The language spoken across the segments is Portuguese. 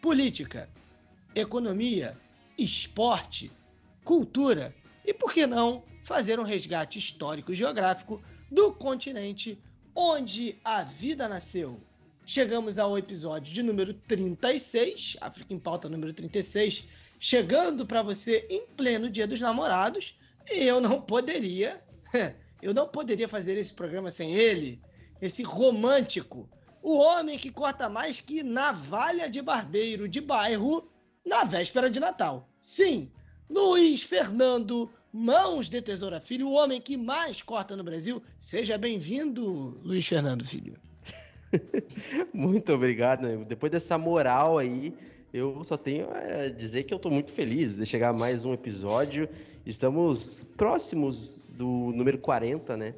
política, economia, esporte, cultura e, por que não, fazer um resgate histórico e geográfico do continente onde a vida nasceu. Chegamos ao episódio de número 36, África em Pauta número 36, chegando para você em pleno Dia dos Namorados, e eu não poderia, eu não poderia fazer esse programa sem ele, esse romântico, o homem que corta mais que navalha de barbeiro de bairro na véspera de Natal. Sim, Luiz Fernando Mãos de Tesoura Filho, o homem que mais corta no Brasil. Seja bem-vindo, Luiz Fernando Filho. muito obrigado. Né? Depois dessa moral aí, eu só tenho a dizer que eu estou muito feliz de chegar a mais um episódio. Estamos próximos do número 40, né?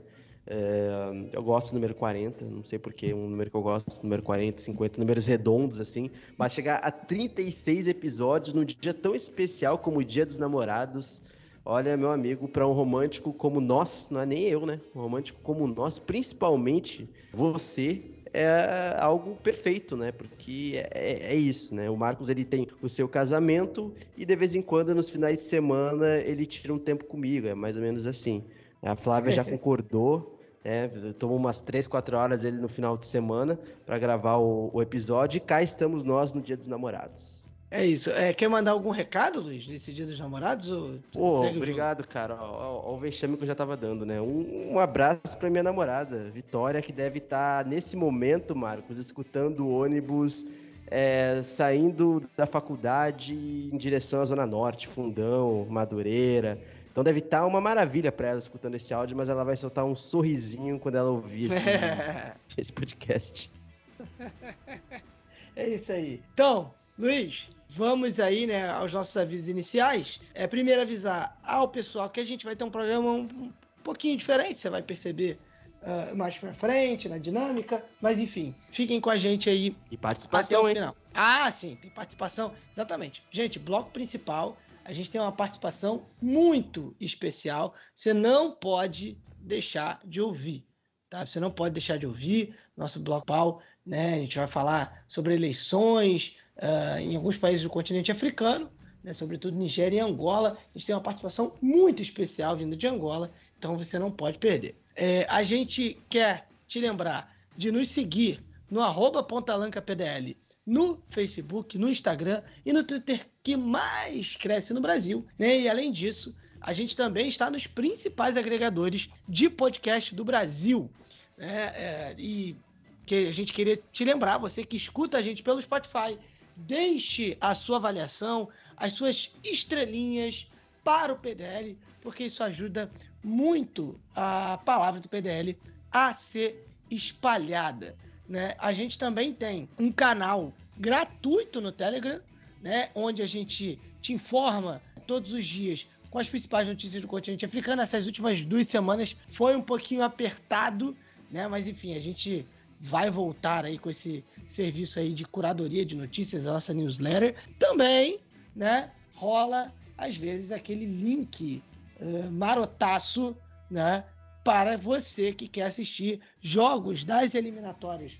É, eu gosto do número 40, não sei porquê, um número que eu gosto, número 40, 50, números redondos assim, mas chegar a 36 episódios num dia tão especial como o Dia dos Namorados. Olha, meu amigo, para um romântico como nós, não é nem eu, né? Um romântico como nós, principalmente você, é algo perfeito, né? Porque é, é, é, isso, né? O Marcos ele tem o seu casamento e de vez em quando nos finais de semana ele tira um tempo comigo, é mais ou menos assim. A Flávia já concordou, né? Tomou umas 3, 4 horas ele no final de semana para gravar o, o, episódio e cá estamos nós no Dia dos Namorados. É isso. É, quer mandar algum recado, Luiz, nesse Dia dos Namorados? Ou obrigado, cara. Olha o vexame que eu já tava dando, né? Um, um abraço pra minha namorada, Vitória, que deve estar tá, nesse momento, Marcos, escutando o ônibus é, saindo da faculdade em direção à Zona Norte, Fundão, Madureira. Então deve estar tá uma maravilha para ela escutando esse áudio, mas ela vai soltar um sorrisinho quando ela ouvir esse, esse podcast. É isso aí. Então, Luiz, vamos aí, né, aos nossos avisos iniciais. É primeiro avisar ao pessoal que a gente vai ter um programa um pouquinho diferente, você vai perceber uh, mais pra frente, na dinâmica. Mas enfim, fiquem com a gente aí. E participação, até o final. Hein? Ah, sim, tem participação. Exatamente. Gente, bloco principal a gente tem uma participação muito especial. Você não pode deixar de ouvir. Tá? Você não pode deixar de ouvir nosso bloco pau, né? A gente vai falar sobre eleições uh, em alguns países do continente africano, né? sobretudo Nigéria e Angola. A gente tem uma participação muito especial vindo de Angola, então você não pode perder. É, a gente quer te lembrar de nos seguir no arroba PontalancapDL no Facebook, no Instagram e no Twitter que mais cresce no Brasil. Né? E além disso, a gente também está nos principais agregadores de podcast do Brasil. Né? É, e que a gente queria te lembrar, você que escuta a gente pelo Spotify, deixe a sua avaliação, as suas estrelinhas para o PDL, porque isso ajuda muito a palavra do PDL a ser espalhada. Né? A gente também tem um canal gratuito no Telegram, né? onde a gente te informa todos os dias com as principais notícias do continente africano. Essas últimas duas semanas foi um pouquinho apertado, né? Mas enfim, a gente vai voltar aí com esse serviço aí de curadoria de notícias, a nossa newsletter. Também, né? Rola às vezes aquele link uh, marotaço, né? Para você que quer assistir jogos das eliminatórias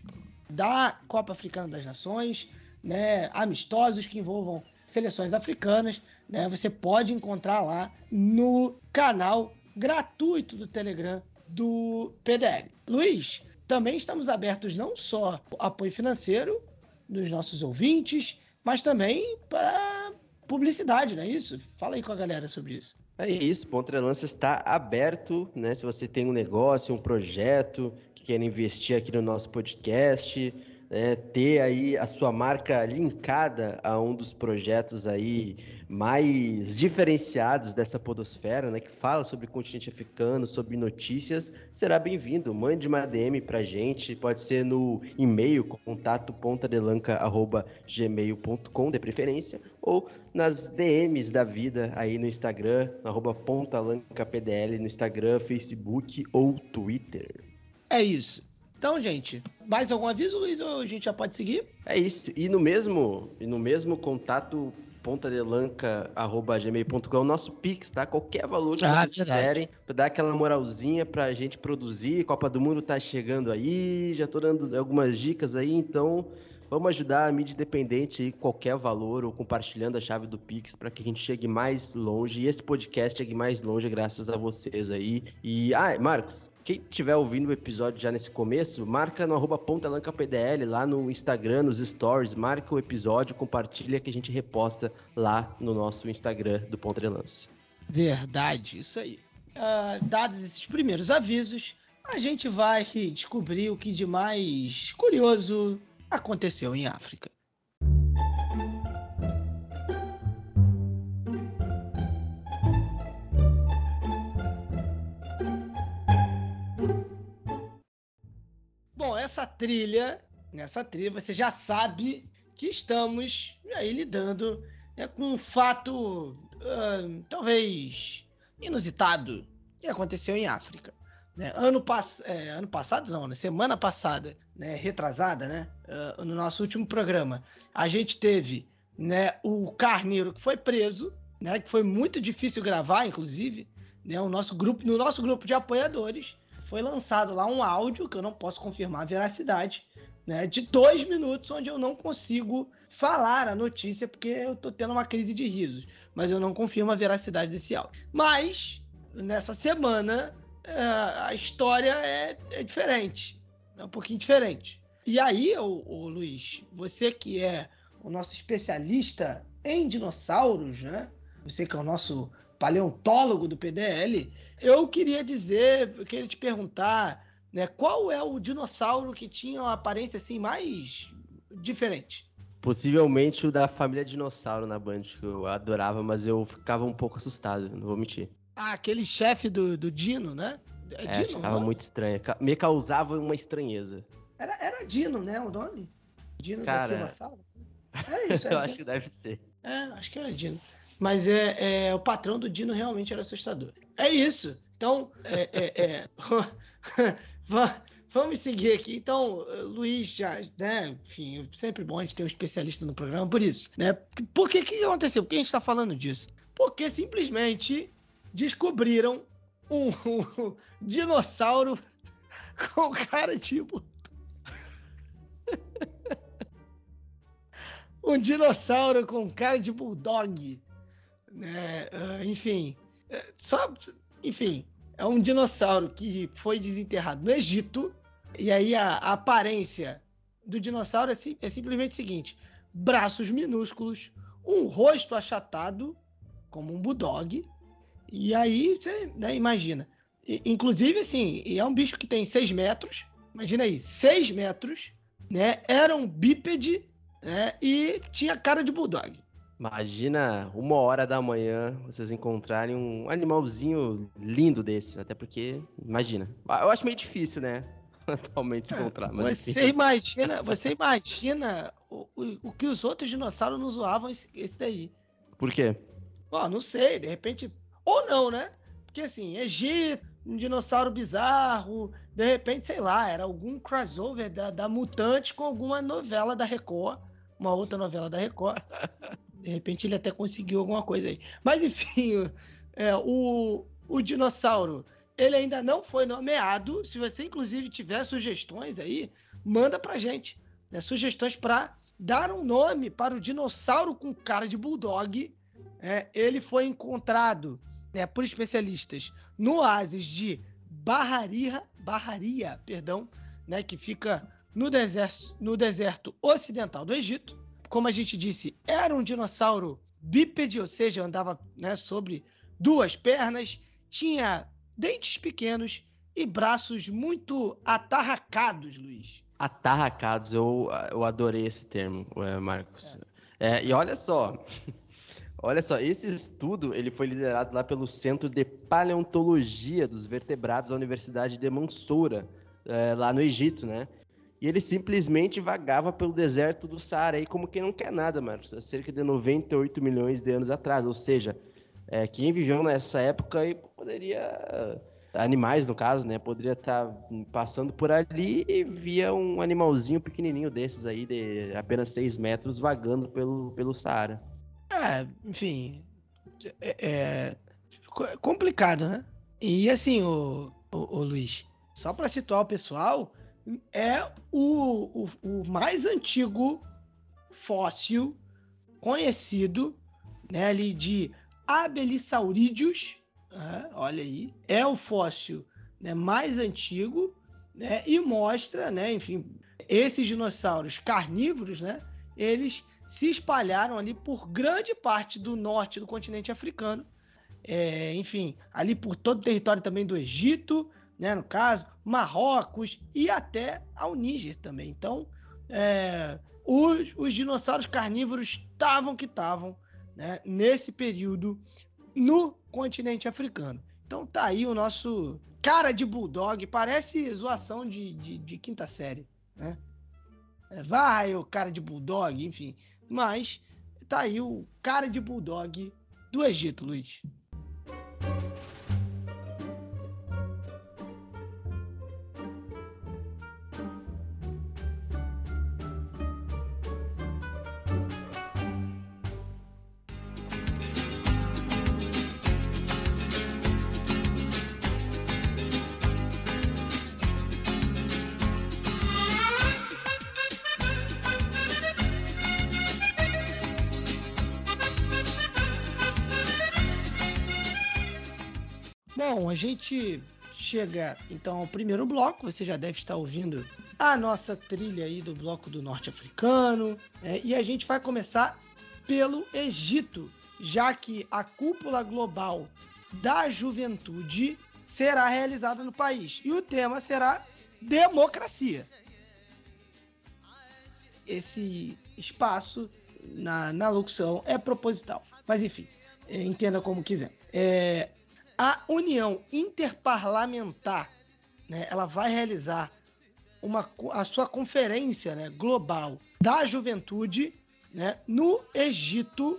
da Copa Africana das Nações, né, amistosos que envolvam seleções africanas, né, você pode encontrar lá no canal gratuito do Telegram do PDL. Luiz, também estamos abertos não só apoio financeiro dos nossos ouvintes, mas também para publicidade, não é isso? Fala aí com a galera sobre isso. É isso, Ponta Lança está aberto, né? Se você tem um negócio, um projeto que quer investir aqui no nosso podcast, né, ter aí a sua marca linkada a um dos projetos aí mais diferenciados dessa podosfera, né, que fala sobre o continente africano, sobre notícias, será bem-vindo. Mande uma DM pra gente, pode ser no e-mail contato pontadelanca@gmail.com de preferência ou nas DMs da vida aí no Instagram, arroba pontalancapdl no Instagram, Facebook ou Twitter. É isso. Então, gente, mais algum aviso, Luiz, ou a gente já pode seguir? É isso. E no mesmo, e no mesmo contato pontadelanca.gmail.com é o nosso Pix, tá? Qualquer valor que ah, vocês quiserem, pra dar aquela moralzinha pra gente produzir. Copa do Mundo tá chegando aí, já tô dando algumas dicas aí, então vamos ajudar a mídia independente aí, qualquer valor, ou compartilhando a chave do Pix para que a gente chegue mais longe. E esse podcast chegue mais longe graças a vocês aí. E, ah, Marcos, quem estiver ouvindo o episódio já nesse começo, marca no arroba pontalancapdl lá no Instagram, nos stories, marca o episódio, compartilha que a gente reposta lá no nosso Instagram do Lança. Verdade, isso aí. Uh, dados esses primeiros avisos, a gente vai descobrir o que de mais curioso aconteceu em África. Bom, essa trilha, nessa trilha você já sabe que estamos aí lidando né, com um fato uh, talvez inusitado que aconteceu em África. Né? Ano, pass é, ano passado, não, né? semana passada, né, retrasada, né, uh, no nosso último programa, a gente teve né, o Carneiro que foi preso, né, que foi muito difícil gravar, inclusive, né, o nosso grupo, no nosso grupo de apoiadores, foi lançado lá um áudio, que eu não posso confirmar a veracidade, né, de dois minutos, onde eu não consigo falar a notícia, porque eu tô tendo uma crise de risos, mas eu não confirmo a veracidade desse áudio. Mas, nessa semana, é, a história é, é, diferente, é um pouquinho diferente. E aí, ô, Luiz, você que é o nosso especialista em dinossauros, né? Você que é o nosso paleontólogo do PDL, eu queria dizer, eu queria te perguntar, né, qual é o dinossauro que tinha uma aparência assim mais diferente? Possivelmente o da família dinossauro na Band, que eu adorava, mas eu ficava um pouco assustado, não vou mentir. Ah, aquele chefe do, do Dino, né? É, é Dino, muito estranho. Me causava uma estranheza. Era, era Dino, né, o nome? Dino Cara... da Silva Sala? Era isso, era eu acho que deve ser. É, acho que era Dino. Mas é, é, o patrão do Dino realmente era assustador. É isso. Então, é, é, é vamos seguir aqui. Então, Luiz, já, né? Enfim, sempre bom a gente ter um especialista no programa por isso, né? Por que que aconteceu? Por que a gente está falando disso? Porque simplesmente descobriram um, um dinossauro com cara tipo. um dinossauro com cara de bulldog né? Uh, enfim, é, enfim, é um dinossauro que foi desenterrado no Egito. E aí a, a aparência do dinossauro é, é, simplesmente o seguinte: braços minúsculos, um rosto achatado, como um bulldog. E aí você né, imagina. E, inclusive, assim, é um bicho que tem 6 metros. Imagina aí, 6 metros, né? Era um bípede né, e tinha cara de bulldog. Imagina uma hora da manhã vocês encontrarem um animalzinho lindo desse. Até porque, imagina. Eu acho meio difícil, né? Atualmente é, encontrar. Mas você imagina, você imagina o, o, o, que os outros dinossauros não zoavam esse, esse daí. Por quê? Ó, não sei, de repente. Ou não, né? Porque assim, Egito, um dinossauro bizarro, de repente, sei lá, era algum crossover da, da Mutante com alguma novela da Record, uma outra novela da Record. De repente ele até conseguiu alguma coisa aí. Mas enfim, é, o, o dinossauro, ele ainda não foi nomeado. Se você, inclusive, tiver sugestões aí, manda pra gente. Né? Sugestões para dar um nome para o dinossauro com cara de bulldog. É, ele foi encontrado né, por especialistas no oásis de Barraria, Barraria, perdão, né, que fica no deserto, no deserto ocidental do Egito como a gente disse, era um dinossauro bípede, ou seja, andava né, sobre duas pernas, tinha dentes pequenos e braços muito atarracados, Luiz. Atarracados, eu, eu adorei esse termo, é, Marcos. É. É, e olha só, olha só, esse estudo ele foi liderado lá pelo Centro de Paleontologia dos Vertebrados da Universidade de Mansoura, é, lá no Egito, né? E ele simplesmente vagava pelo deserto do Saara aí como quem não quer nada, há cerca de 98 milhões de anos atrás. Ou seja, é, quem viveu nessa época aí poderia animais no caso, né? Poderia estar tá passando por ali e via um animalzinho pequenininho desses aí, de apenas 6 metros, vagando pelo, pelo Saara. É, enfim, é, é complicado, né? E assim, o, o, o Luiz, só para situar o pessoal, é o, o, o mais antigo fóssil conhecido, né, ali de Abelissaurídeos, né? olha aí, é o fóssil né, mais antigo né, e mostra, né, enfim, esses dinossauros carnívoros, né, eles se espalharam ali por grande parte do norte do continente africano, é, enfim, ali por todo o território também do Egito, né, no caso, Marrocos e até ao Níger também. Então, é, os, os dinossauros carnívoros estavam que estavam né, nesse período no continente africano. Então tá aí o nosso cara de bulldog, parece zoação de, de, de quinta série, né? É, vai o cara de bulldog, enfim. Mas tá aí o cara de bulldog do Egito, Luiz. Bom, a gente chega então ao primeiro bloco. Você já deve estar ouvindo a nossa trilha aí do bloco do norte africano. Né? E a gente vai começar pelo Egito, já que a cúpula global da juventude será realizada no país. E o tema será democracia. Esse espaço na, na locução é proposital. Mas enfim, entenda como quiser. É, a União Interparlamentar, né, ela vai realizar uma, a sua conferência né, global da juventude né, no Egito.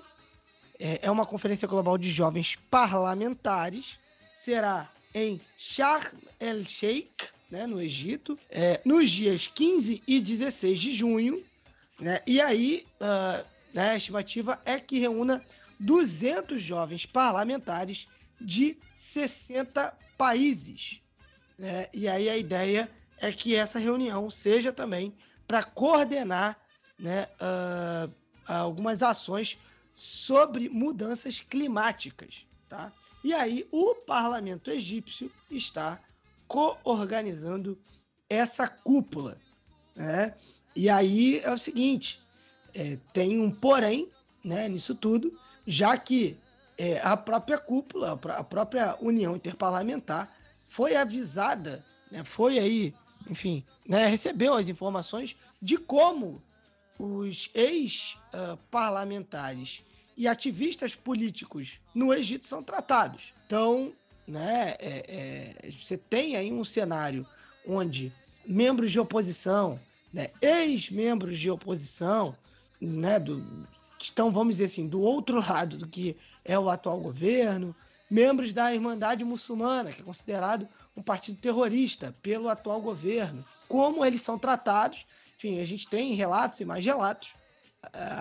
É, é uma conferência global de jovens parlamentares. Será em Sharm el-Sheikh, né, no Egito, é, nos dias 15 e 16 de junho. Né, e aí, uh, né, a estimativa é que reúna 200 jovens parlamentares de 60 países. Né? E aí a ideia é que essa reunião seja também para coordenar né, uh, algumas ações sobre mudanças climáticas. Tá? E aí o parlamento egípcio está co-organizando essa cúpula. Né? E aí é o seguinte: é, tem um porém né, nisso tudo, já que é, a própria cúpula, a própria União Interparlamentar foi avisada, né, foi aí, enfim, né, recebeu as informações de como os ex-parlamentares e ativistas políticos no Egito são tratados. Então, né, é, é, você tem aí um cenário onde membros de oposição, né, ex-membros de oposição, né, do, que estão, vamos dizer assim, do outro lado do que é o atual governo, membros da Irmandade Muçulmana, que é considerado um partido terrorista pelo atual governo, como eles são tratados. Enfim, a gente tem relatos e mais relatos.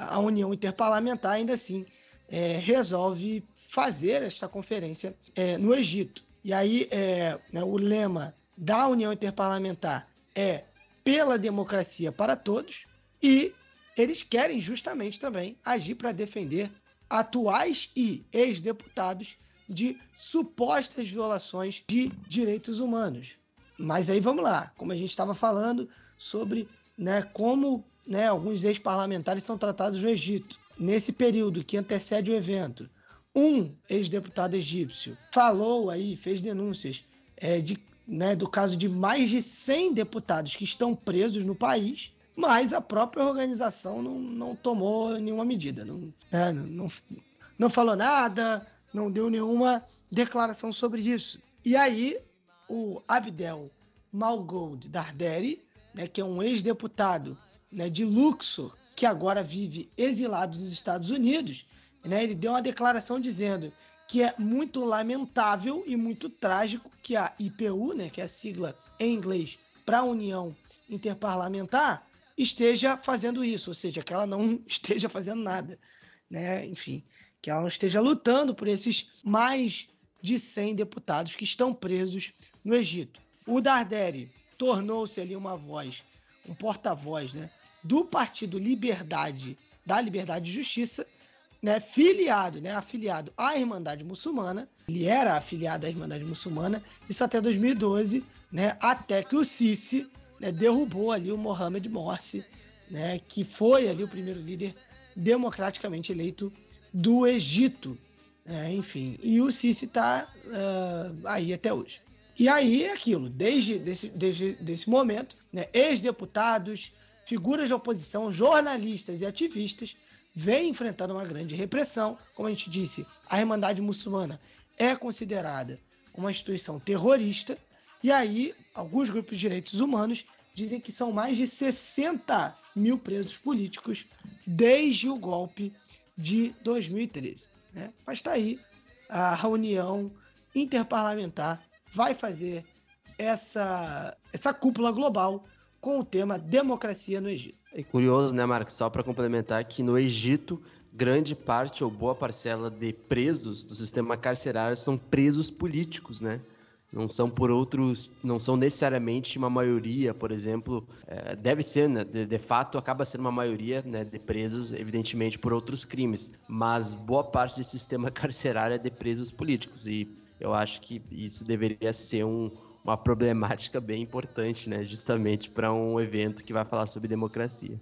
A União Interparlamentar, ainda assim, é, resolve fazer esta conferência é, no Egito. E aí, é, né, o lema da União Interparlamentar é pela democracia para todos e eles querem justamente também agir para defender atuais e ex-deputados de supostas violações de direitos humanos. Mas aí vamos lá, como a gente estava falando sobre né, como né, alguns ex-parlamentares são tratados no Egito. Nesse período que antecede o evento, um ex-deputado egípcio falou aí, fez denúncias é, de né, do caso de mais de 100 deputados que estão presos no país, mas a própria organização não, não tomou nenhuma medida, não, né, não, não falou nada, não deu nenhuma declaração sobre isso. E aí, o Abdel Malgold Darderi, né, que é um ex-deputado né, de Luxor, que agora vive exilado nos Estados Unidos, né, ele deu uma declaração dizendo que é muito lamentável e muito trágico que a IPU, né, que é a sigla em inglês para a União Interparlamentar, esteja fazendo isso, ou seja, que ela não esteja fazendo nada, né? Enfim, que ela não esteja lutando por esses mais de 100 deputados que estão presos no Egito. O Darderi tornou-se ali uma voz, um porta-voz, né, do Partido Liberdade, da Liberdade e Justiça, né, filiado, né, afiliado à Irmandade Muçulmana. Ele era afiliado à Irmandade Muçulmana, isso até 2012, né, até que o Sisi né, derrubou ali o Mohamed Morsi, né, que foi ali o primeiro líder democraticamente eleito do Egito. Né, enfim, e o Sisi está uh, ah, aí até hoje. E aí é aquilo, desde desse, desde desse momento, né, ex-deputados, figuras de oposição, jornalistas e ativistas vem enfrentando uma grande repressão. Como a gente disse, a Irmandade Muçulmana é considerada uma instituição terrorista. E aí, alguns grupos de direitos humanos dizem que são mais de 60 mil presos políticos desde o golpe de 2013. Né? Mas está aí, a reunião interparlamentar vai fazer essa, essa cúpula global com o tema democracia no Egito. É curioso, né, Marcos? Só para complementar que no Egito, grande parte ou boa parcela de presos do sistema carcerário são presos políticos, né? Não são por outros, não são necessariamente uma maioria, por exemplo, é, deve ser, né? De, de, fato, acaba sendo uma maioria né, de presos, evidentemente, por outros crimes. Mas boa parte desse sistema carcerário é de presos políticos. E eu acho que isso deveria ser um, uma problemática bem importante, né? Justamente para um evento que vai falar sobre democracia.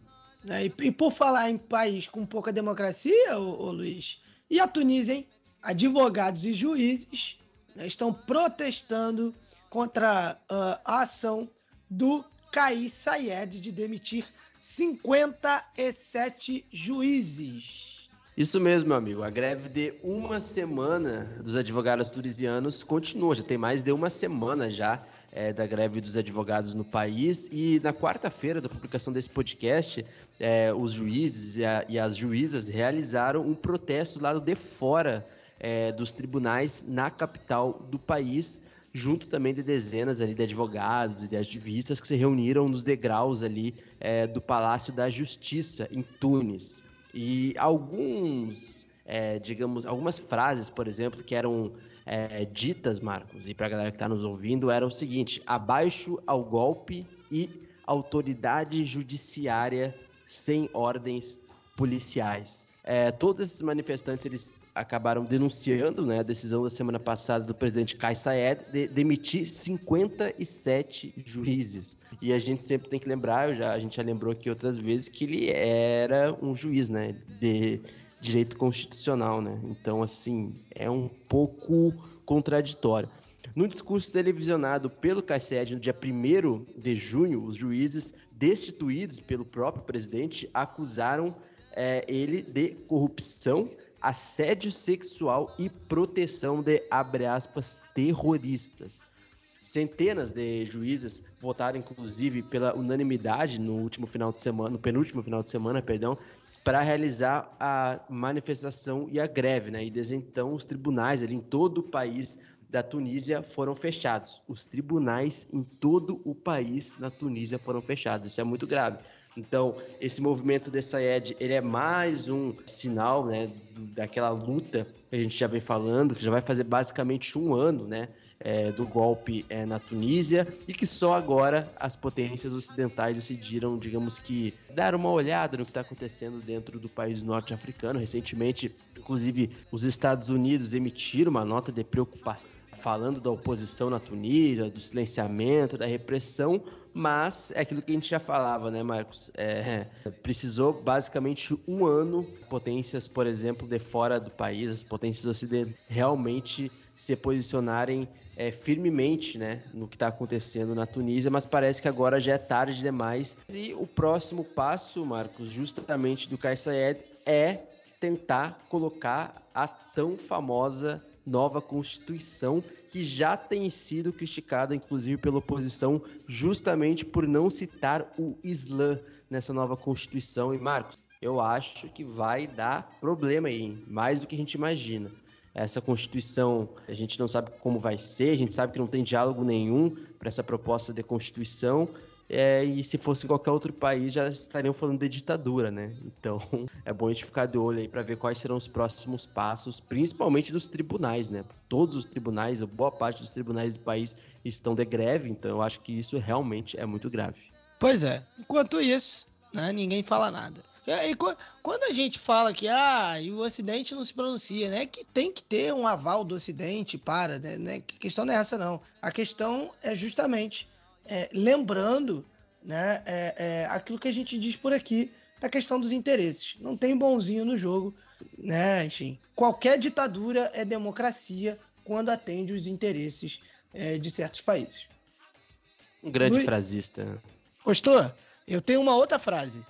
É, e, e, por falar em país com pouca democracia, ô, ô Luiz, e a Tunísia, hein? Advogados e juízes estão protestando contra uh, a ação do Kais Sayed de demitir 57 juízes. Isso mesmo, meu amigo. A greve de uma semana dos advogados tunisianos continua. Já tem mais de uma semana já é, da greve dos advogados no país. E na quarta-feira da publicação desse podcast, é, os juízes e, a, e, as juízas realizaram um protesto do lado de fora é, dos tribunais na capital do país, junto também de dezenas ali de advogados e de ativistas que se reuniram nos degraus ali é, do Palácio da Justiça em Tunis. E alguns, é, digamos, algumas frases, por exemplo, que eram é, ditas, Marcos, e para a galera que está nos ouvindo, era o seguinte: abaixo ao golpe e autoridade judiciária sem ordens policiais. É, todos esses manifestantes eles acabaram denunciando né, a decisão da semana passada do presidente Kais Saied de demitir 57 juízes. E a gente sempre tem que lembrar, já, a gente já lembrou aqui outras vezes, que ele era um juiz né, de direito constitucional. Né? Então, assim, é um pouco contraditório. No discurso televisionado pelo Kais no dia 1 de junho, os juízes destituídos pelo próprio presidente acusaram é, ele de corrupção assédio sexual e proteção de, abre aspas, terroristas. Centenas de juízes votaram, inclusive, pela unanimidade no último final de semana, no penúltimo final de semana, perdão, para realizar a manifestação e a greve, né? E desde então os tribunais ali em todo o país da Tunísia foram fechados. Os tribunais em todo o país na Tunísia foram fechados. Isso é muito grave. Então, esse movimento dessa Sayed, ele é mais um sinal, né, daquela luta que a gente já vem falando, que já vai fazer basicamente um ano, né, é, do golpe é, na Tunísia e que só agora as potências ocidentais decidiram, digamos que, dar uma olhada no que está acontecendo dentro do país norte-africano. Recentemente, inclusive, os Estados Unidos emitiram uma nota de preocupação falando da oposição na Tunísia, do silenciamento, da repressão, mas é aquilo que a gente já falava, né, Marcos? É, precisou basicamente um ano, potências, por exemplo, de fora do país, as potências ocidentais realmente se posicionarem é, firmemente né, no que está acontecendo na Tunísia, mas parece que agora já é tarde demais. E o próximo passo, Marcos, justamente do Kais Saied, é tentar colocar a tão famosa nova Constituição, que já tem sido criticada, inclusive, pela oposição, justamente por não citar o Islã nessa nova Constituição. E, Marcos, eu acho que vai dar problema aí, mais do que a gente imagina. Essa Constituição, a gente não sabe como vai ser, a gente sabe que não tem diálogo nenhum para essa proposta de Constituição. É, e se fosse em qualquer outro país, já estariam falando de ditadura, né? Então, é bom a gente ficar de olho aí para ver quais serão os próximos passos, principalmente dos tribunais, né? Todos os tribunais, boa parte dos tribunais do país estão de greve, então eu acho que isso realmente é muito grave. Pois é. Enquanto isso, né, ninguém fala nada. E, quando a gente fala que ah, e o Ocidente não se pronuncia, né? Que tem que ter um aval do Ocidente para, né? né a questão não é essa, não. A questão é justamente é, lembrando né, é, é, aquilo que a gente diz por aqui da questão dos interesses. Não tem bonzinho no jogo, né? Enfim, qualquer ditadura é democracia quando atende os interesses é, de certos países. Um grande Luiz... frasista. Gostou? Eu tenho uma outra frase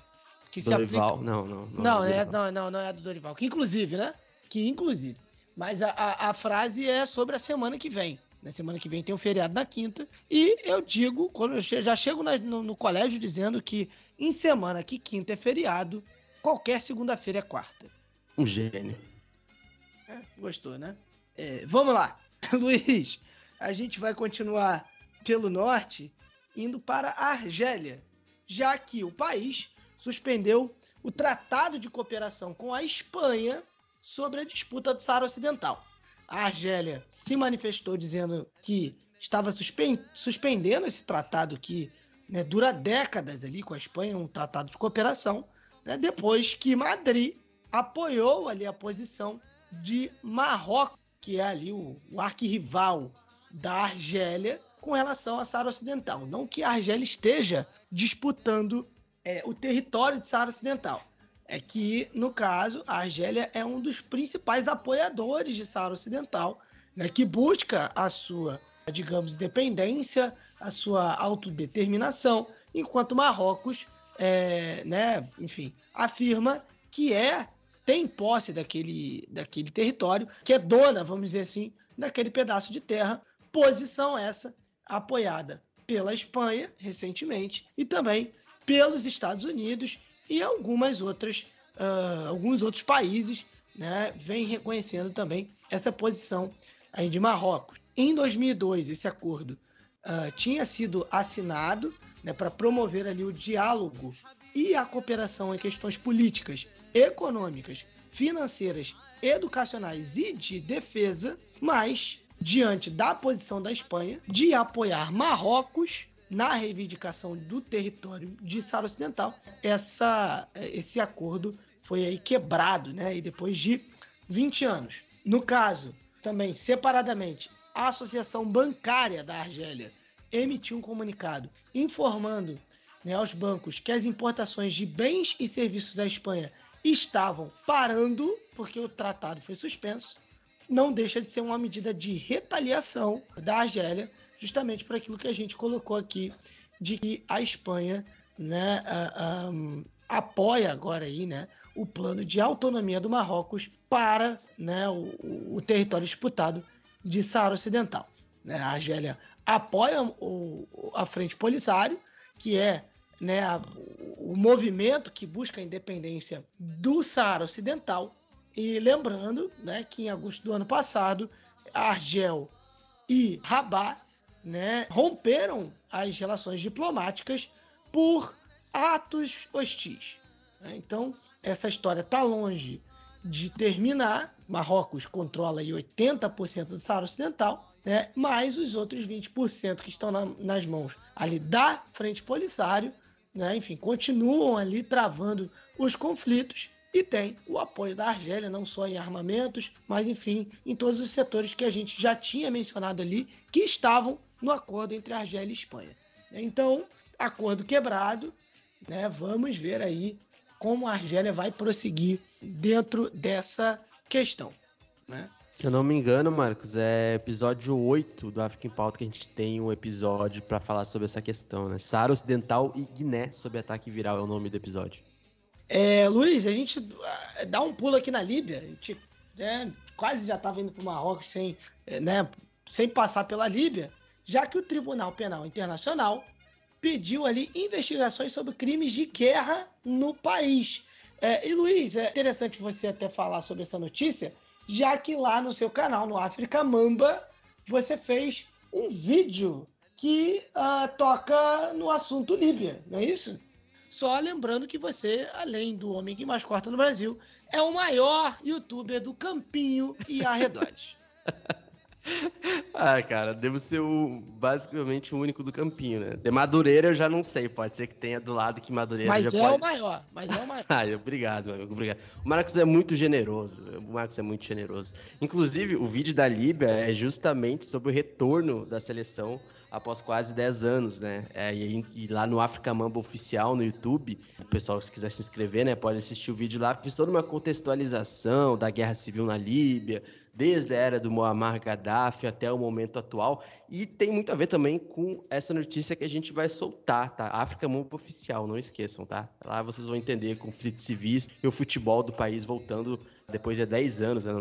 que Dorival, aplica... não, não. Não, não, é, não, não, não é do Dorival. Que inclusive, né? Que inclusive. Mas a, a, a, frase é sobre a semana que vem. Na semana que vem tem um feriado na quinta. E eu digo, quando eu já chego na, no, no, colégio dizendo que em semana que quinta é feriado, qualquer segunda-feira é quarta. Um gênio. É, gostou, né? É, vamos lá. Luiz, a gente vai continuar pelo norte, indo para a Argélia, já que o país suspendeu o Tratado de Cooperação com a Espanha sobre a disputa do Saara Ocidental. A Argélia se manifestou dizendo que estava suspendendo esse tratado que né, dura décadas ali com a Espanha, um tratado de cooperação, né, depois que Madrid apoiou ali a posição de Marrocos, que é ali o, o arquirrival da Argélia com relação a Saara Ocidental. Não que a Argélia esteja disputando é, o território de Saara Ocidental. É que, no caso, a Argélia é um dos principais apoiadores de Saara Ocidental, né, que busca a sua, digamos, independência, a sua autodeterminação, enquanto Marrocos, é, né, enfim, afirma que é tem posse daquele, daquele território, que é dona, vamos dizer assim, daquele pedaço de terra, posição essa apoiada pela Espanha recentemente e também pelos Estados Unidos e algumas outras, uh, alguns outros países né, vêm reconhecendo também essa posição aí de Marrocos. Em 2002, esse acordo uh, tinha sido assinado né, para promover ali o diálogo e a cooperação em questões políticas, econômicas, financeiras, educacionais e de defesa, mas diante da posição da Espanha de apoiar Marrocos na reivindicação do território de Saara Ocidental, essa, esse acordo foi aí quebrado, né? E depois de 20 anos. No caso, também separadamente, a Associação Bancária da Argélia emitiu um comunicado informando né, aos bancos que as importações de bens e serviços à Espanha estavam parando porque o tratado foi suspenso. Não deixa de ser uma medida de retaliação da Argélia justamente por aquilo que a gente colocou aqui, de que a Espanha né, uh, um, apoia agora aí, né, o plano de autonomia do Marrocos para né, o, o território disputado de Saara Ocidental. Né? A Argélia apoia o, a Frente Polisário, que é né, a, o movimento que busca a independência do Saara Ocidental. E lembrando né, que em agosto do ano passado, Argel e Rabat né, romperam as relações diplomáticas por atos hostis. Né? Então, essa história está longe de terminar. Marrocos controla aí 80% do Saara Ocidental, né? mas os outros 20% que estão na, nas mãos ali da Frente Polisário, né? enfim, continuam ali travando os conflitos e tem o apoio da Argélia, não só em armamentos, mas enfim, em todos os setores que a gente já tinha mencionado ali, que estavam no acordo entre Argélia e Espanha. Então, acordo quebrado, né? Vamos ver aí como a Argélia vai prosseguir dentro dessa questão, né? Se eu não me engano, Marcos, é episódio 8 do África em Pauta que a gente tem um episódio para falar sobre essa questão, né? Saara Ocidental e Guiné sob ataque viral é o nome do episódio. É, Luiz, a gente ah, dá um pulo aqui na Líbia. A gente né, quase já estava indo para o Marrocos sem, eh, né, sem passar pela Líbia, já que o Tribunal Penal Internacional pediu ali investigações sobre crimes de guerra no país. É, e Luiz, é interessante você até falar sobre essa notícia, já que lá no seu canal, no África Mamba, você fez um vídeo que uh, toca no assunto Líbia, não é isso? Só lembrando que você, além do homem que mais corta no Brasil, é o maior youtuber do Campinho e arredores. ah, cara, devo ser o, basicamente o único do campinho, né? De Madureira eu já não sei, pode ser que tenha do lado que Madureira mas já é pode... o maior, mas é o maior. ah, obrigado, amigo, obrigado. O Marcos é muito generoso, o Marcos é muito generoso. Inclusive, o vídeo da Líbia é justamente sobre o retorno da seleção após quase 10 anos, né? É, e, e, lá no África Mamba Oficial, no YouTube, o pessoal, se quiser se inscrever, né, pode assistir o vídeo lá. Fiz toda uma contextualização da guerra civil na Líbia, desde a era do Muammar Gaddafi até o momento atual. E tem muito a ver também com essa notícia que a gente vai soltar, tá? África Mundo Oficial, não esqueçam, tá? Lá vocês vão entender conflitos civis e o futebol do país voltando depois de 10 anos, né?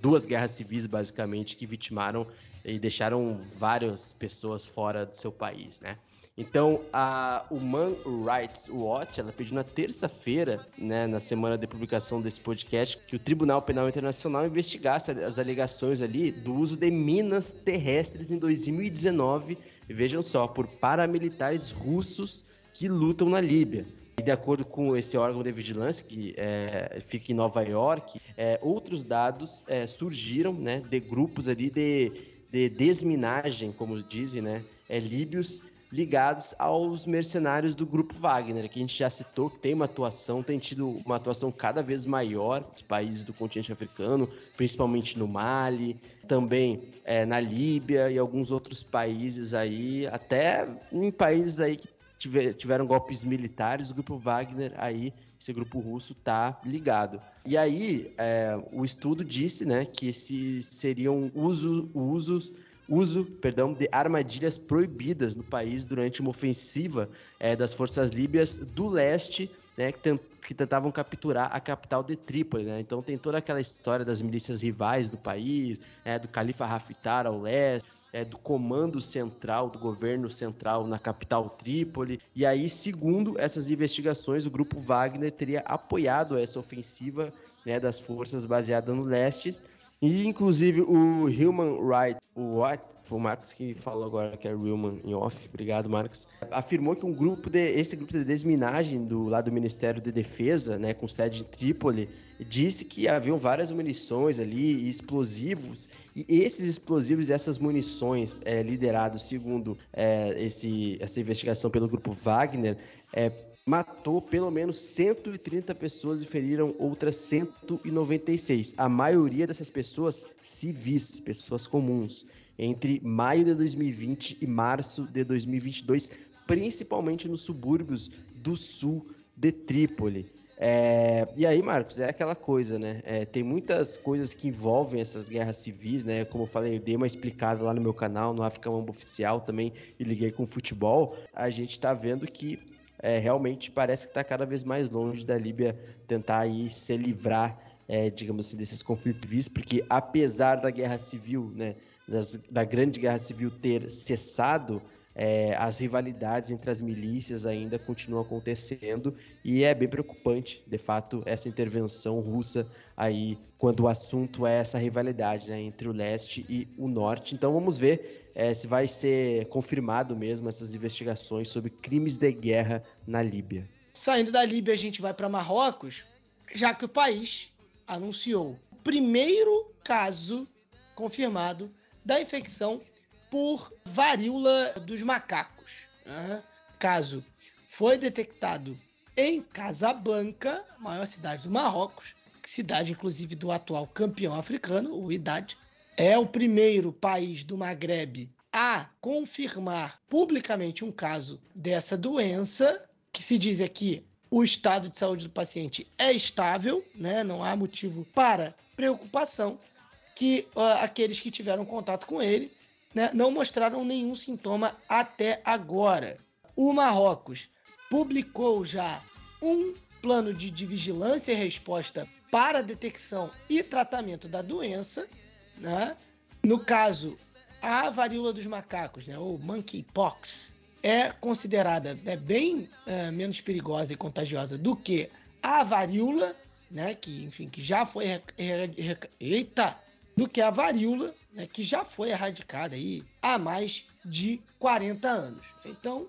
Duas guerras civis, basicamente, que vitimaram e deixaram várias pessoas fora do seu país, né? Então, a Human Rights Watch, ela pediu na terça-feira, né, na semana de publicação desse podcast, que o Tribunal Penal Internacional investigasse as alegações ali do uso de minas terrestres em 2019, e vejam só, por paramilitares russos que lutam na Líbia. E de acordo com esse órgão de vigilância, que é, fica em Nova York, é, outros dados é, surgiram né, de grupos ali de, de desminagem, como dizem, né, é, líbios ligados aos mercenários do grupo Wagner, que a gente já citou, que tem uma atuação, tem tido uma atuação cada vez maior nos países do continente africano, principalmente no Mali, também é, na Líbia e alguns outros países aí, até em países aí que tiver, tiveram golpes militares, o grupo Wagner aí, esse grupo russo tá ligado. E aí, é, o estudo disse, né, que esses seriam uso, usos uso perdão, de armadilhas proibidas no país durante uma ofensiva é, das forças líbias do leste, né, que, tentavam capturar a capital de Trípoli. Né? Então tem toda aquela história das milícias rivais do país, é, do califa Haftar ao leste, é, do comando central, do governo central na capital Trípoli. E aí, segundo essas investigações, o grupo Wagner teria apoiado essa ofensiva né, das forças baseada no leste. E, inclusive, o Human Rights Watch, foi o Marcos que falou agora que é Human em off, obrigado, Marcos, afirmou que um grupo de, esse grupo de desminagem do lado do Ministério de Defesa, né, com sede em Trípoli, disse que haviam várias munições ali e explosivos, e esses explosivos e essas munições é, liderados, segundo é, esse, essa investigação pelo grupo Wagner, é, matou pelo menos 130 pessoas e feriram outras 196. A maioria dessas pessoas civis, pessoas comuns, entre maio de 2020 e março de 2022, principalmente nos subúrbios do sul de Trípoli. É, e aí, Marcos, é aquela coisa, né? É, tem muitas coisas que envolvem essas guerras civis, né? Como eu falei, eu dei uma explicada lá no meu canal, no África Mambo Oficial também, e liguei com o futebol. A gente tá vendo que é, realmente parece que está cada vez mais longe da Líbia tentar aí se livrar, é, digamos assim, desses conflitos civis, porque apesar da guerra civil, né, das, da grande guerra civil ter cessado, é, as rivalidades entre as milícias ainda continuam acontecendo e é bem preocupante, de fato, essa intervenção russa aí, quando o assunto é essa rivalidade né, entre o leste e o norte. Então vamos ver é, se vai ser confirmado mesmo essas investigações sobre crimes de guerra na Líbia. Saindo da Líbia, a gente vai para Marrocos, já que o país anunciou o primeiro caso confirmado da infecção por varíola dos macacos. Né? Caso foi detectado em Casablanca, maior cidade do Marrocos, cidade inclusive do atual campeão africano, o Idade, é o primeiro país do Maghreb a confirmar publicamente um caso dessa doença, que se diz aqui o estado de saúde do paciente é estável, né? não há motivo para preocupação. que uh, aqueles que tiveram contato com ele né, não mostraram nenhum sintoma até agora. O Marrocos publicou já um plano de, de vigilância e resposta para detecção e tratamento da doença. Né? No caso, a varíola dos macacos, né, ou monkeypox, é considerada é bem é, menos perigosa e contagiosa do que a varíola, né, que enfim que já foi eita do que a varíola, né, que já foi erradicada aí há mais de 40 anos. Então,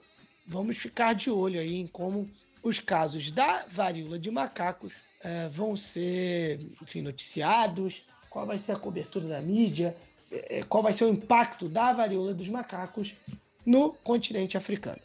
vamos ficar de olho aí em como os casos da varíola de macacos é, vão ser, enfim, noticiados, qual vai ser a cobertura da mídia, é, qual vai ser o impacto da varíola dos macacos no continente africano.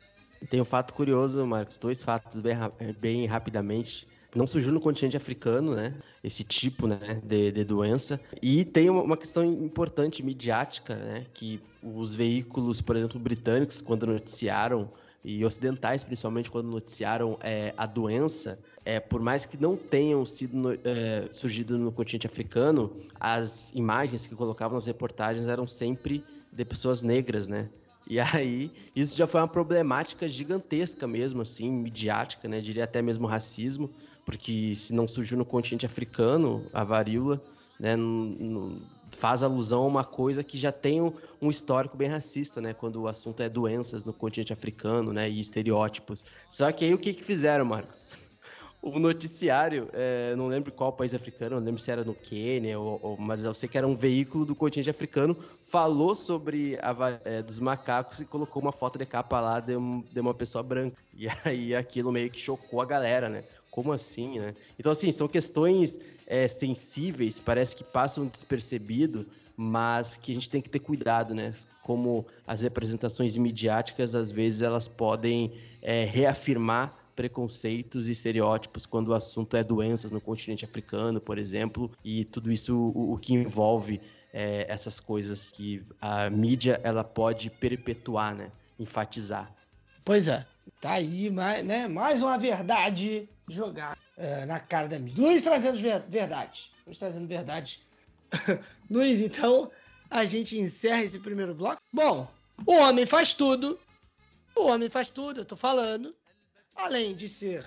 Tem um fato curioso, Marcos, dois fatos bem, bem rapidamente não surgiu no continente africano, né? Esse tipo né, de, de doença. E tem uma questão importante midiática, né? Que os veículos, por exemplo, britânicos, quando noticiaram e ocidentais, principalmente quando noticiaram é, a doença, é, por mais que não tenham sido no, é, surgido no continente africano, as imagens que colocavam nas reportagens eram sempre de pessoas negras, né? E aí, isso já foi uma problemática gigantesca mesmo, assim, midiática, né? Diria até mesmo racismo, porque se não surgiu no continente africano, a varíola, né, faz alusão a uma coisa que já tem um, histórico bem racista, né, quando o assunto é doenças no continente africano, né, e estereótipos. Só que aí o que que fizeram, Marcos? O noticiário, é, não lembro qual país africano, não lembro se era no Quênia, ou, ou, mas eu sei que era um veículo do continente africano, falou sobre a, é, dos macacos e colocou uma foto de capa lá de, um, de uma pessoa branca. E aí aquilo meio que chocou a galera, né? Como assim, né? Então, assim, são questões é, sensíveis, parece que passam despercebido, mas que a gente tem que ter cuidado, né? Como as representações midiáticas, às vezes, elas podem é, reafirmar preconceitos e estereótipos quando o assunto é doenças no continente africano, por exemplo, e tudo isso o, o que envolve é, essas coisas que a mídia ela pode perpetuar, né? Enfatizar. Pois é. Tá aí mais, né, mais uma verdade jogada é, na cara da mídia. Luiz trazendo verdade. Luiz trazendo verdade. Luiz, então a gente encerra esse primeiro bloco. Bom, o homem faz tudo. O homem faz tudo, eu tô falando. Além de ser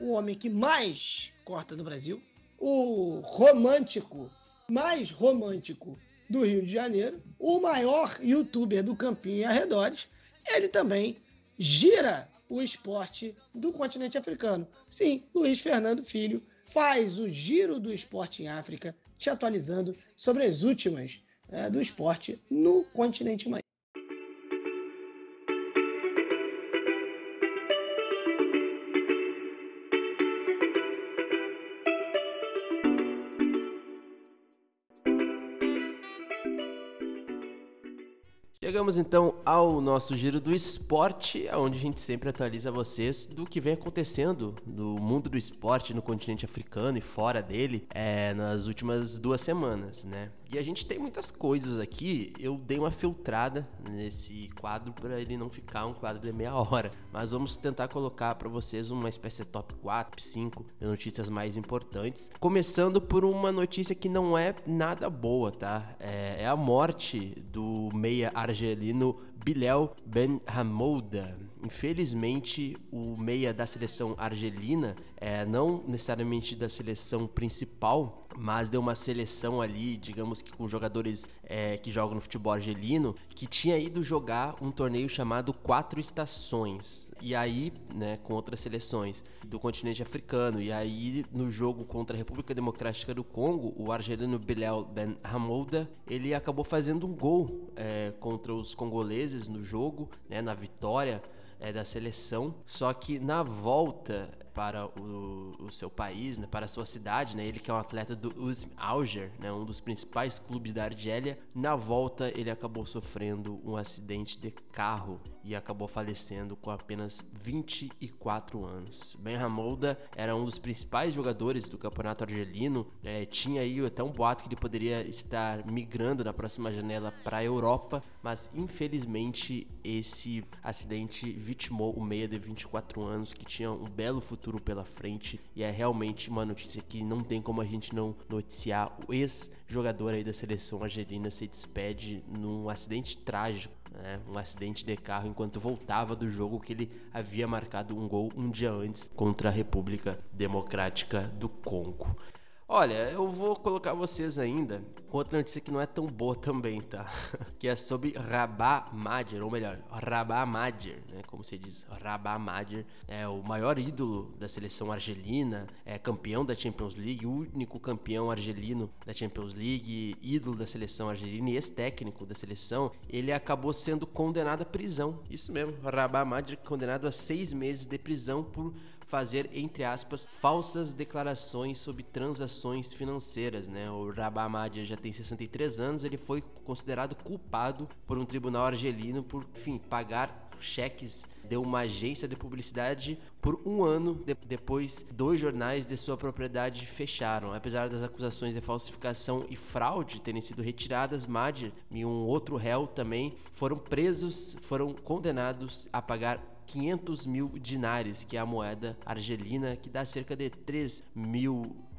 o homem que mais corta no Brasil, o romântico, mais romântico do Rio de Janeiro, o maior youtuber do Campinho e arredores, ele também gira o esporte do continente africano. Sim, Luiz Fernando Filho faz o giro do esporte em África, te atualizando sobre as últimas é, do esporte no continente Chegamos então ao nosso giro do esporte, onde a gente sempre atualiza vocês do que vem acontecendo no mundo do esporte no continente africano e fora dele é, nas últimas duas semanas, né? E a gente tem muitas coisas aqui. Eu dei uma filtrada nesse quadro para ele não ficar um quadro de meia hora. Mas vamos tentar colocar para vocês uma espécie de top 4, 5 de notícias mais importantes. Começando por uma notícia que não é nada boa, tá? É, é a morte do meia argelino Bilal Ben Hamouda. Infelizmente, o meia da seleção argelina, é, não necessariamente da seleção principal, mas de uma seleção ali, digamos que com jogadores é, que jogam no futebol argelino, que tinha ido jogar um torneio chamado Quatro Estações. E aí, né, com outras seleções do continente africano. E aí, no jogo contra a República Democrática do Congo, o argelino Bilal Ben Hamouda, ele acabou fazendo um gol é, contra os congoleses no jogo, né, na vitória é, da seleção. Só que na volta para o, o, seu país, né, para a sua cidade, né, ele que é um atleta do USM Alger, né, um dos principais clubes da Argélia, na volta ele acabou sofrendo um acidente de carro e acabou falecendo com apenas 24 anos. Ben Hamouda era um dos principais jogadores do campeonato argelino, é, tinha aí até um boato que ele poderia estar migrando na próxima janela para a Europa, mas infelizmente esse acidente vitimou o meia de 24 anos que tinha um belo futuro pela frente e é realmente uma notícia que não tem como a gente não noticiar. O ex-jogador aí da seleção argelina se despede num acidente trágico né, um acidente de carro enquanto voltava do jogo que ele havia marcado um gol um dia antes contra a República Democrática do Congo. Olha, eu vou colocar vocês ainda com outra notícia que não é tão boa também, tá? que é sobre Rabah Madjer, ou melhor, Rabah Madjer, né? Como se diz, Rabah Madjer é o maior ídolo da seleção argelina, é campeão da Champions League, o único campeão argelino da Champions League, ídolo da seleção argelina e ex-técnico da seleção. Ele acabou sendo condenado à prisão. Isso mesmo, Rabah Madjer condenado a seis meses de prisão por fazer, entre aspas, falsas declarações sobre transações financeiras. Né? O Rabah Madia já tem 63 anos, ele foi considerado culpado por um tribunal argelino por, enfim, pagar cheques de uma agência de publicidade por um ano de, depois dois jornais de sua propriedade fecharam. Apesar das acusações de falsificação e fraude terem sido retiradas, Madir e um outro réu também foram presos, foram condenados a pagar 500 mil dinares, que é a moeda argelina, que dá cerca de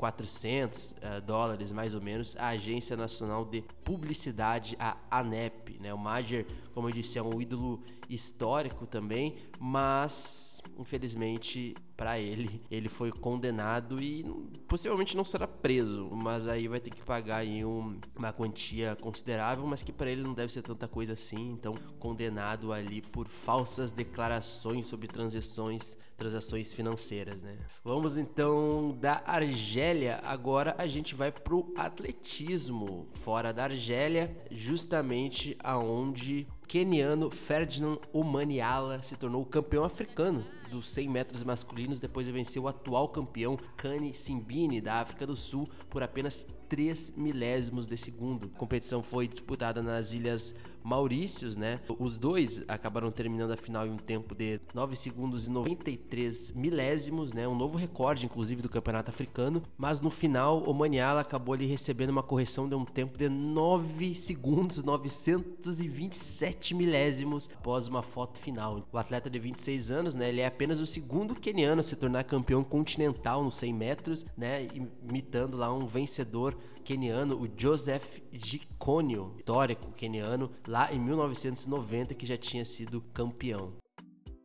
3.400 uh, eh, dólares, mais ou menos, a Agência Nacional de Publicidade, a ANEP. Né? O Majer, como eu disse, é um ídolo histórico também, mas infelizmente para ele, ele foi condenado e possivelmente não será preso, mas aí vai ter que pagar aí um, uma quantia considerável, mas que para ele não deve ser tanta coisa assim, então condenado ali por falsas declarações sobre transações transações financeiras, né? Vamos então da Argélia, agora a gente vai pro atletismo, fora da Argélia, justamente aonde o keniano Ferdinand Omaniala se tornou campeão africano dos 100 metros masculinos depois de vencer o atual campeão Kani Simbini da África do Sul por apenas 3 milésimos de segundo. A competição foi disputada nas Ilhas Maurícios, né? Os dois acabaram terminando a final em um tempo de 9 segundos e 93 milésimos, né? Um novo recorde, inclusive, do campeonato africano. Mas no final, o Maniala acabou ali recebendo uma correção de um tempo de 9 segundos, 927 milésimos após uma foto final. O atleta de 26 anos, né? Ele é apenas o segundo queniano a se tornar campeão continental nos 100 metros, né? Imitando lá um vencedor keniano, o Joseph Gikonio, histórico keniano, lá em 1990 que já tinha sido campeão.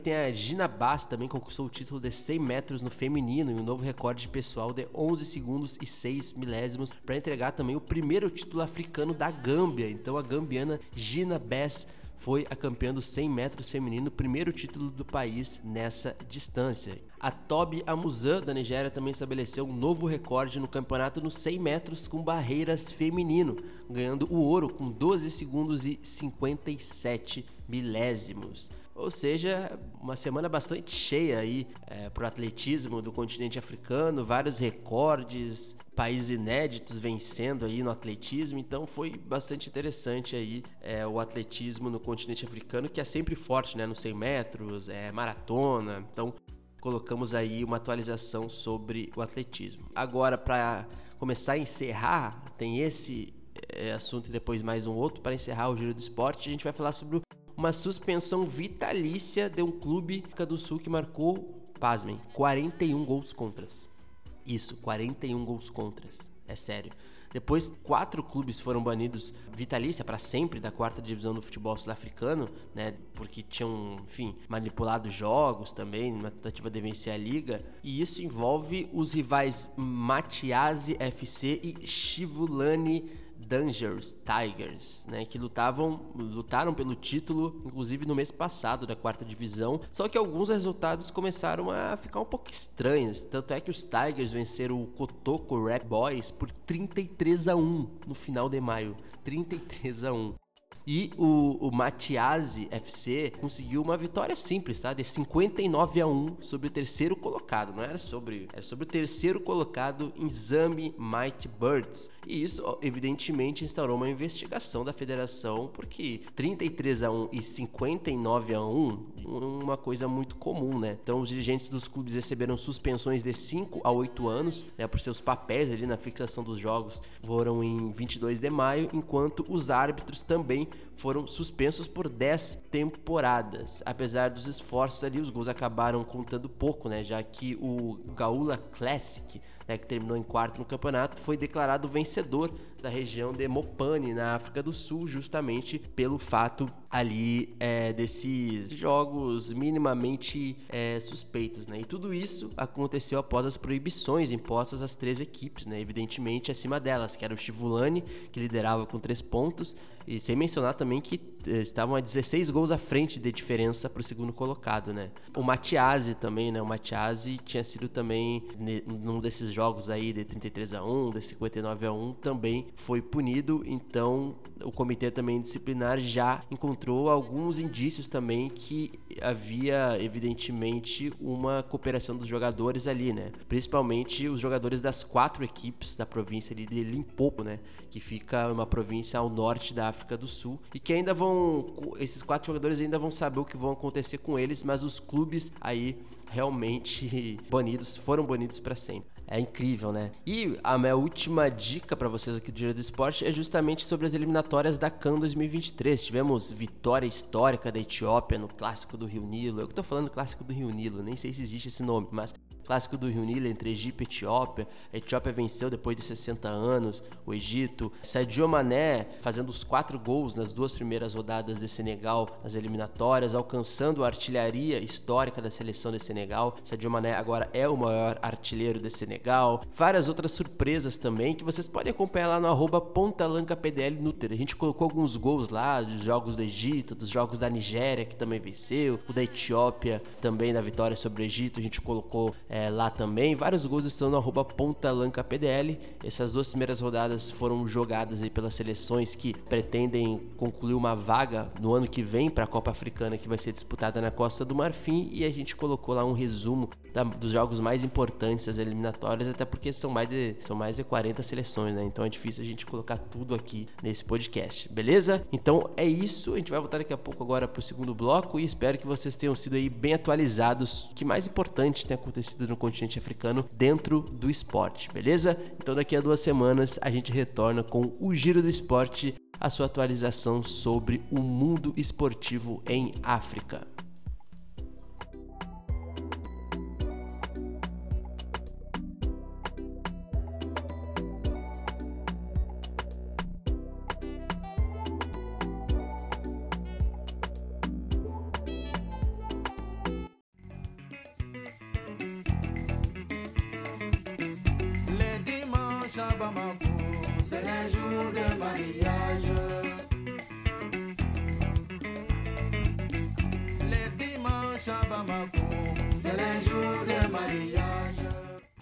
Tem a Gina Bass também conquistou o título de 100 metros no feminino e um novo recorde pessoal de 11 segundos e 6 milésimos para entregar também o primeiro título africano da Gâmbia. Então a gambiana Gina Bass foi a campeã dos 100 metros feminino, primeiro título do país nessa distância. A Toby Amuzan, da Nigéria, também estabeleceu um novo recorde no campeonato nos 100 metros com barreiras feminino, ganhando o ouro com 12 segundos e 57 milésimos. Ou seja, uma semana bastante cheia aí é, para o atletismo do continente africano, vários recordes, países inéditos vencendo aí no atletismo, então foi bastante interessante aí é, o atletismo no continente africano, que é sempre forte, né, nos 100 metros, é, maratona, então colocamos aí uma atualização sobre o atletismo. Agora, para começar a encerrar, tem esse é, assunto e depois mais um outro, para encerrar o Giro do Esporte, a gente vai falar sobre o uma suspensão vitalícia de um clube do Sul que marcou, pasmem, 41 gols contras. Isso, 41 gols contras. É sério. Depois, quatro clubes foram banidos vitalícia para sempre da quarta divisão do futebol sul-africano, né? Porque tinham, enfim, manipulado jogos também, na tentativa de vencer a liga. E isso envolve os rivais Matiase FC e Chivulani Dangerous Tigers, né, que lutavam, lutaram pelo título, inclusive no mês passado da quarta divisão. Só que alguns resultados começaram a ficar um pouco estranhos. Tanto é que os Tigers venceram o Kotoko Rap Boys por 33 a 1 no final de maio. 33 a 1. E o, o Matiasi FC conseguiu uma vitória simples, tá? De 59 a 1 sobre o terceiro colocado. Não era sobre. Era sobre o terceiro colocado em Zambi Mighty Birds. E isso, evidentemente, instaurou uma investigação da federação, porque 33 a 1 e 59 a 1 uma coisa muito comum, né? Então os dirigentes dos clubes receberam suspensões de 5 a 8 anos, né, por seus papéis ali na fixação dos jogos, foram em 22 de maio, enquanto os árbitros também foram suspensos por 10 temporadas. Apesar dos esforços ali, os gols acabaram contando pouco, né, já que o Gaula Classic né, que terminou em quarto no campeonato, foi declarado vencedor da região de Mopane, na África do Sul, justamente pelo fato ali é, desses jogos minimamente é, suspeitos, né? E tudo isso aconteceu após as proibições impostas às três equipes, né? Evidentemente acima delas, que era o Chivulani, que liderava com três pontos, e sem mencionar também que eh, estavam a 16 gols à frente de diferença para o segundo colocado, né? O Matiasi também, né? O Matiasi tinha sido também num desses jogos aí de 33 a 1, de 59 a 1, também foi punido, então o comitê também disciplinar já encontrou alguns indícios também que havia evidentemente uma cooperação dos jogadores ali, né? Principalmente os jogadores das quatro equipes da província ali de Limpopo, né? Que fica uma província ao norte da África do Sul e que ainda vão esses quatro jogadores ainda vão saber o que vão acontecer com eles, mas os clubes aí realmente banidos foram banidos para sempre. É incrível, né? E a minha última dica para vocês aqui do Giro do Esporte é justamente sobre as eliminatórias da CAN 2023. Tivemos vitória histórica da Etiópia no Clássico do Rio Nilo. Eu que tô falando Clássico do Rio Nilo, nem sei se existe esse nome, mas clássico do Rio Nilo entre Egito e Etiópia. A Etiópia venceu depois de 60 anos o Egito. Sadio Mané fazendo os quatro gols nas duas primeiras rodadas de Senegal nas eliminatórias, alcançando a artilharia histórica da seleção de Senegal. Sadio Mané agora é o maior artilheiro de Senegal. Várias outras surpresas também que vocês podem acompanhar lá no arroba pontalancapdl Nutter. A gente colocou alguns gols lá dos jogos do Egito, dos jogos da Nigéria que também venceu, o da Etiópia também na vitória sobre o Egito. A gente colocou é, é, lá também. Vários gols estão no arroba pontalancapdl. Essas duas primeiras rodadas foram jogadas aí pelas seleções que pretendem concluir uma vaga no ano que vem para a Copa Africana que vai ser disputada na Costa do Marfim e a gente colocou lá um resumo da, dos jogos mais importantes das eliminatórias, até porque são mais de, são mais de 40 seleções, né? Então é difícil a gente colocar tudo aqui nesse podcast, beleza? Então é isso, a gente vai voltar daqui a pouco agora para o segundo bloco e espero que vocês tenham sido aí bem atualizados. O que mais importante tem acontecido no continente africano dentro do esporte, beleza? Então daqui a duas semanas a gente retorna com o Giro do Esporte, a sua atualização sobre o mundo esportivo em África.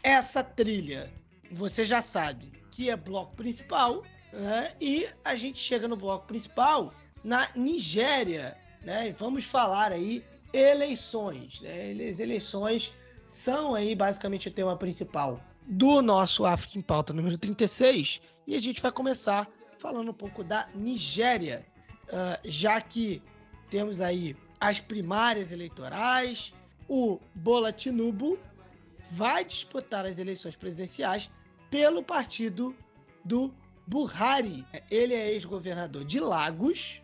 Essa trilha, você já sabe que é bloco principal, né? E a gente chega no bloco principal na Nigéria, né? E vamos falar aí eleições, né? As eleições são aí basicamente o tema principal do nosso África em Pauta número 36 e a gente vai começar falando um pouco da Nigéria, uh, já que temos aí as primárias eleitorais, o Bola Tinubu vai disputar as eleições presidenciais pelo partido do Buhari. Ele é ex-governador de Lagos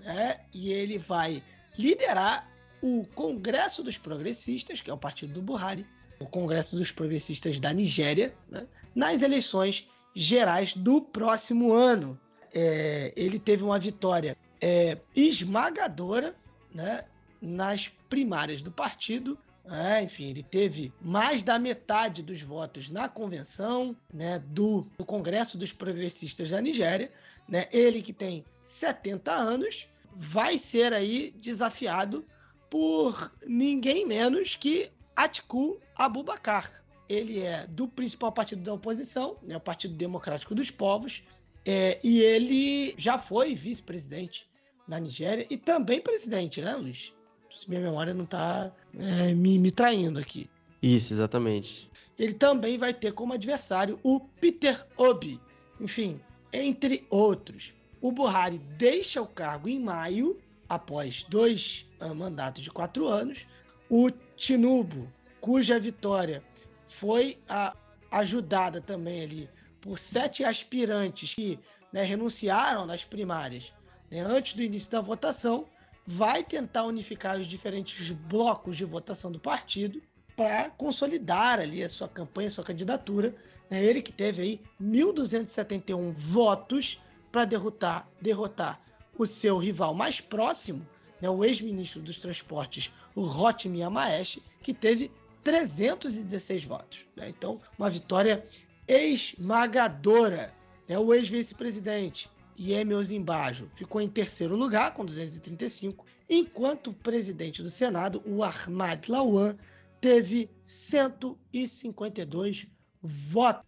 né, e ele vai liderar o Congresso dos Progressistas, que é o partido do Buhari, o Congresso dos Progressistas da Nigéria, né, nas eleições gerais do próximo ano. É, ele teve uma vitória é, esmagadora né, nas primárias do partido. É, enfim, ele teve mais da metade dos votos na convenção né, do, do Congresso dos Progressistas da Nigéria. Né, ele que tem 70 anos vai ser aí desafiado por ninguém menos que Atiku Abubakar. Ele é do principal partido da oposição, né, o Partido Democrático dos Povos, é, e ele já foi vice-presidente na Nigéria e também presidente, né, Luiz? se minha memória não está é, me, me traindo aqui. Isso, exatamente. Ele também vai ter como adversário o Peter Obi. Enfim, entre outros. O Buhari deixa o cargo em maio, após dois uh, mandatos de quatro anos. O Tinubu, cuja vitória foi uh, ajudada também ali por sete aspirantes que né, renunciaram nas primárias né, antes do início da votação, vai tentar unificar os diferentes blocos de votação do partido para consolidar ali a sua campanha, a sua candidatura. Né? Ele que teve aí 1.271 votos para derrotar, derrotar o seu rival mais próximo, né? o ex-ministro dos Transportes, o Rotimi Amaesh, que teve 316 votos. Né? Então, uma vitória esmagadora. Né? O ex-vice-presidente, Ieme Ozimbajo, ficou em terceiro lugar, com 235, enquanto o presidente do Senado, o Ahmad Lawan, teve 152 votos.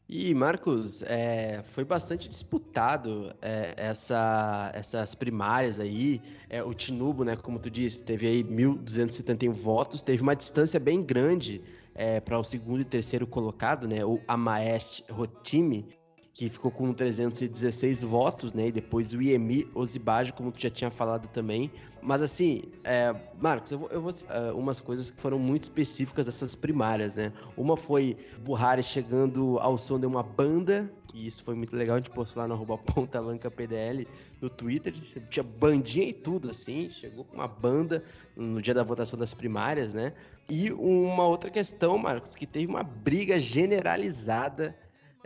E, Marcos, é, foi bastante disputado é, essa, essas primárias aí. É, o Tinubu, né, como tu disse, teve aí 1.271 votos, teve uma distância bem grande é, para o segundo e terceiro colocado, né, o Amaest Rotimi, que ficou com 316 votos, né? E depois o IEMI Ozibajo, como tu já tinha falado também. Mas assim, é, Marcos, eu vou, eu vou uh, umas coisas que foram muito específicas dessas primárias, né? Uma foi Buhari chegando ao som de uma banda, e isso foi muito legal, a gente postou lá no arroba pontalanca PDL no Twitter, tinha bandinha e tudo, assim, chegou com uma banda no dia da votação das primárias, né? E uma outra questão, Marcos, que teve uma briga generalizada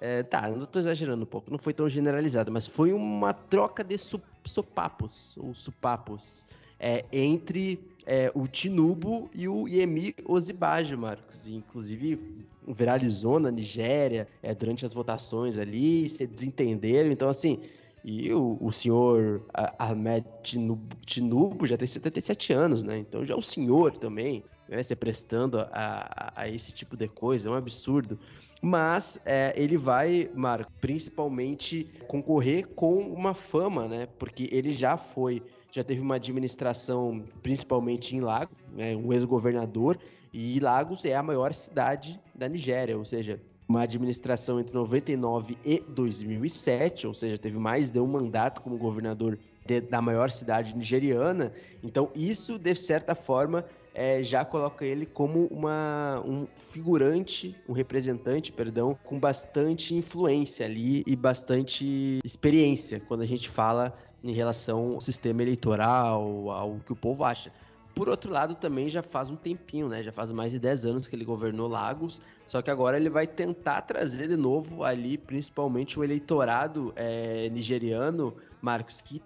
é, tá, não tô exagerando um pouco, não foi tão generalizado, mas foi uma troca de sopapos, ou supapos, é, entre é, o Tinubu e o Yemi Ozibajo, Marcos. E, inclusive, viralizou na Nigéria é, durante as votações ali, se desentenderam. Então, assim, e o, o senhor Ahmed Tinubu, Tinubu, já tem 77 anos, né? Então já é um senhor também, né? Se prestando a, a, a esse tipo de coisa, é um absurdo mas é, ele vai, Marco, principalmente concorrer com uma fama, né? Porque ele já foi, já teve uma administração, principalmente em Lagos, né? um ex-governador, e Lagos é a maior cidade da Nigéria, ou seja, uma administração entre 99 e 2007, ou seja, teve mais de um mandato como governador de, da maior cidade nigeriana. Então, isso, de certa forma, é, já coloca ele como uma, um figurante, um representante, perdão, com bastante influência ali e bastante experiência quando a gente fala em relação ao sistema eleitoral, ao que o povo acha. Por outro lado, também já faz um tempinho, né? Já faz mais de 10 anos que ele governou Lagos, só que agora ele vai tentar trazer de novo ali, principalmente o eleitorado é, nigeriano, Marcos, que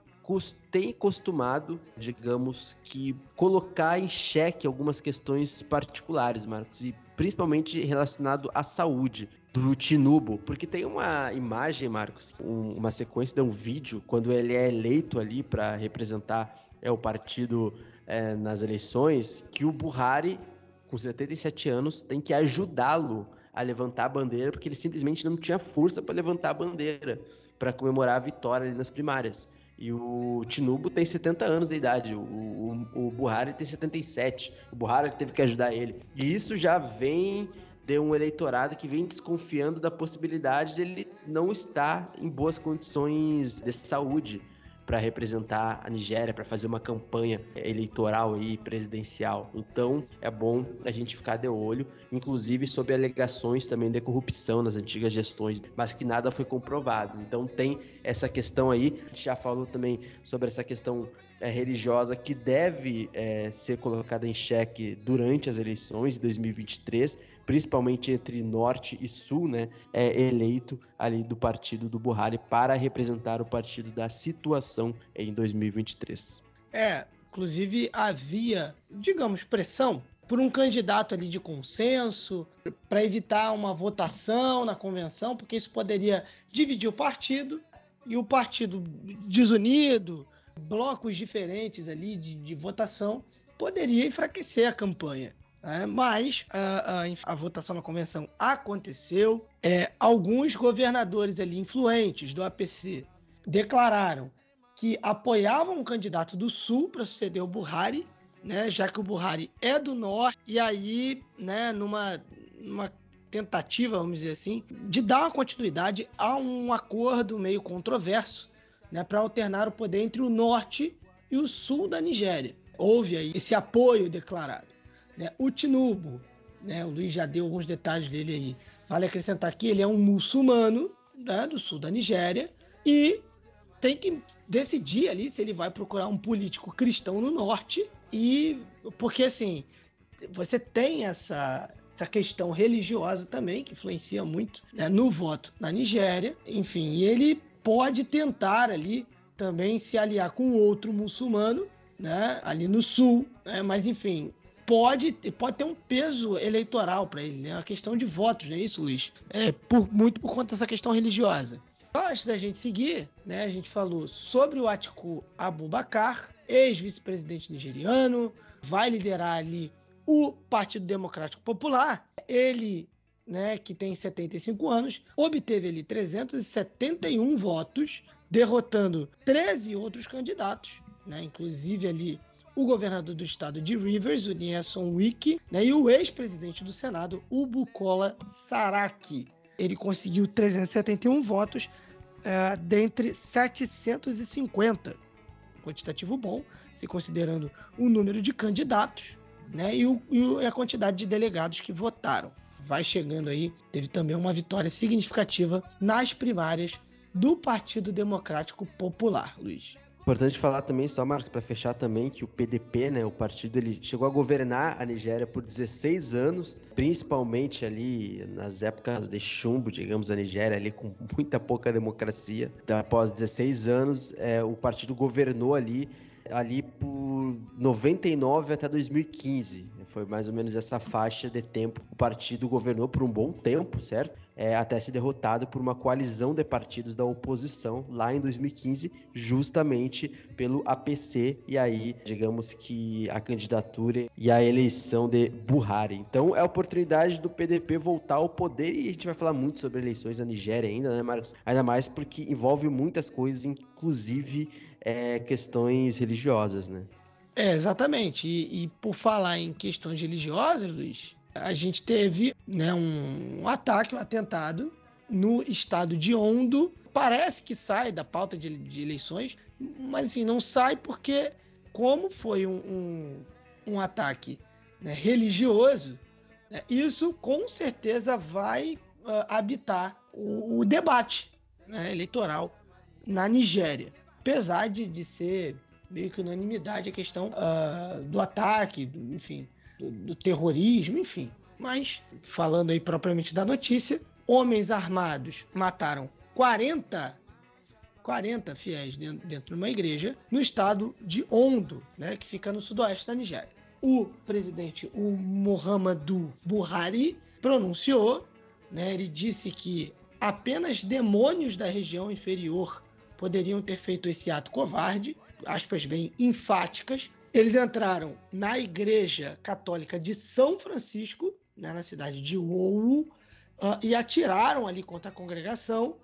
tem costumado, digamos que, colocar em xeque algumas questões particulares, Marcos, e principalmente relacionado à saúde do Tinubo, porque tem uma imagem, Marcos, um, uma sequência de um vídeo quando ele é eleito ali para representar é o partido é, nas eleições, que o Buhari, com 77 anos, tem que ajudá-lo a levantar a bandeira, porque ele simplesmente não tinha força para levantar a bandeira para comemorar a vitória ali nas primárias. E o Tinubu tem 70 anos de idade, o, o, o Buhari tem 77. O Buhari teve que ajudar ele. E isso já vem de um eleitorado que vem desconfiando da possibilidade de ele não estar em boas condições de saúde para representar a Nigéria, para fazer uma campanha eleitoral e presidencial. Então, é bom a gente ficar de olho, inclusive sobre alegações também de corrupção nas antigas gestões, mas que nada foi comprovado. Então, tem essa questão aí. A gente já falou também sobre essa questão é, religiosa que deve é, ser colocada em xeque durante as eleições de 2023 principalmente entre norte e sul, né, é eleito ali do partido do Buhari para representar o partido da situação em 2023. É, inclusive havia, digamos, pressão por um candidato ali de consenso, para evitar uma votação na convenção, porque isso poderia dividir o partido e o partido desunido, blocos diferentes ali de, de votação, poderia enfraquecer a campanha. É, mas a, a, a, votação na convenção aconteceu. É, alguns governadores ali influentes do APC declararam que apoiavam um candidato do Sul para suceder o Buhari, né, já que o Buhari é do Norte, e aí, né, numa, numa tentativa, vamos dizer assim, de dar continuidade a um acordo meio controverso né, para alternar o poder entre o Norte e o sul da Nigéria. Houve aí esse apoio declarado. Né? O Tinubu, né? o Luiz já deu alguns detalhes dele aí. Vale acrescentar que ele é um muçulmano né? do sul da Nigéria e tem que decidir ali se ele vai procurar um político cristão no norte e porque assim você tem essa essa questão religiosa também, que influencia muito né, no voto na Nigéria. Enfim, ele pode tentar ali também se aliar com outro muçulmano, né, ali no sul, né, mas enfim, pode, pode ter um peso eleitoral para ele, né, uma questão de votos, não é isso, Luiz? É por, muito por conta dessa questão religiosa. Antes da gente seguir, né, a gente falou sobre o Atiku Abubakar, ex-vice-presidente nigeriano, vai liderar ali o Partido Democrático Popular, ele, né, que tem 75 anos, obteve ali 371 votos, derrotando 13 outros candidatos, né, inclusive ali o governador do estado de Rivers, o Nyesom Wiki, né, e o ex-presidente do Senado, o Bukola Saraki. Ele conseguiu 371 votos uh, dentre 750. Quantitativo bom, se considerando o número de candidatos né? E, o, e a quantidade de delegados que votaram. Vai chegando aí, teve também uma vitória significativa nas primárias do Partido Democrático Popular, Luiz. Importante falar também, só Marcos, para fechar também, que o PDP, né, o partido, ele chegou a governar a Nigéria por 16 anos, principalmente ali nas épocas de chumbo, digamos, a Nigéria ali com muita pouca democracia. Então, após 16 anos, é, o partido governou ali ali por 99 até 2015. Foi mais ou menos essa faixa de tempo. O partido governou por um bom tempo, certo? É, até ser derrotado por uma coalizão de partidos da oposição lá em 2015, justamente pelo APC, e aí, digamos que a candidatura e a eleição de Buhari. Então, é a oportunidade do PDP voltar ao poder, e a gente vai falar muito sobre eleições na Nigéria ainda, né, Marcos? Ainda mais porque envolve muitas coisas, inclusive é, questões religiosas, né? É, exatamente. E, e, por falar em questões religiosas, Luiz, a gente teve né, um, ataque, um atentado no estado de Ondo. Parece que sai da pauta de, de eleições, mas assim, não sai porque, como foi um, um, um ataque né, religioso, né, isso com certeza vai uh, habitar o, o debate né, eleitoral na Nigéria apesar de, de ser meio que unanimidade a questão uh, do ataque, do, enfim, do, do, terrorismo, enfim. Mas, falando aí propriamente da notícia, homens armados mataram 40, 40 fiéis dentro, dentro de uma igreja no estado de Ondo, né, que fica no sudoeste da Nigéria. O presidente, o Muhammadu Buhari, pronunciou, né, ele disse que apenas demônios da região inferior poderiam ter feito esse ato covarde, aspas bem enfáticas. Eles entraram na igreja católica de São Francisco, né, na cidade de Owo, uh, e atiraram ali contra a congregação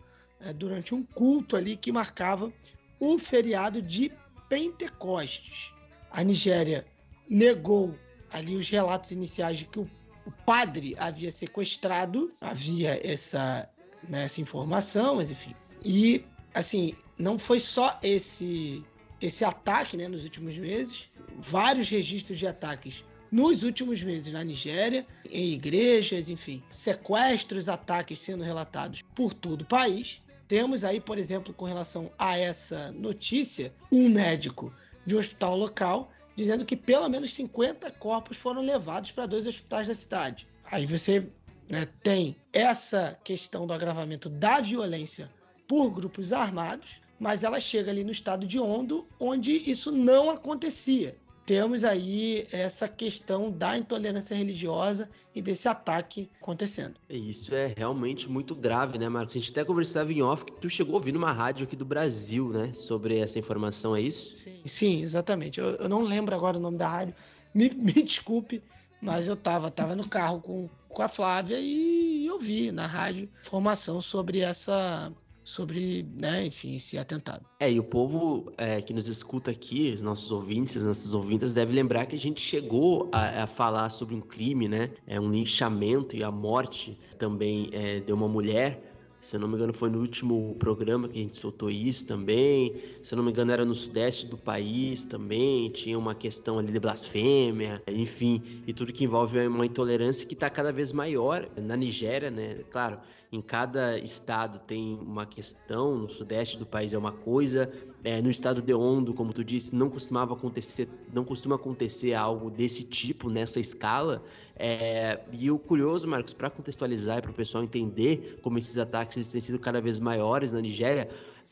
uh, durante um culto ali que marcava o feriado de Pentecostes. A Nigéria negou ali os relatos iniciais de que o, o padre havia sequestrado, havia essa, né, essa informação, mas enfim. E assim, não foi só esse esse ataque, né, nos últimos meses, vários registros de ataques nos últimos meses na Nigéria, em igrejas, enfim, sequestros, ataques sendo relatados por todo o país. Temos aí, por exemplo, com relação a essa notícia, um médico de um hospital local dizendo que pelo menos 50 corpos foram levados para dois hospitais da cidade. Aí você né, tem essa questão do agravamento da violência por grupos armados, mas ela chega ali no estado de Ondo, onde isso não acontecia. Temos aí essa questão da intolerância religiosa e desse ataque acontecendo. Isso é realmente muito grave, né, Marcos? A gente até conversava em off que tu chegou a ouvir numa rádio aqui do Brasil, né, sobre essa informação, é isso? Sim, sim exatamente. Eu, eu não lembro agora o nome da rádio, me, me desculpe, mas eu tava, tava no carro com, com a Flávia e eu vi na rádio informação sobre essa sobre, né, enfim, esse atentado. É, e o povo é, que nos escuta aqui, os nossos ouvintes, as nossas ouvintas, deve lembrar que a gente chegou a, a falar sobre um crime, né, é um linchamento e a morte também é, de uma mulher Se eu não me engano, foi no último programa que a gente soltou isso também. Se eu não me engano, era no sudeste do país também. Tinha uma questão ali de blasfêmia, enfim, e tudo que envolve uma intolerância que está cada vez maior na Nigéria, né? Claro, em cada estado tem uma questão. No sudeste do país é uma coisa. É, no estado de Ondo, como tu disse, não costumava acontecer, não costuma acontecer algo desse tipo nessa escala. É, e o curioso, Marcos, para contextualizar e para o pessoal entender como esses ataques têm sido cada vez maiores na Nigéria,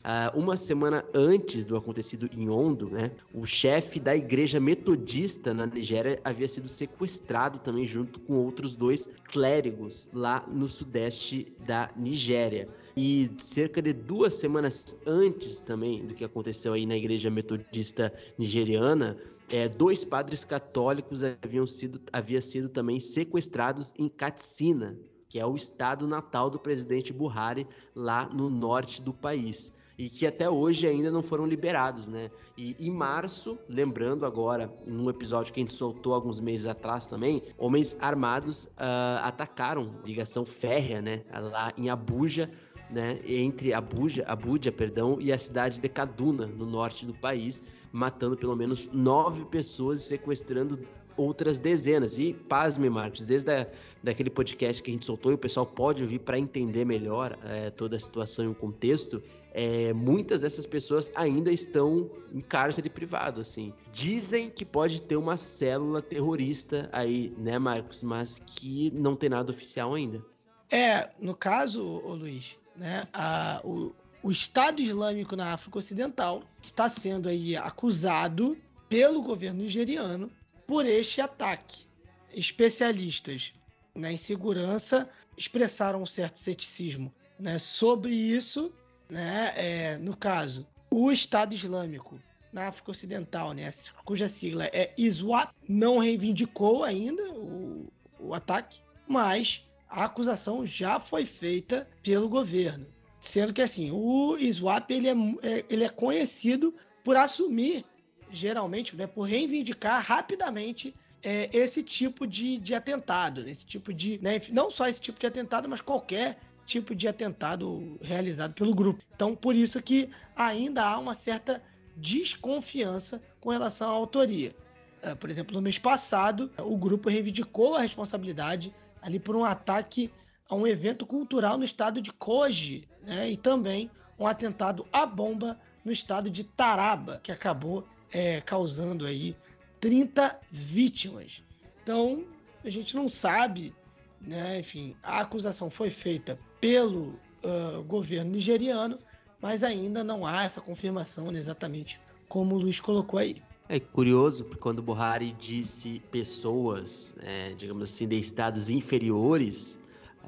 Uh, uma semana antes do acontecido em Ondo, né, o chefe da igreja metodista na Nigéria havia sido sequestrado também junto com outros dois clérigos lá no sudeste da Nigéria. E cerca de duas semanas antes também do que aconteceu aí na igreja metodista nigeriana, é, dois padres católicos haviam sido, havia sido também sequestrados em Katsina, que é o estado natal do presidente Buhari, lá no norte do país. E que até hoje ainda não foram liberados, né? E em março, lembrando agora, num episódio que a gente soltou alguns meses atrás também, homens armados uh, atacaram ligação férrea, né? Lá em Abuja, né? Entre Abuja, Abuja, perdão, e a cidade de Kaduna, no norte do país, matando pelo menos nove pessoas e sequestrando outras dezenas. E pasme, Marcos, desde a, daquele podcast que a gente soltou, e o pessoal pode ouvir para entender melhor é, toda a situação e o contexto, é, muitas dessas pessoas ainda estão em cárcere privado, assim. Dizem que pode ter uma célula terrorista aí, né, Marcos? Mas que não tem nada oficial ainda. É, no caso, ô Luiz, né, a, o, o Estado Islâmico na África Ocidental está sendo aí acusado pelo governo nigeriano por este ataque. Especialistas né, em segurança expressaram um certo ceticismo né, sobre isso, né, é, no caso, o Estado Islâmico na África Ocidental, né, cuja sigla é ISWAP, não reivindicou ainda o, o ataque, mas a acusação já foi feita pelo governo. Sendo que assim, o swap ele é, é, ele é conhecido por assumir, geralmente, né, por reivindicar rapidamente é, esse tipo de, de atentado, esse tipo de. Né, não só esse tipo de atentado, mas qualquer tipo de atentado realizado pelo grupo. Então, por isso que ainda há uma certa desconfiança com relação à autoria. É, por exemplo, no mês passado, o grupo reivindicou a responsabilidade ali por um ataque a um evento cultural no estado de Koji, né? E também um atentado à bomba no estado de Taraba, que acabou é, causando aí 30 vítimas. Então, a gente não sabe, né? Enfim, a acusação foi feita pelo uh, governo nigeriano, mas ainda não há essa confirmação né, exatamente como o Luiz colocou aí. É curioso, porque quando Buhari disse pessoas, é, digamos assim, de estados inferiores,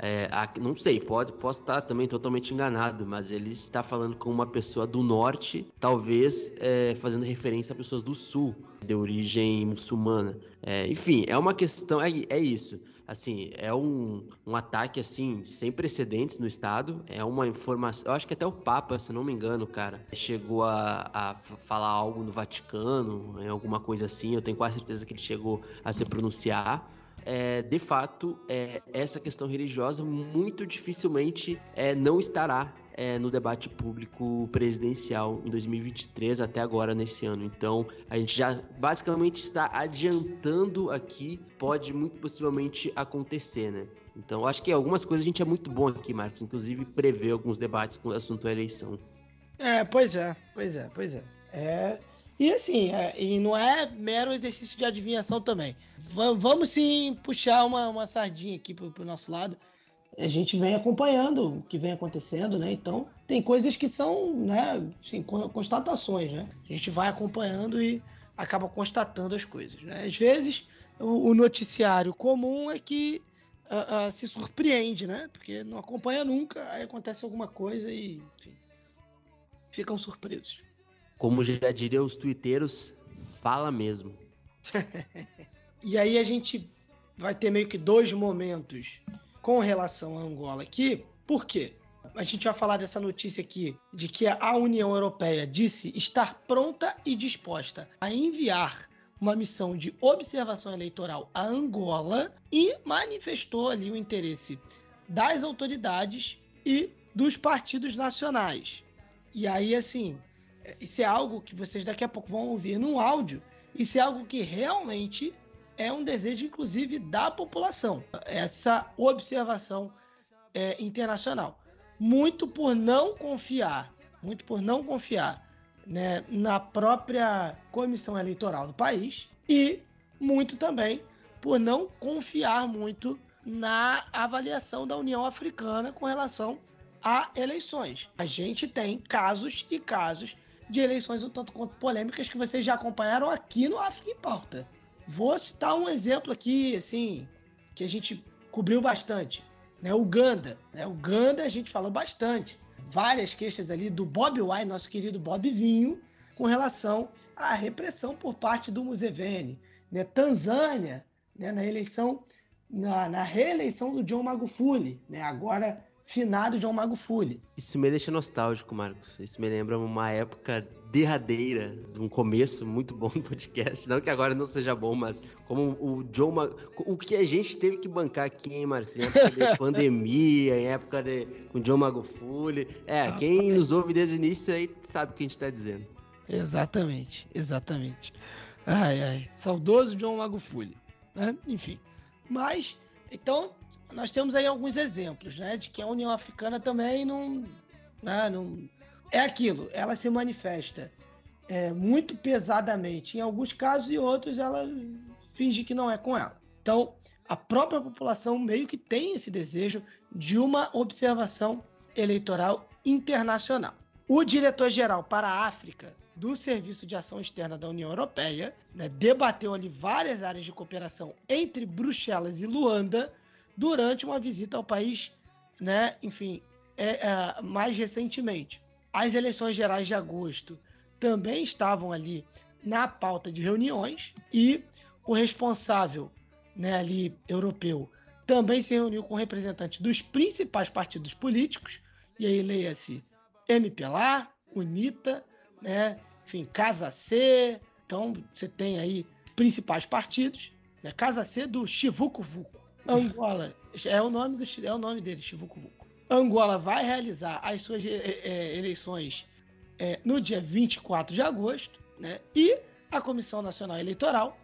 é, não sei, pode, posso estar também totalmente enganado, mas ele está falando com uma pessoa do norte, talvez é, fazendo referência a pessoas do sul, de origem muçulmana. É, enfim, é uma questão, é, é isso. Assim, é um, um ataque assim sem precedentes no estado. É uma informação. Eu acho que até o Papa, se não me engano, cara, chegou a, a falar algo no Vaticano, alguma coisa assim. Eu tenho quase certeza que ele chegou a se pronunciar é, de fato, é, essa questão religiosa muito dificilmente é, não estará é, no debate público presidencial em 2023 até agora nesse ano. Então, a gente já basicamente está adiantando aqui, pode muito possivelmente acontecer, né? Então, acho que algumas coisas a gente é muito bom aqui, Marcos, inclusive prever alguns debates com o assunto da eleição. É, pois é, pois é, pois é. É, e assim, é, e não é mero exercício de adivinhação também. V vamos sim puxar uma, uma sardinha aqui pro, pro nosso lado. A gente vem acompanhando o que vem acontecendo, né? Então, tem coisas que são, né, assim, constatações, né? A gente vai acompanhando e acaba constatando as coisas, né? Às vezes, o, o noticiário comum é que uh, uh, se surpreende, né? Porque não acompanha nunca, aí acontece alguma coisa e, enfim, ficam surpresos. Como já diria os twitteiros, fala mesmo. e aí a gente vai ter meio que dois momentos com relação a Angola aqui. Por quê? A gente vai falar dessa notícia aqui de que a União Europeia disse estar pronta e disposta a enviar uma missão de observação eleitoral a Angola e manifestou ali o interesse das autoridades e dos partidos nacionais. E aí, assim, isso é algo que vocês daqui a pouco vão ouvir no áudio. Isso é algo que realmente é um desejo, inclusive, da população. Essa observação é, internacional. Muito por não confiar, muito por não confiar né, na própria comissão eleitoral do país e muito também por não confiar muito na avaliação da União Africana com relação a eleições. A gente tem casos e casos de eleições um tanto quanto polêmicas que vocês já acompanharam aqui no África em Pauta. Vou citar um exemplo aqui, assim, que a gente cobriu bastante. Né, Uganda. Né, Uganda a gente falou bastante. Várias queixas ali do Bob Wine, nosso querido Bob Vinho, com relação à repressão por parte do Museveni. Né, Tanzânia, né, na eleição, na, na, reeleição do John Magufuli, né, agora finado John Magufuli. Isso me deixa nostálgico, Marcos. Isso me lembra uma época derradeira, de um começo muito bom do podcast. Não que agora não seja bom, mas como o John Mag... o que a gente teve que bancar aqui, hein, Marcos? Em época de pandemia, em época de com John Magufuli. É, ah, quem nos ouve desde o início aí sabe o que a gente está dizendo. Exatamente, exatamente. Ai, ai, saudoso John Magufuli, né? Enfim. Mas então nós temos aí alguns exemplos, né, de que a União Africana também não, né, não é aquilo, ela se manifesta é, muito pesadamente em alguns casos e outros ela finge que não é com ela. Então, a própria população meio que tem esse desejo de uma observação eleitoral internacional. O diretor-geral para a África do Serviço de Ação Externa da União Europeia né, debateu ali várias áreas de cooperação entre Bruxelas e Luanda durante uma visita ao país, né? Enfim, é, é, mais recentemente. As eleições gerais de agosto também estavam ali na pauta de reuniões e o responsável, né, ali europeu, também se reuniu com representantes dos principais partidos políticos, e aí leia-se MPLA, UNITA, né, enfim, Casa C, então você tem aí principais partidos, né, Casa C do Chivuco Vuco, Angola, é o nome, do, é o nome dele, Chivucuvuco. Angola vai realizar as suas é, é, eleições é, no dia 24 de agosto, né? E a Comissão Nacional Eleitoral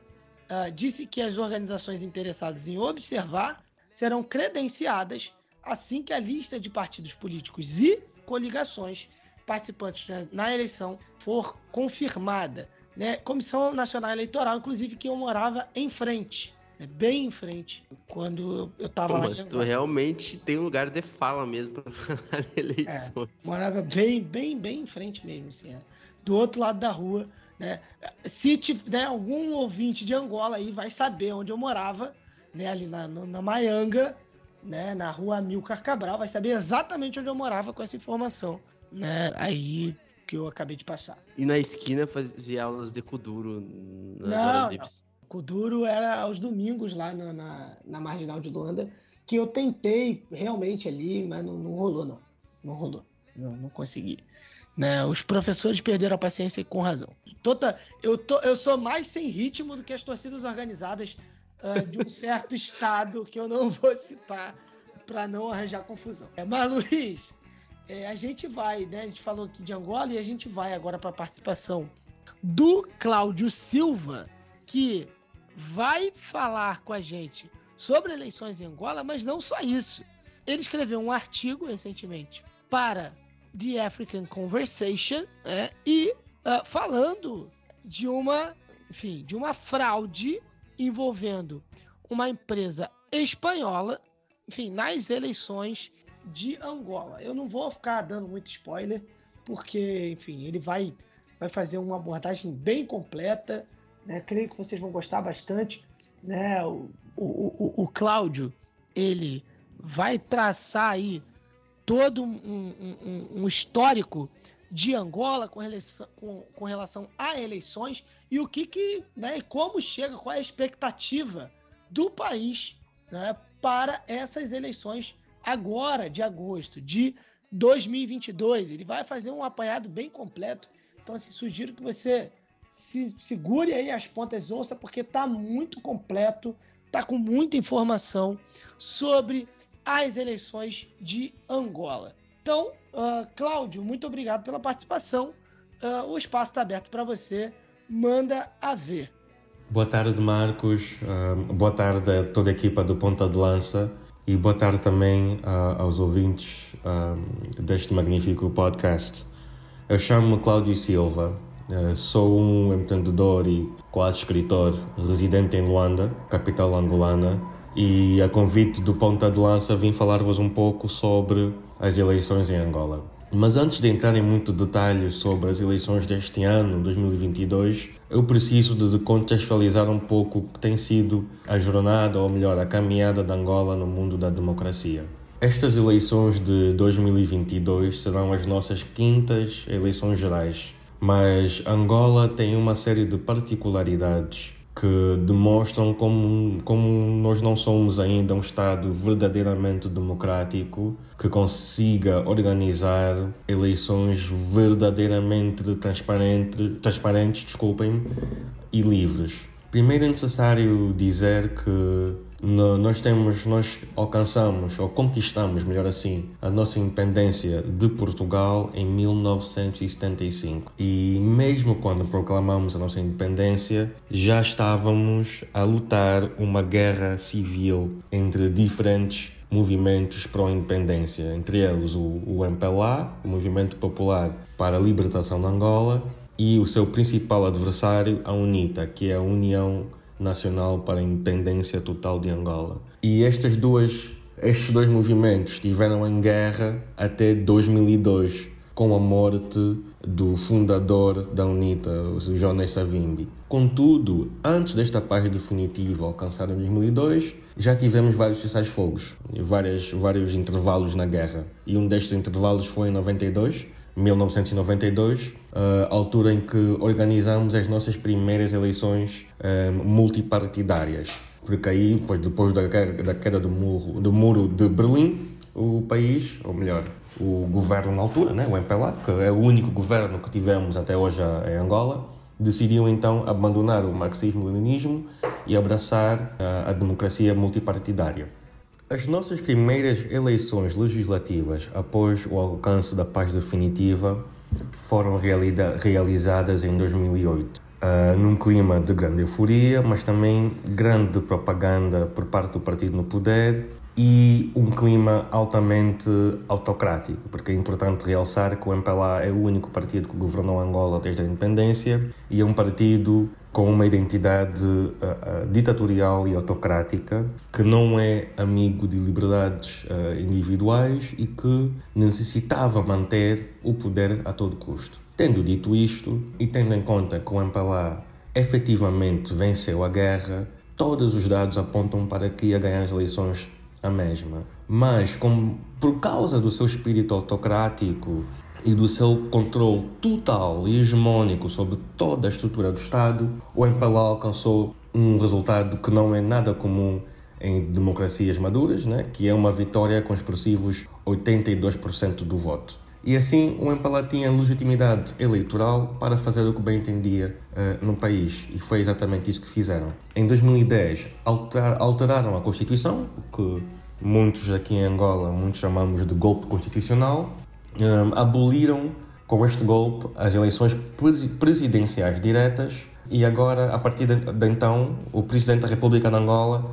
uh, disse que as organizações interessadas em observar serão credenciadas assim que a lista de partidos políticos e coligações participantes na, na eleição for confirmada. Né? Comissão Nacional Eleitoral, inclusive, que eu morava em frente é bem em frente. Quando eu tava Pô, lá. Mas tu realmente tem um lugar de fala mesmo pra falar eleições. É, morava bem, bem, bem em frente mesmo, assim. É. Do outro lado da rua. Né? Se tiver né, algum ouvinte de Angola aí vai saber onde eu morava, né? Ali na, na, na Maianga, né? Na rua Milcar Cabral, vai saber exatamente onde eu morava com essa informação. Né? Aí que eu acabei de passar. E na esquina fazia aulas de Kuduro nas não, horas livres. Kuduro era aos domingos lá na, na, na, Marginal de Luanda, que eu tentei realmente ali, mas não, não rolou, não. Não rolou. Não, não consegui. Né? Os professores perderam a paciência e com razão. Tota, eu, tô, eu sou mais sem ritmo do que as torcidas organizadas uh, de um certo estado que eu não vou citar para não arranjar confusão. É, mas, Luiz, é, a gente vai, né? A gente falou aqui de Angola e a gente vai agora para a participação do Cláudio Silva, que vai falar com a gente sobre eleições em Angola, mas não só isso. Ele escreveu um artigo recentemente para The African Conversation né, e uh, falando de uma, enfim, de uma fraude envolvendo uma empresa espanhola, enfim, nas eleições de Angola. Eu não vou ficar dando muito spoiler, porque, enfim, ele vai, vai fazer uma abordagem bem completa né? Creio que vocês vão gostar bastante. Né? O, o, o, o Cláudio, ele vai traçar aí todo um, um, um histórico de Angola com relação, com, com relação a eleições e o que, que né, como chega, qual é a expectativa do país né, para essas eleições agora de agosto de 2022. Ele vai fazer um apanhado bem completo. Então, assim, sugiro que você se segure aí as pontas ouça, porque tá muito completo, tá com muita informação sobre as eleições de Angola. Então, uh, Cláudio, muito obrigado pela participação. Uh, o espaço está aberto para você. Manda a ver. Boa tarde, Marcos. Uh, boa tarde a toda a equipa do Ponta de Lança. E boa tarde também aos ouvintes deste magnífico podcast. Eu chamo-me Cláudio Silva, sou um empreendedor e quase escritor residente em Luanda, capital angolana, e a convite do Ponta de Lança vim falar-vos um pouco sobre as eleições em Angola. Mas antes de entrar em muito detalhe sobre as eleições deste ano, 2022, eu preciso de contextualizar um pouco o que tem sido a jornada, ou melhor, a caminhada de Angola no mundo da democracia. Estas eleições de 2022 serão as nossas quintas eleições gerais, mas Angola tem uma série de particularidades que demonstram como, como nós não somos ainda um Estado verdadeiramente democrático que consiga organizar eleições verdadeiramente transparente, transparentes desculpem, e livres. Primeiro é necessário dizer que nós temos, nós alcançamos ou conquistamos, melhor assim, a nossa independência de Portugal em 1975. E mesmo quando proclamamos a nossa independência, já estávamos a lutar uma guerra civil entre diferentes movimentos pró-independência, entre eles o, o MPLA, o Movimento Popular para a Libertação de Angola, e o seu principal adversário, a UNITA, que é a União Nacional para a Independência Total de Angola. E estas duas, estes dois movimentos estiveram em guerra até 2002, com a morte do fundador da UNITA, o Jonas Savimbi. Contudo, antes desta paz definitiva alcançada em 2002, já tivemos vários cessar-fogos, vários, vários intervalos na guerra. E um destes intervalos foi em 92, 1992, uh, altura em que organizamos as nossas primeiras eleições uh, multipartidárias. Porque aí, depois, depois da, da queda do muro, do muro de Berlim, o país, ou melhor, o governo na altura, né, o MPLA, que é o único governo que tivemos até hoje em Angola, decidiu então abandonar o marxismo-leninismo e abraçar a, a democracia multipartidária. As nossas primeiras eleições legislativas após o alcance da paz definitiva foram realizadas em 2008, uh, ah, num clima de grande euforia, mas também grande propaganda por parte do partido no poder e um clima altamente autocrático, porque é importante realçar que o MPLA é o único partido que governou Angola desde a independência e é um partido com uma identidade uh, uh, ditatorial e autocrática, que não é amigo de liberdades uh, individuais e que necessitava manter o poder a todo custo. Tendo dito isto, e tendo em conta que o MPLA efetivamente venceu a guerra, todos os dados apontam para que ia ganhar as eleições a mesma. Mas, por causa do seu espírito autocrático e do seu controle total e hegemônico sobre toda a estrutura do Estado, o MPLA alcançou um resultado que não é nada comum em democracias maduras, né? que é uma vitória com expressivos 82% do voto. E assim o MPLA tinha legitimidade eleitoral para fazer o que bem entendia uh, no país. E foi exatamente isso que fizeram. Em 2010 alter, alteraram a Constituição, o que muitos aqui em Angola, muitos chamamos de golpe constitucional. Um, aboliram com este golpe as eleições presidenciais diretas e agora, a partir de, então, o Presidente da República de Angola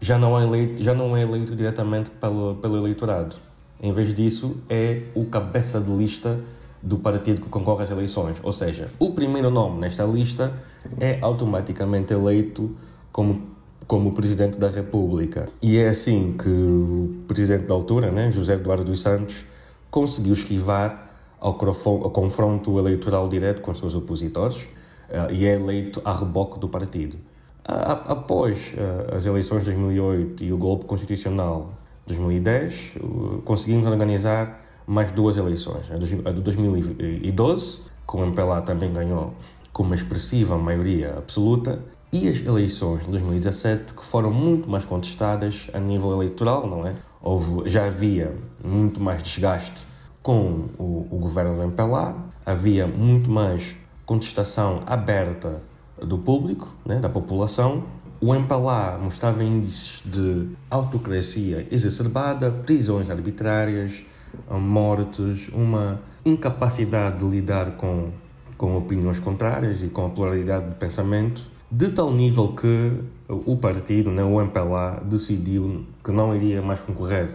já não é eleito, já não é eleito diretamente pelo, pelo eleitorado em vez disso, é o cabeça de lista do partido que concorre às eleições. Ou seja, o primeiro nome nesta lista é automaticamente eleito como, como Presidente da República. E é assim que o Presidente da altura, né, José Eduardo dos Santos, conseguiu esquivar ao, confronto eleitoral direto com seus opositores uh, e é eleito a reboque do partido. Após uh, as eleições de 2008 e o golpe constitucional 2010, conseguimos organizar mais duas eleições. A de 2012, que o MPLA também ganhou com uma expressiva maioria absoluta, e as eleições de 2017, que foram muito mais contestadas a nível eleitoral, não é? Houve, já havia muito mais desgaste com o, o governo do MPLA, havia muito mais contestação aberta do público, né, da população, o MPLA mostrava índices de autocracia exacerbada, prisões arbitrárias, mortes, uma incapacidade de lidar com, com opiniões contrárias e com a pluralidade de pensamento, de tal nível que o partido, né, o MPLA, decidiu que não iria mais concorrer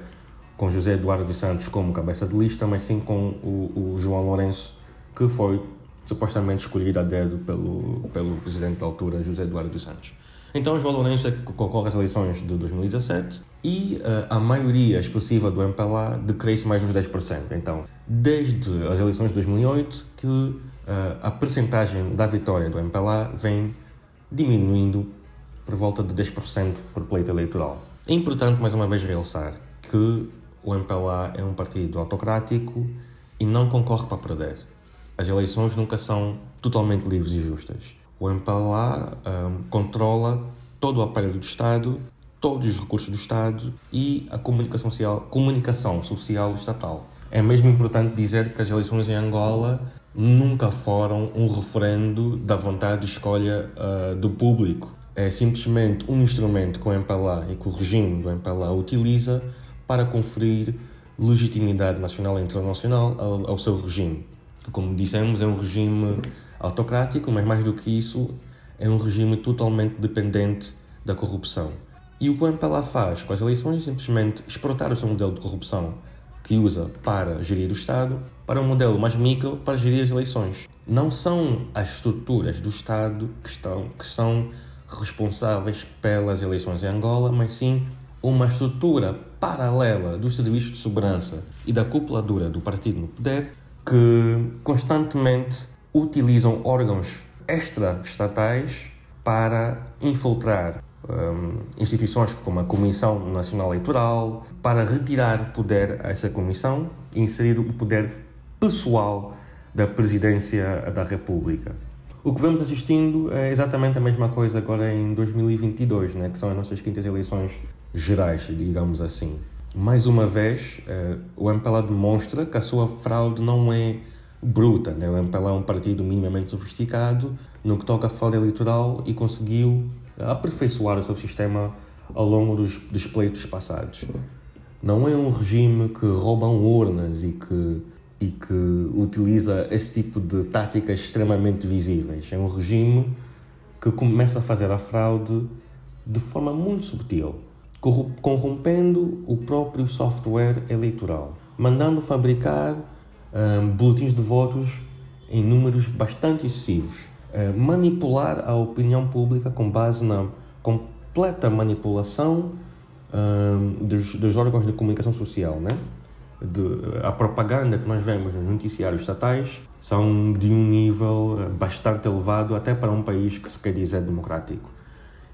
com José Eduardo dos Santos como cabeça de lista, mas sim com o, o João Lourenço, que foi supostamente escolhido a dedo pelo, pelo presidente da altura, José Eduardo dos Santos. Então, João Lourenço é concorre às eleições de 2017 e uh, a maioria expressiva do MPLA decresce mais uns 10%. Então, desde as eleições de 2008 que uh, a percentagem da vitória do MPLA vem diminuindo por volta de 10% por pleito eleitoral. É importante, mais uma vez, realçar que o MPLA é um partido autocrático e não concorre para perder. As eleições nunca são totalmente livres e justas. O MPLA um, controla todo o aparelho do Estado, todos os recursos do Estado e a comunicação social, comunicação social estatal. É mesmo importante dizer que as eleições em Angola nunca foram um referendo da vontade de escolha uh, do público. É simplesmente um instrumento que o MPLA e que o regime do MPLA utiliza para conferir legitimidade nacional e internacional ao, ao seu regime. Como dissemos, é um regime autocrático, mas mais do que isso, é um regime totalmente dependente da corrupção. E o que o MPLA faz com as eleições é simplesmente exportar o seu modelo de corrupção que usa para gerir o Estado para um modelo mais micro para gerir as eleições. Não são as estruturas do Estado que, estão, que são responsáveis pelas eleições em Angola, mas sim uma estrutura paralela dos serviços de segurança e da cúpula dura do partido no poder que constantemente utilizam órgãos extra-estatais para infiltrar um, instituições como a Comissão Nacional Eleitoral, para retirar poder a essa comissão e inserir o poder pessoal da Presidência da República. O que vamos assistindo é exatamente a mesma coisa agora em 2022, né, que são as nossas quintas eleições gerais, digamos assim. Mais uma vez, uh, o MPLA demonstra que a sua fraude não é bruta. Né? O MPLA é um partido minimamente sofisticado no que toca à fraude eleitoral e conseguiu aperfeiçoar o seu sistema ao longo dos, dos pleitos passados. Não é um regime que rouba urnas e que, e que utiliza esse tipo de táticas extremamente visíveis. É um regime que começa a fazer a fraude de forma muito subtil corrompendo o próprio software eleitoral, mandando fabricar um, boletins de votos em números bastante excessivos, manipular a opinião pública com base na completa manipulação um, dos, dos, órgãos de comunicação social, né? De, a propaganda que nós vemos nos noticiários estatais são de um nível bastante elevado até para um país que se quer dizer democrático.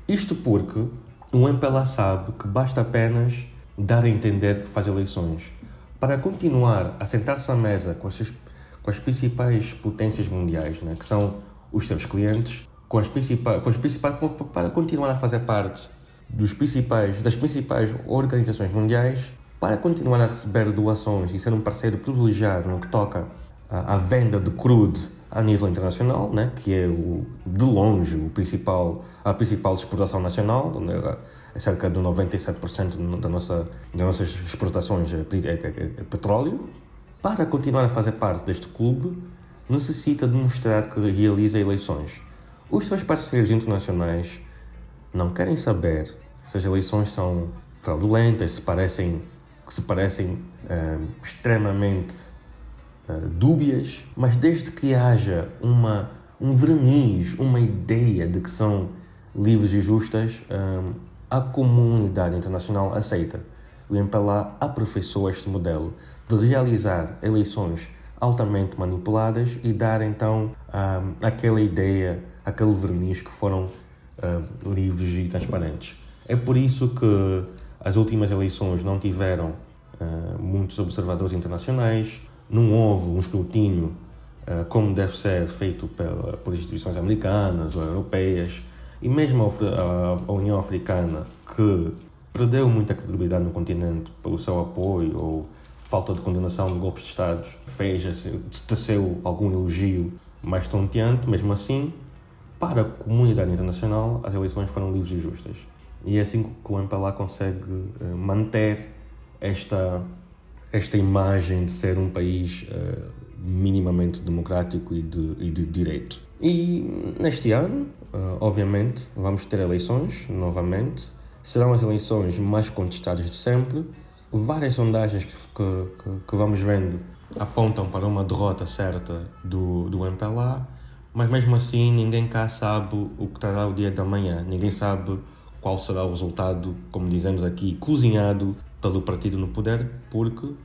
Isto porque o MPLA sabe que basta apenas dar a entender que faz eleições. Para continuar a sentar-se à mesa com as, com as principais potências mundiais, né, que são os seus clientes, com as principais, com as principais, para continuar a fazer parte dos principais, das principais organizações mundiais, para continuar a receber doações e ser um parceiro privilegiado no que toca à, à venda de crude a nível internacional, né, que é o, de longe o principal, a principal exportação nacional, né, é cerca de 97% da nossa, das nossas exportações é, é, é, é, petróleo. Para continuar a fazer parte deste clube, necessita demonstrar que realiza eleições. Os seus parceiros internacionais não querem saber se as eleições são fraudulentas, se parecem, se parecem é, extremamente uh, dúbias, mas desde que haja uma, um verniz, uma ideia de que são livres e justas, eh, a comunidade internacional aceita. O MPLA aperfeiçoa este modelo de realizar eleições altamente manipuladas e dar então um, aquela ideia, aquele verniz que foram livres e transparentes. É por isso que as últimas eleições não tiveram uh, muitos observadores internacionais, não houve um escrutínio uh, como deve ser feito pela, por instituições americanas ou europeias e mesmo a, a, União Africana, que perdeu muita credibilidade no continente pelo seu apoio ou falta de condenação de golpes de Estado, fez, teceu algum elogio mais tonteante, mesmo assim, para a comunidade internacional, as eleições foram livres e justas. E é assim que o MPLA consegue uh, manter esta esta imagem de ser um país uh, minimamente democrático e de, e de direito. E neste ano, uh, obviamente, vamos ter eleições novamente. Serão as eleições mais contestadas de sempre. Várias sondagens que, que, que vamos vendo apontam para uma derrota certa do, do MPLA, mas mesmo assim ninguém cá sabe o que terá o dia da manhã. Ninguém sabe qual será o resultado, como dizemos aqui, cozinhado pelo partido no poder, porque uh,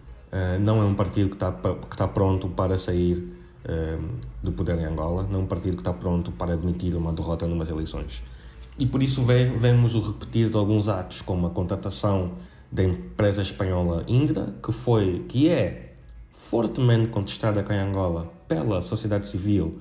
não é um partido que está, que está pronto para sair uh, do poder em Angola, não é um partido que está pronto para admitir uma derrota numas eleições. E por isso vemos o repetir de alguns atos, como a contratação da empresa espanhola Indra, que foi, que é fortemente contestada cá em Angola pela sociedade civil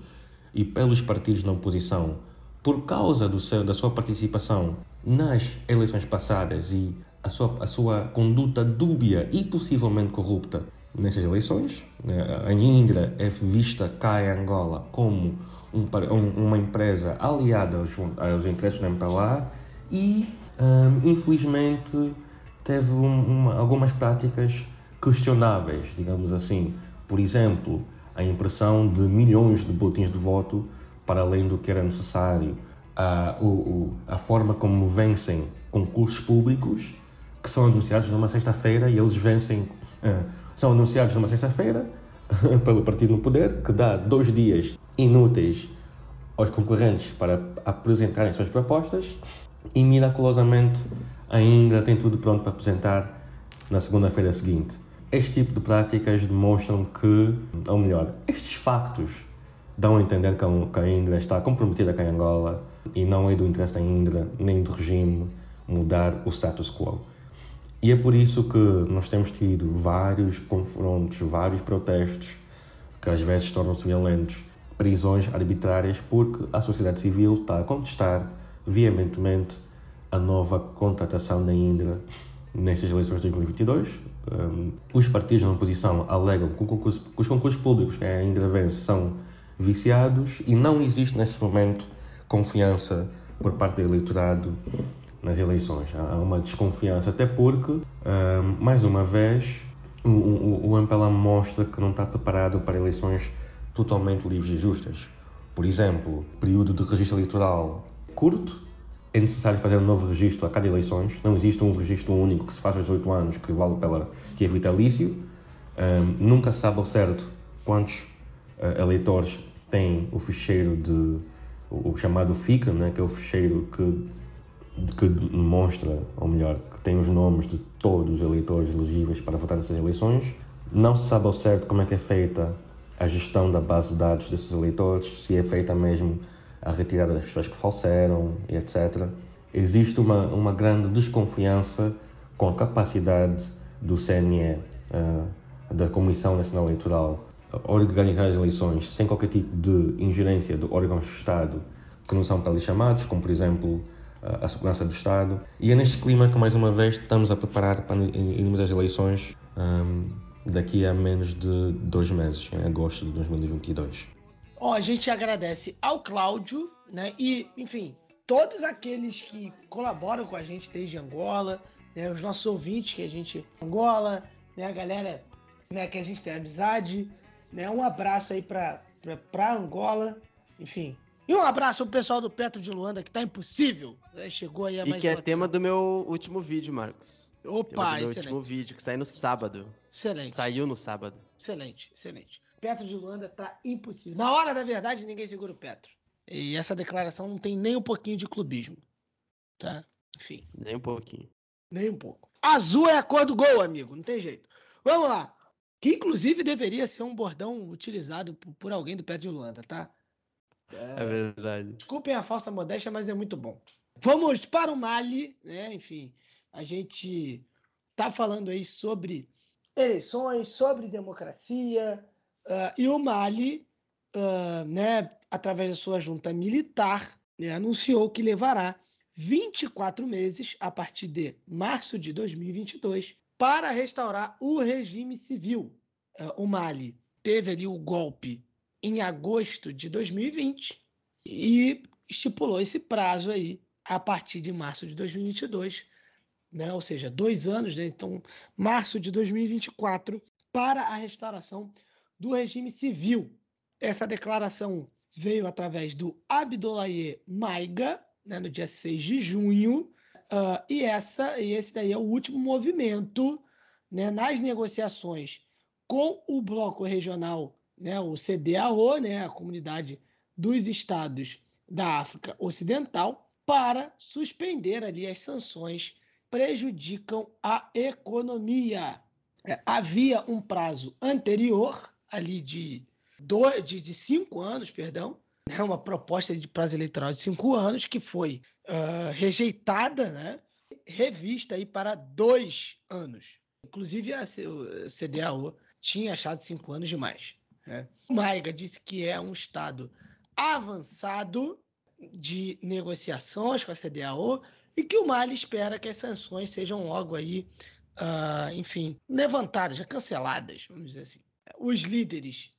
e pelos partidos na oposição por causa do seu, da sua participação nas eleições passadas e a sua, a sua conduta dúbia e possivelmente corrupta nessas eleições. Né? A Indra é vista cá em Angola como um, uma empresa aliada aos, aos interesses da MPLA e, um, infelizmente, teve uma, algumas práticas questionáveis, digamos assim. Por exemplo, a impressão de milhões de boletins de voto para além do que era necessário, a, o, a forma como vencem concursos públicos que são anunciados numa sexta-feira e eles vencem, uh, são anunciados numa sexta-feira pelo partido no poder, que dá dois dias inúteis aos concorrentes para apresentarem suas propostas e miraculosamente ainda tem tudo pronto para apresentar na segunda-feira seguinte. Este tipo de práticas demonstram que, ou melhor, estes factos dão a entender que a Indra está comprometida com a Angola e não é do interesse da Indra nem do regime mudar o status quo. E é por isso que nós temos tido vários confrontos, vários protestos que às vezes tornam-se violentos, prisões arbitrárias, porque a sociedade civil está a contestar veementemente a nova contratação da Indra nestas eleições de 2022. Um, os partidos na oposição alegam que, os concursos públicos que a Indra vence são viciados e não existe nesse momento confiança por parte do eleitorado nas eleições. Há uma desconfiança, até porque, mais uma vez, o, o, o MPLA mostra que não está preparado para eleições totalmente livres e justas. Por exemplo, período de registro eleitoral curto, é necessário fazer um novo registro a cada eleições. Não existe um registro único que se faz aos 8 anos, que vale pela que é vitalício. Um, nunca se sabe ao certo quantos uh, eleitores têm o ficheiro de o, o chamado FICA, né, que é o ficheiro que que demonstra, ou melhor, que tem os nomes de todos os eleitores elegíveis para votar nessas eleições. Não se sabe ao certo como é que é feita a gestão da base de dados desses eleitores, se é feita mesmo a retirada das pessoas que faleceram e etc. Existe uma, uma grande desconfiança com a capacidade do CNE, uh, eh, da Comissão Nacional Eleitoral, organizar as eleições sem qualquer tipo de ingerência de órgãos de Estado que não são para ali chamados, como por exemplo a segurança do Estado. E é neste clima que mais uma vez estamos a preparar para irmos às eleições um, daqui a menos de dois meses, em agosto de 2022. Ó, a gente agradece ao Cláudio, né? E, enfim, todos aqueles que colaboram com a gente desde Angola, né? Os nossos ouvintes que a gente Angola, né? A galera, né? Que a gente tem amizade, né? Um abraço aí para para Angola, enfim. E um abraço pro pessoal do Petro de Luanda, que tá impossível. É, chegou aí a mais E que é tema do meu último vídeo, Marcos. Opa, tema do meu excelente. úlimo vídeo, que sai no sábado. Excelente. Saiu no sábado. Excelente, excelente. Petro de Luanda tá impossível. Na hora da verdade, ninguém segura o Petro. E essa declaração não tem nem um pouquinho de clubismo. Tá? Enfim. Nem um pouquinho. Nem um pouco. Azul é a cor do gol, amigo. Não tem jeito. Vamos lá. Que inclusive deveria ser um bordão utilizado por, alguém do Petro de Luanda, tá? É, é verdade. Desculpem a falsa modéstia, mas é muito bom. Vamos para o Mali, né? Enfim, a gente tá falando aí sobre eleições, sobre democracia, uh, e o Mali, uh, né, através da sua junta militar, né, anunciou que levará 24 meses, a partir de março de 2022, para restaurar o regime civil. Uh, o Mali teve ali o golpe em agosto de 2020 e estipulou esse prazo aí a partir de março de 2022 né? ou seja, dois anos, né? então, março de 2024, para a restauração do regime civil. Essa declaração veio através do Abdoulaye Maiga, né, no dia 6 de junho, uh, e, essa, e esse daí é o último movimento né, nas negociações com o bloco regional, né, o CDAO, né, a Comunidade dos Estados da África Ocidental, para suspender ali as sanções prejudicam a economia. É, havia um prazo anterior, ali de, dois, de, de cinco anos, perdão, né, uma proposta de prazo eleitoral de cinco anos que foi uh, rejeitada, né, revista aí para dois anos. Inclusive a CDAO tinha achado cinco anos demais. Né? Maiga disse que é um estado avançado de negociações com a CDAO e que o Mali espera que as sanções sejam logo aí, uh, enfim, levantadas, canceladas, vamos dizer assim. Os líderes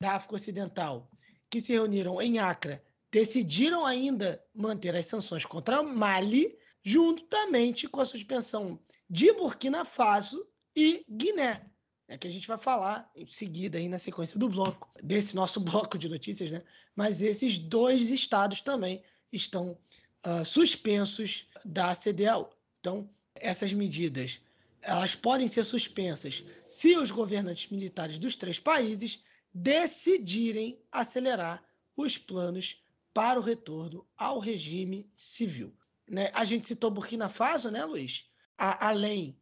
da África Ocidental que se reuniram em Acre decidiram ainda manter as sanções contra Mali, juntamente com a suspensão de Burkina Faso e Guiné. É que a gente vai falar em seguida aí na sequência do bloco, desse nosso bloco de notícias, né? Mas esses dois estados também estão uh, suspensos da CDAO. Então, essas medidas elas podem ser suspensas se os governantes militares dos três países decidirem acelerar os planos para o retorno ao regime civil. Né? A gente citou Burkina Faso, né, Luiz? A, além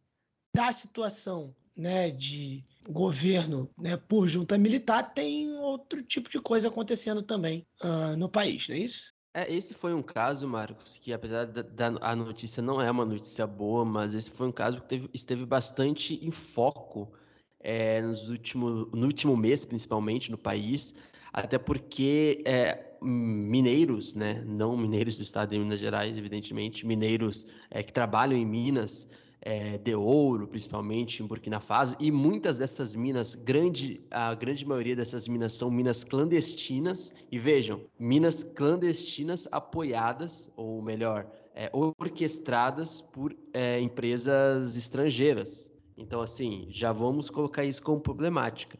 da situação né, de governo né, por junta militar, tem outro tipo de coisa acontecendo também uh, no país, não é isso? É, esse foi um caso, Marcos, que apesar da, da, a notícia não é uma notícia boa, mas esse foi um caso que teve, esteve bastante em foco é, nos último, no último mês, principalmente no país, até porque é, mineiros, né, não mineiros do estado de Minas Gerais, evidentemente, mineiros é, que trabalham em Minas, é, de ouro, principalmente em Burkina Faso, e muitas dessas minas, grande, a grande maioria dessas minas são minas clandestinas, e vejam, minas clandestinas apoiadas, ou melhor, é, orquestradas por é, empresas estrangeiras. Então, assim, já vamos colocar isso como problemática.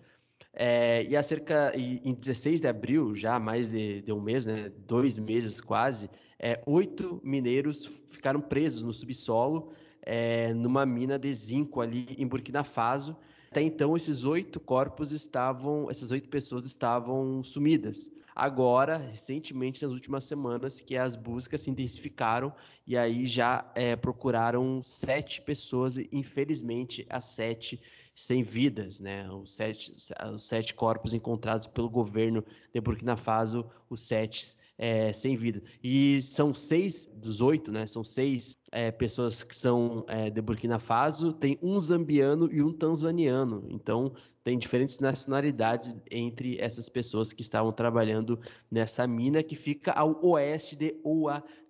É, e acerca, e, em 16 de abril, já mais de, de um mês, né, dois meses quase, é, oito mineiros ficaram presos no subsolo é, numa mina de zinco ali em Burkina Faso. Até então, esses oito corpos estavam, essas oito pessoas estavam sumidas. Agora, recentemente, nas últimas semanas, que as buscas se intensificaram e aí já é, procuraram sete pessoas, e infelizmente as sete sem vidas, né? Os sete, os sete corpos encontrados pelo governo de Burkina Faso, os sete é, sem vida. E são seis dos oito, né? São seis é, pessoas que são é, de Burkina Faso, tem um zambiano e um tanzaniano. Então, tem diferentes nacionalidades entre essas pessoas que estavam trabalhando nessa mina que fica ao oeste de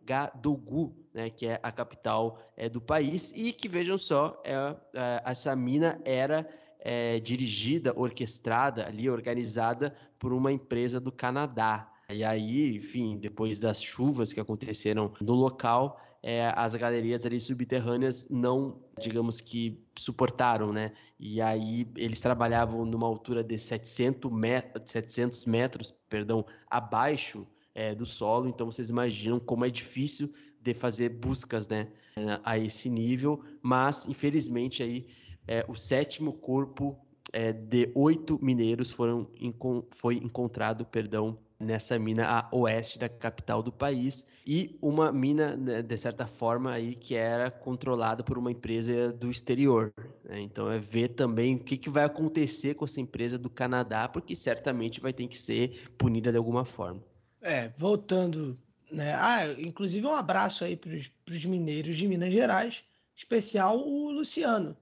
Ouagadougou, né, que é a capital é, do país, e que vejam só, é, é, essa mina era é, dirigida, orquestrada, ali organizada por uma empresa do Canadá. E aí, enfim, depois das chuvas que aconteceram no local, é, as galerias ali subterrâneas não, digamos que, suportaram, né? E aí eles trabalhavam numa altura de 700, met 700 metros, perdão, abaixo é, do solo, então vocês imaginam como é difícil de fazer buscas, né, a esse nível, mas infelizmente aí é, o sétimo corpo é, de oito mineiros foram, foi encontrado, perdão, nessa mina a oeste da capital do país. E uma mina né, de certa forma aí que era controlada por uma empresa do exterior né? então é ver também o que, que vai acontecer com essa empresa do Canadá porque certamente vai ter que ser punida de alguma forma é voltando né ah inclusive um abraço aí para os mineiros de Minas Gerais especial o Luciano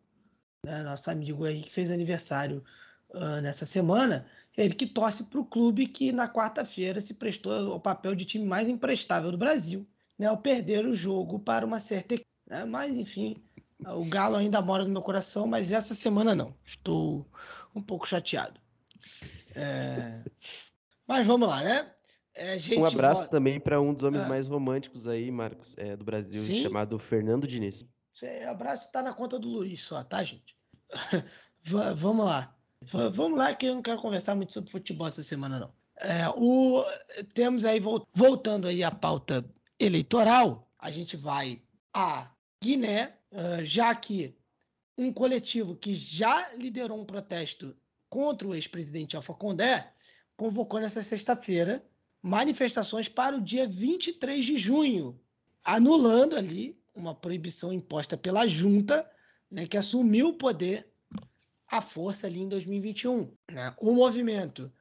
né? nosso amigo aí que fez aniversário uh, nessa semana ele que torce para o clube que na quarta-feira se prestou ao papel de time mais imprestável do Brasil, né, ao perder o jogo para uma certa equipe. Né? Mas, enfim, o Galo ainda mora no meu coração, mas essa semana não. Estou um pouco chateado. É... Mas vamos lá, né? É, um abraço também para um dos homens ah. mais românticos aí, Marcos, é, do Brasil, Sim? chamado Fernando Diniz. O abraço está na conta do Luiz só, tá, gente? vamos lá. V vamos lá, que eu não quero conversar muito sobre futebol essa semana, não. É, o, temos aí, voltando aí à pauta eleitoral, a gente vai a Guiné, uh, já que um coletivo que já liderou um protesto contra o ex-presidente Alfa Condé convocou nessa sexta-feira manifestações para o dia 23 de junho, anulando ali uma proibição imposta pela junta, né, que assumiu o poder à força ali em 2021. Né? O movimento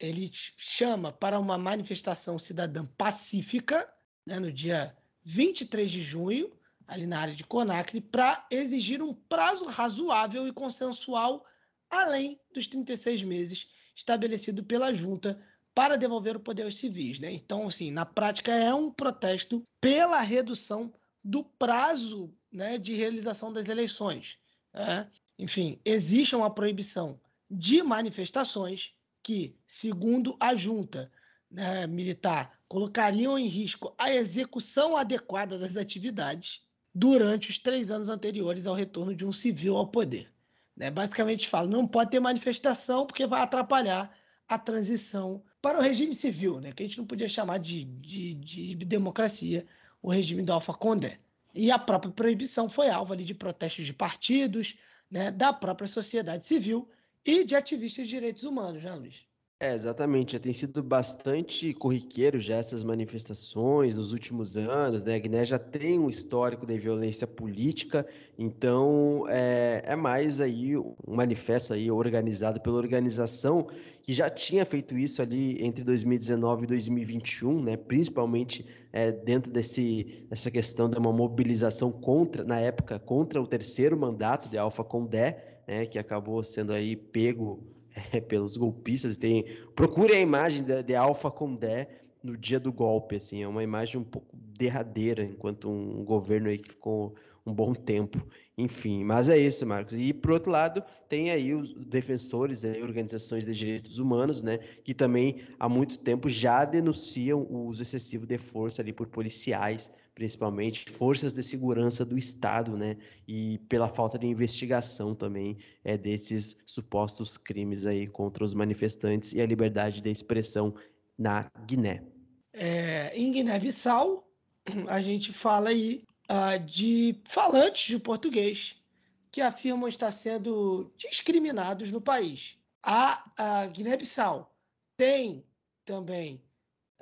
ele chama para uma manifestação cidadã pacífica né, no dia 23 de junho, ali na área de Conacre, para exigir um prazo razoável e consensual além dos 36 meses estabelecido pela junta para devolver o poder aos civis. Né? Então, assim, na prática é um protesto pela redução do prazo né, de realização das eleições. Né? Enfim, existe uma proibição de manifestações que, segundo a junta né, militar, colocariam em risco a execução adequada das atividades durante os três anos anteriores ao retorno de um civil ao poder. Né? Basicamente, fala, não pode ter manifestação porque vai atrapalhar a transição para o regime civil, né? que a gente não podia chamar de, de, de democracia, o regime do Alfa Condé. E a própria proibição foi alvo ali de protestos de partidos, né, da própria sociedade civil e de ativistas de direitos humanos, né, Luiz? É, exatamente. Já tem sido bastante corriqueiro já essas manifestações nos últimos anos, né? A Guiné já tem um histórico de violência política, então é, é mais aí um manifesto aí organizado pela organização que já tinha feito isso ali entre 2019 e 2021, né? Principalmente é, dentro desse, dessa questão de uma mobilização contra, na época, contra o terceiro mandato de Alpha Condé, né? Que acabou sendo aí pego é, pelos golpistas. Tem, procure a imagem de, de Alpha Condé no dia do golpe, assim, é uma imagem um pouco derradeira, enquanto um governo aí que ficou um bom tempo, enfim, mas é isso, Marcos. E por outro lado, tem aí os defensores, aí, organizações de direitos humanos, né, que também há muito tempo já denunciam o uso excessivo de força ali por policiais, principalmente forças de segurança do Estado, né, e pela falta de investigação também é desses supostos crimes aí contra os manifestantes e a liberdade de expressão na Guiné. É, em Guiné-Bissau, a gente fala aí uh, de falantes de português que afirmam estar sendo discriminados no país. A, a Guiné-Bissau tem também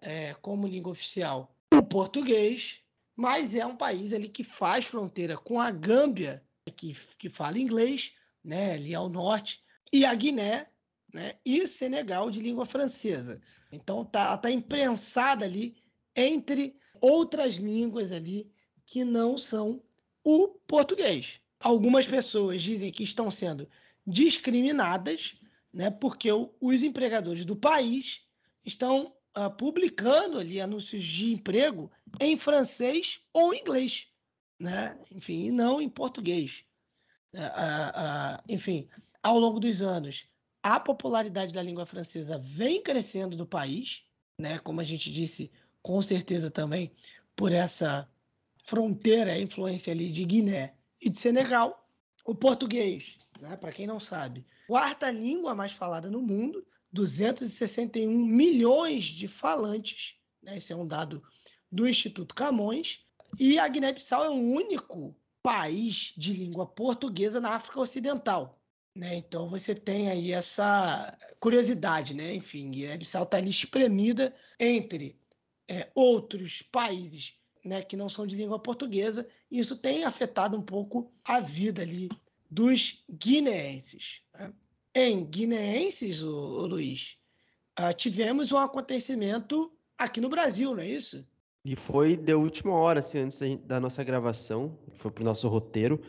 é, como língua oficial o português, mas é um país ali que faz fronteira com a Gâmbia, que, que fala inglês, né, ali ao norte, e a Guiné, né, e Senegal de língua francesa. Então tá, tá imprensada ali entre outras línguas ali que não são o português. Algumas pessoas dizem que estão sendo discriminadas, né, porque os empregadores do país estão uh, publicando ali anúncios de emprego em francês ou inglês, né? Enfim, e não em português. Uh, enfim, ao longo dos anos, a popularidade da língua francesa vem crescendo no país, né? Como a gente disse, com certeza também por essa fronteira, influência ali de Guiné e de Senegal. O português, né, para quem não sabe, quarta língua mais falada no mundo, 261 milhões de falantes, né, esse é um dado do Instituto Camões, e a Guiné-Bissau é o único país de língua portuguesa na África Ocidental. Né? Então você tem aí essa curiosidade, né? Enfim, Guiné-Bissau está ali espremida entre é, outros países né, que não são de língua portuguesa, e isso tem afetado um pouco a vida ali dos guineenses. Né? Em guineenses, o, o Luiz, uh, tivemos um acontecimento aqui no Brasil, não é isso? E foi de última hora, assim, antes da nossa gravação, foi para o nosso roteiro,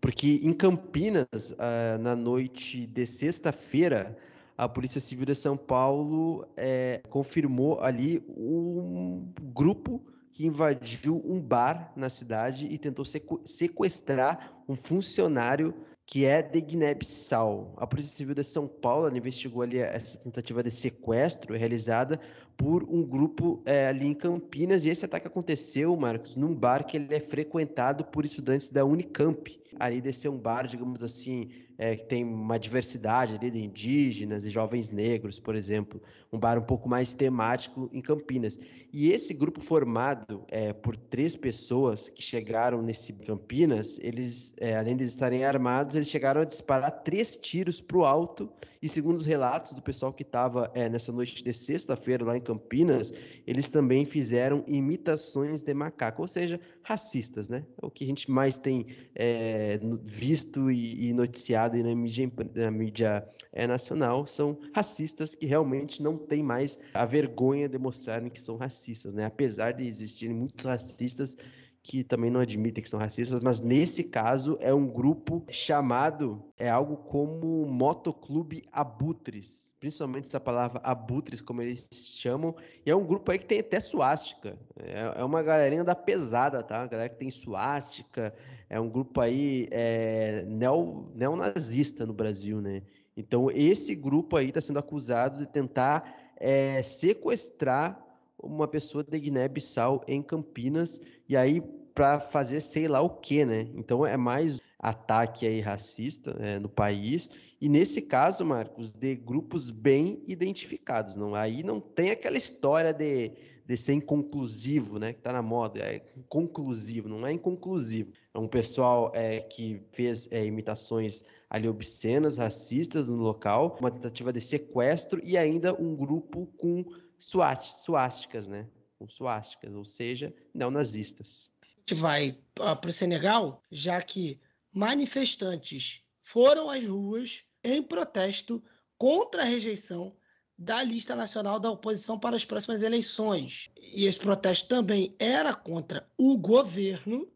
porque em Campinas, uh, na noite de sexta-feira, a Polícia Civil de São Paulo é, confirmou ali um grupo que invadiu um bar na cidade e tentou sequestrar um funcionário que é de Guiné-Bissau. A Polícia Civil de São Paulo investigou ali essa tentativa de sequestro realizada por um grupo é, ali em Campinas. E esse ataque aconteceu, Marcos, num bar que ele é frequentado por estudantes da Unicamp. Ali desse é um bar, digamos assim, é, que tem uma diversidade ali de indígenas e jovens negros, por exemplo. Um bar um pouco mais temático em Campinas. E esse grupo formado é, por três pessoas que chegaram nesse Campinas, eles, é, além de estarem armados, eles chegaram a disparar três tiros para o alto. E segundo os relatos do pessoal que estava é, nessa noite de sexta-feira lá em Campinas, eles também fizeram imitações de macaco, ou seja, racistas, né? É o que a gente mais tem é, visto e, e noticiado e na mídia, na mídia é, nacional são racistas que realmente não têm mais a vergonha de mostrarem que são racistas, né? Apesar de existirem muitos racistas que também não admitem que são racistas, mas nesse caso é um grupo chamado, é algo como Motoclube Abutres, principalmente essa palavra abutres, como eles chamam, e é um grupo aí que tem até suástica, é, é uma galerinha da pesada, tá? Uma galera que tem suástica, é um grupo aí é, neo, neonazista no Brasil, né? Então, esse grupo aí está sendo acusado de tentar é, sequestrar uma pessoa de Guiné-Bissau em Campinas, e aí para fazer sei lá o que, né? Então, é mais ataque aí racista é, no país, e nesse caso, Marcos, de grupos bem identificados. Não, aí não tem aquela história de de ser inconclusivo, né? Que está na moda, é conclusivo, não é inconclusivo. É um pessoal é, que fez é, imitações ali obscenas, racistas no local, uma tentativa de sequestro e ainda um grupo com suásticas, né? Com suásticas, ou seja, neonazistas. A gente vai uh, para o Senegal, já que manifestantes foram às ruas em protesto contra a rejeição da lista nacional da oposição para as próximas eleições. E esse protesto também era contra o governo,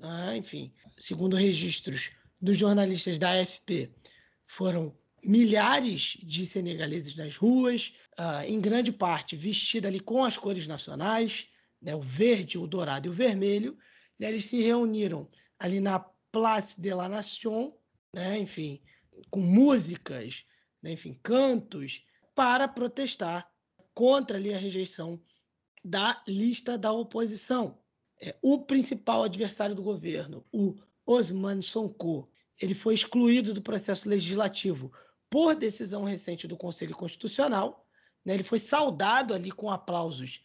né? enfim, segundo registros dos jornalistas da AFP, foram milhares de senegaleses nas ruas, uh, em grande parte vestida ali com as cores nacionais, né, o verde, o dourado e o vermelho. E eles se reuniram ali na Place de la Nation, né, enfim, com músicas, né, enfim, cantos, para protestar contra ali, a rejeição da lista da oposição. É, o principal adversário do governo, o Osman Sonko, ele foi excluído do processo legislativo por decisão recente do Conselho Constitucional. Né? Ele foi saudado ali com aplausos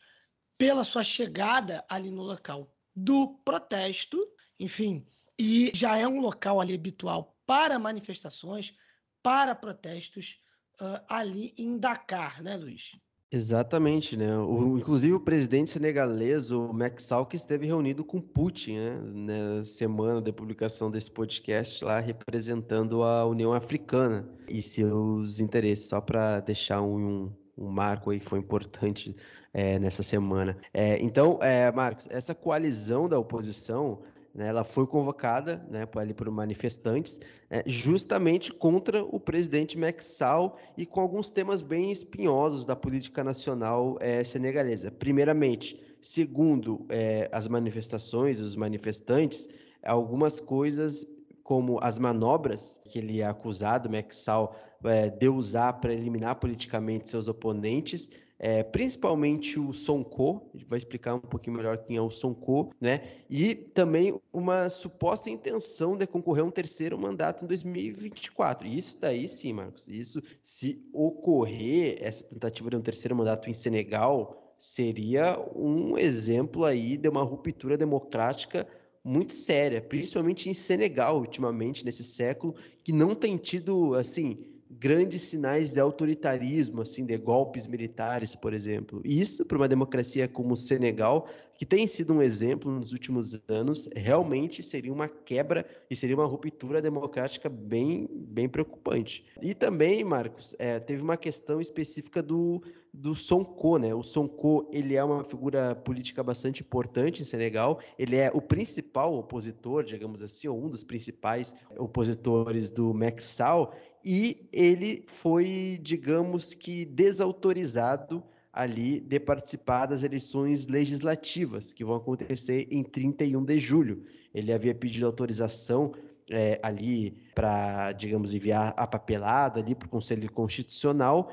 pela sua chegada ali no local do protesto, enfim, e já é um local ali habitual para manifestações, para protestos uh, ali em Dakar, né, Luiz? Exatamente, né? O, inclusive o presidente senegalês, o Sall, que esteve reunido com Putin, né, na semana da publicação desse podcast lá, representando a União Africana e seus interesses, só para deixar um, um, um, marco aí que foi importante é, nessa semana. É, então, é, Marcos, essa coalizão da oposição né, ela foi convocada né, ali por manifestantes é, justamente contra o presidente Macky Sall e com alguns temas bem espinhosos da política nacional é, senegalesa. Primeiramente, segundo é, as manifestações, os manifestantes, algumas coisas como as manobras que ele é acusado, Macky Sall, é, de usar para eliminar politicamente seus oponentes, é, principalmente o Sonko, a gente vai explicar um pouquinho melhor quem é o Sonko, né? E também uma suposta intenção de concorrer a um terceiro mandato em 2024. Isso daí sim, Marcos, isso se ocorrer essa tentativa de um terceiro mandato em Senegal, seria um exemplo aí de uma ruptura democrática muito séria, principalmente em Senegal ultimamente nesse século, que não tem tido assim grandes sinais de autoritarismo, assim, de golpes militares, por exemplo. Isso, para uma democracia como o Senegal, que tem sido um exemplo nos últimos anos, realmente seria uma quebra e seria uma ruptura democrática bem, bem preocupante. E também, Marcos, é, teve uma questão específica do, do Sonko, né? O Sonko, ele é uma figura política bastante importante em Senegal, ele é o principal opositor, digamos assim, ou um dos principais opositores do Macky Sall, e ele foi, digamos que, desautorizado ali de participar das eleições legislativas que vão acontecer em 31 de julho. Ele havia pedido autorização é, ali para, digamos, enviar a papelada ali para o Conselho Constitucional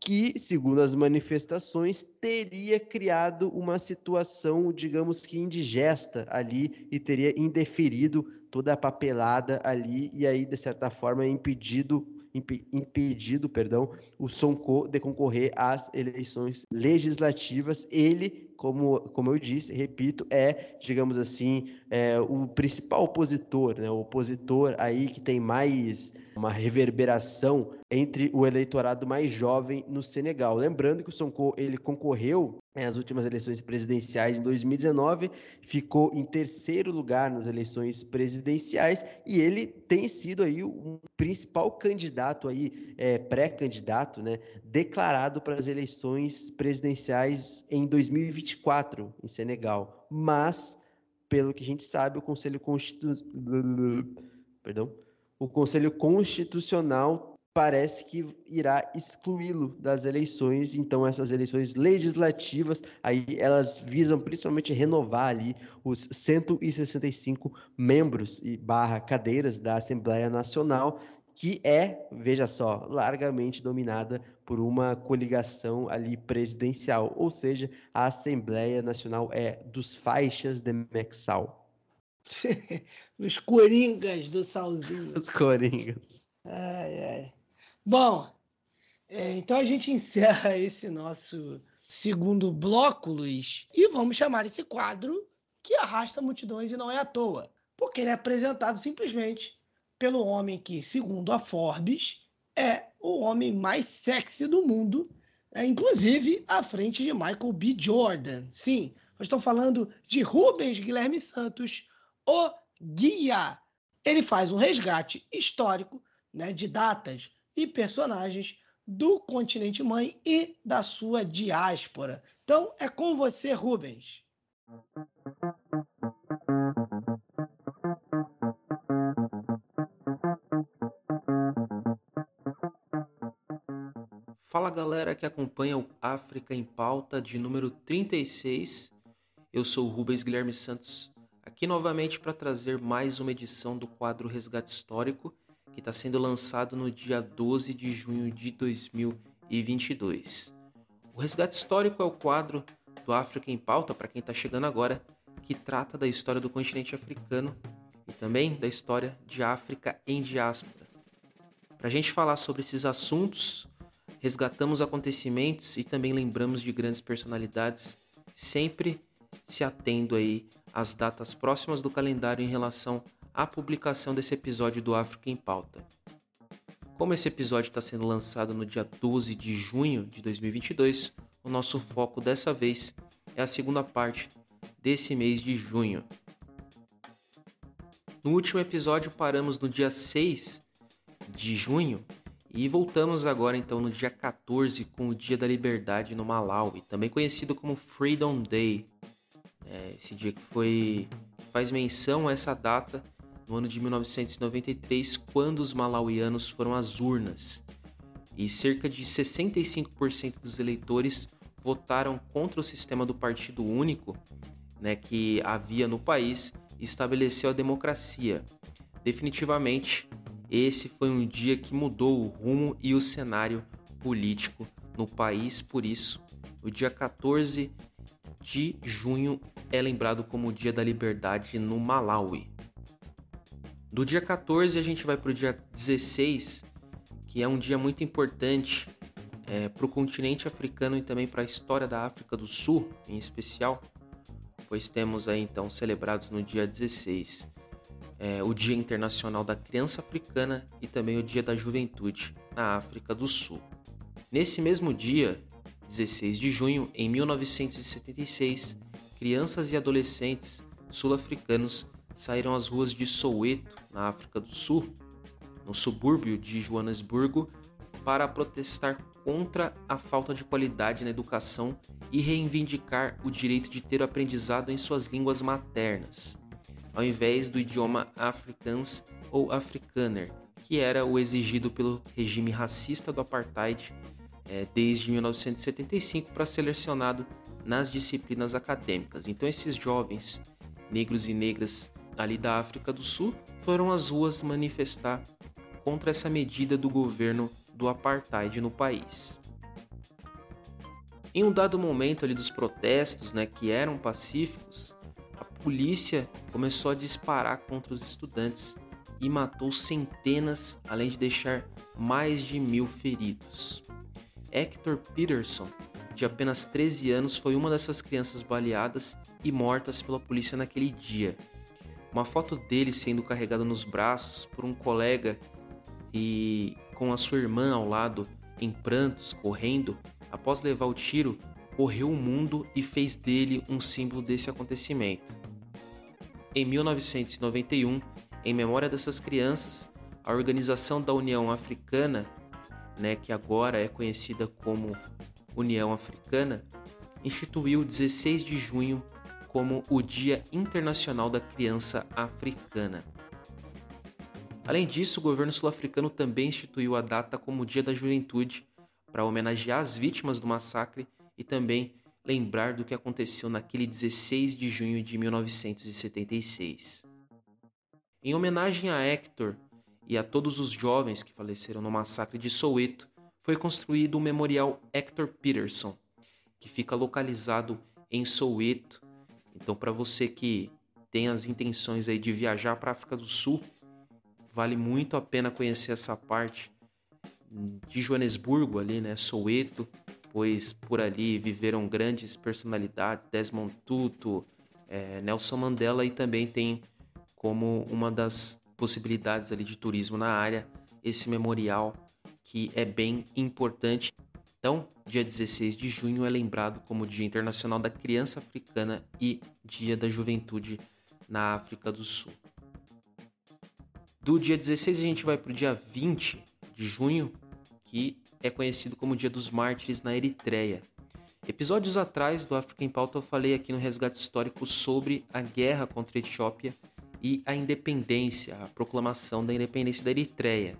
que, segundo as manifestações, teria criado uma situação, digamos que indigesta ali e teria indeferido toda a papelada ali e aí, de certa forma, impedido impedido, perdão, o Sonko de concorrer às eleições legislativas. Ele como, como eu disse, repito, é, digamos assim, é, o principal opositor, né? o opositor aí que tem mais uma reverberação entre o eleitorado mais jovem no Senegal. Lembrando que o Sonko ele concorreu nas últimas eleições presidenciais em 2019, ficou em terceiro lugar nas eleições presidenciais e ele tem sido aí um principal candidato aí, é, pré-candidato, né, declarado para as eleições presidenciais em 2024 em Senegal. Mas, pelo que a gente sabe, o Conselho Constitu... Perdão. O Conselho Constitucional parece que irá excluí-lo das eleições. Então, essas eleições legislativas, aí elas visam principalmente renovar ali os 165 membros e barra cadeiras da Assembleia Nacional, que é, veja só, largamente dominada por uma coligação ali presidencial, ou seja, a Assembleia Nacional é dos faixas de Mexal. Os coringas do Salzinho. Os coringas. Ai, ai. Bom, é, então a gente encerra esse nosso segundo bloco, Luiz, e vamos chamar esse quadro que arrasta multidões e não é à toa, porque ele é apresentado simplesmente pelo homem que, segundo a Forbes, é o homem mais sexy do mundo, é, inclusive à frente de Michael B. Jordan. Sim, estou falando de Rubens Guilherme Santos, o guia. Ele faz um resgate histórico né, de datas e personagens do continente mãe e da sua diáspora. Então é com você, Rubens. Fala galera que acompanha o África em Pauta de número 36. Eu sou o Rubens Guilherme Santos, aqui novamente para trazer mais uma edição do quadro Resgate Histórico que está sendo lançado no dia 12 de junho de 2022. O Resgate Histórico é o quadro do África em Pauta, para quem está chegando agora, que trata da história do continente africano e também da história de África em diáspora. Para a gente falar sobre esses assuntos, resgatamos acontecimentos e também lembramos de grandes personalidades, sempre se atendo aí às datas próximas do calendário em relação a publicação desse episódio do África em Pauta. Como esse episódio está sendo lançado no dia 12 de junho de 2022, o nosso foco dessa vez é a segunda parte desse mês de junho. No último episódio paramos no dia 6 de junho e voltamos agora então no dia 14 com o Dia da Liberdade no Malawi, também conhecido como Freedom Day. É, esse dia que foi faz menção a essa data no ano de 1993, quando os malauianos foram às urnas. E cerca de 65% dos eleitores votaram contra o sistema do Partido Único né, que havia no país e estabeleceu a democracia. Definitivamente, esse foi um dia que mudou o rumo e o cenário político no país, por isso, o dia 14 de junho é lembrado como o Dia da Liberdade no Malawi. Do dia 14 a gente vai para o dia 16, que é um dia muito importante é, para o continente africano e também para a história da África do Sul, em especial, pois temos aí então celebrados no dia 16 é, o Dia Internacional da Criança Africana e também o Dia da Juventude na África do Sul. Nesse mesmo dia, 16 de junho, em 1976, crianças e adolescentes sul-africanos saíram às ruas de Soweto, na África do Sul, no subúrbio de Joanesburgo, para protestar contra a falta de qualidade na educação e reivindicar o direito de ter o aprendizado em suas línguas maternas, ao invés do idioma afrikaans ou afrikaner, que era o exigido pelo regime racista do apartheid é, desde 1975 para selecionado nas disciplinas acadêmicas. Então esses jovens negros e negras ali da África do Sul foram às ruas manifestar contra essa medida do governo do apartheid no país. Em um dado momento ali dos protestos, né, que eram pacíficos, polícia começou a disparar contra os estudantes e matou centenas, além de deixar mais de mil feridos. Hector Peterson, de apenas 13 anos, foi uma dessas crianças baleadas e mortas pela polícia naquele dia. Uma foto dele sendo carregado nos braços por um colega e com a sua irmã ao lado, em prantos, correndo, após levar o tiro, correu o mundo e fez dele um símbolo desse acontecimento. Em 1991, em memória dessas crianças, a Organização da União Africana, né, que agora é conhecida como União Africana, instituiu 16 de junho como o Dia Internacional da Criança Africana. Além disso, o governo sul-africano também instituiu a data como Dia da Juventude para homenagear as vítimas do massacre e também lembrar do que aconteceu naquele 16 de junho de 1976. Em homenagem a Hector e a todos os jovens que faleceram no massacre de Soweto, foi construído o Memorial Hector Peterson, que fica localizado em Soweto. Então, para você que tem as intenções aí de viajar para a África do Sul, vale muito a pena conhecer essa parte de Joanesburgo ali, né, Soweto, pois por ali viveram grandes personalidades, Desmond Tutu, é, Nelson Mandela e também tem como uma das possibilidades ali de turismo na área esse memorial que é bem importante. Então, dia 16 de junho é lembrado como Dia Internacional da Criança Africana e Dia da Juventude na África do Sul. Do dia 16 a gente vai para o dia 20 de junho, que é conhecido como Dia dos Mártires na Eritreia. Episódios atrás do África em Pauta eu falei aqui no Resgate Histórico sobre a guerra contra a Etiópia e a independência, a proclamação da independência da Eritreia.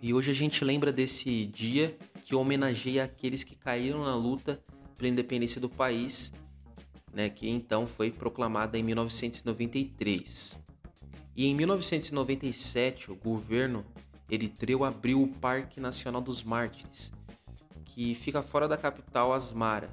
E hoje a gente lembra desse dia que homenageia aqueles que caíram na luta pela independência do país, né, que então foi proclamada em 1993. E em 1997, o governo eritreu abriu o Parque Nacional dos Mártires, que fica fora da capital Asmara.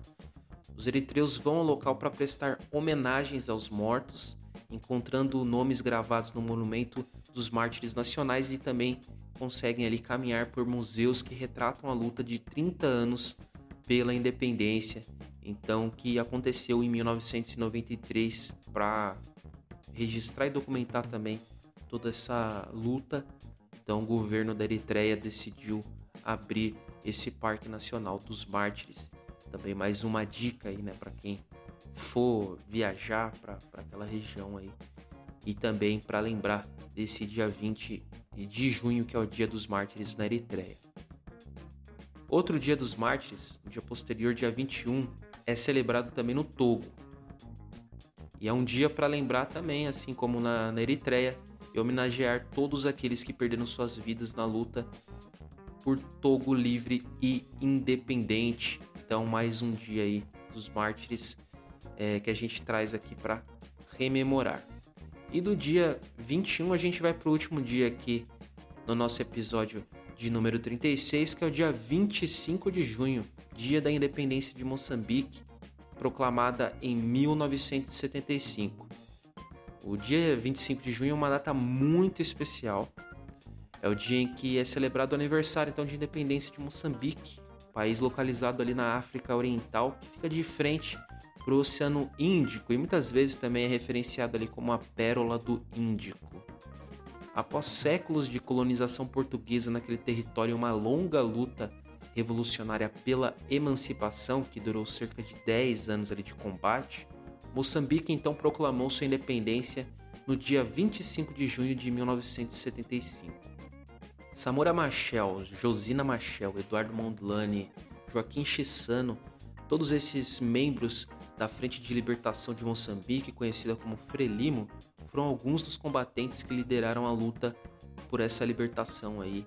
Os eritreus vão ao local para prestar homenagens aos mortos, encontrando nomes gravados no monumento dos mártires nacionais e também conseguem ali caminhar por museus que retratam a luta de 30 anos pela independência, então que aconteceu em 1993 para registrar e documentar também toda essa luta então o governo da Eritreia decidiu abrir esse Parque Nacional dos Mártires. Também mais uma dica aí, né, para quem for viajar para aquela região aí. E também para lembrar desse dia 20 de junho, que é o Dia dos Mártires na Eritreia. Outro Dia dos Mártires, o dia posterior, dia 21, é celebrado também no Togo. E é um dia para lembrar também, assim como na, na Eritreia, e homenagear todos aqueles que perderam suas vidas na luta por Togo livre e independente. Então, mais um dia aí dos mártires é, que a gente traz aqui para rememorar. E do dia 21 a gente vai para o último dia aqui no nosso episódio de número 36, que é o dia 25 de junho, dia da independência de Moçambique, proclamada em 1975. O dia 25 de junho é uma data muito especial. É o dia em que é celebrado o aniversário então de independência de Moçambique, país localizado ali na África Oriental, que fica de frente para o Oceano Índico e muitas vezes também é referenciado ali como a Pérola do Índico. Após séculos de colonização portuguesa naquele território, uma longa luta revolucionária pela emancipação que durou cerca de 10 anos ali de combate, Moçambique então proclamou sua independência no dia 25 de junho de 1975. Samora Machel, Josina Machel, Eduardo Mondlane, Joaquim Chissano, todos esses membros da Frente de Libertação de Moçambique, conhecida como Frelimo, foram alguns dos combatentes que lideraram a luta por essa libertação aí.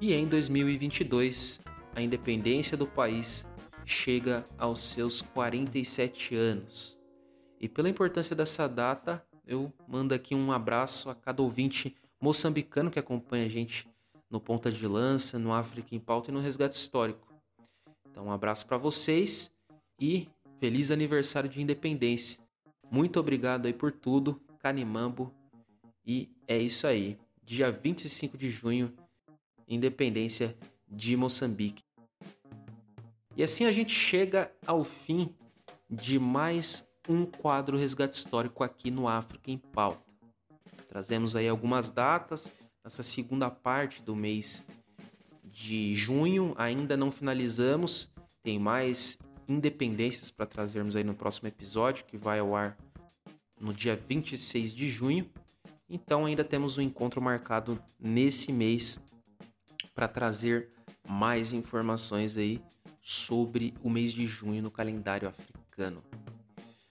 E em 2022, a independência do país chega aos seus 47 anos. E pela importância dessa data, eu mando aqui um abraço a cada ouvinte moçambicano que acompanha a gente no Ponta de Lança, no África em Pauta e no Resgate Histórico. Então, um abraço para vocês e feliz aniversário de independência. Muito obrigado aí por tudo, Canimambo. E é isso aí. Dia 25 de junho, independência de Moçambique. E assim a gente chega ao fim de mais um quadro resgate histórico aqui no África em Pauta. Trazemos aí algumas datas nessa segunda parte do mês de junho, ainda não finalizamos, tem mais independências para trazermos aí no próximo episódio, que vai ao ar no dia 26 de junho. Então ainda temos um encontro marcado nesse mês para trazer mais informações aí sobre o mês de junho no calendário africano.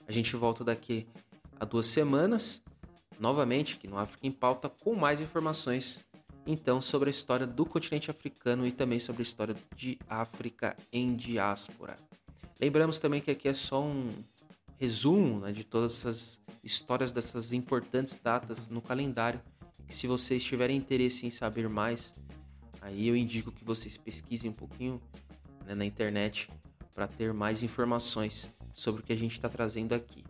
A gente volta daqui a duas semanas, novamente aqui no África em Pauta, com mais informações então sobre a história do continente africano e também sobre a história de África em diáspora. Lembramos também que aqui é só um resumo né, de todas essas histórias dessas importantes datas no calendário. Que se vocês tiverem interesse em saber mais, aí eu indico que vocês pesquisem um pouquinho né, na internet para ter mais informações sobre o que a gente está trazendo aqui.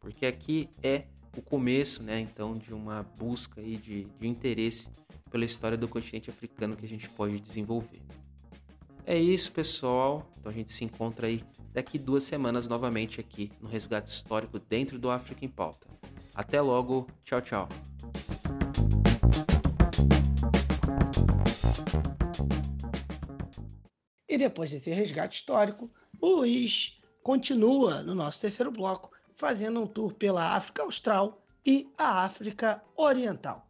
Porque aqui é o começo, né, então, de uma busca aí de, de interesse pela história do continente africano que a gente pode desenvolver. É isso, pessoal. Então a gente se encontra aí daqui duas semanas novamente aqui no Resgate Histórico dentro do África em Pauta. Até logo. Tchau, tchau. E depois desse resgate histórico, o Luiz continua no nosso terceiro bloco, fazendo um tour pela África Austral e a África Oriental.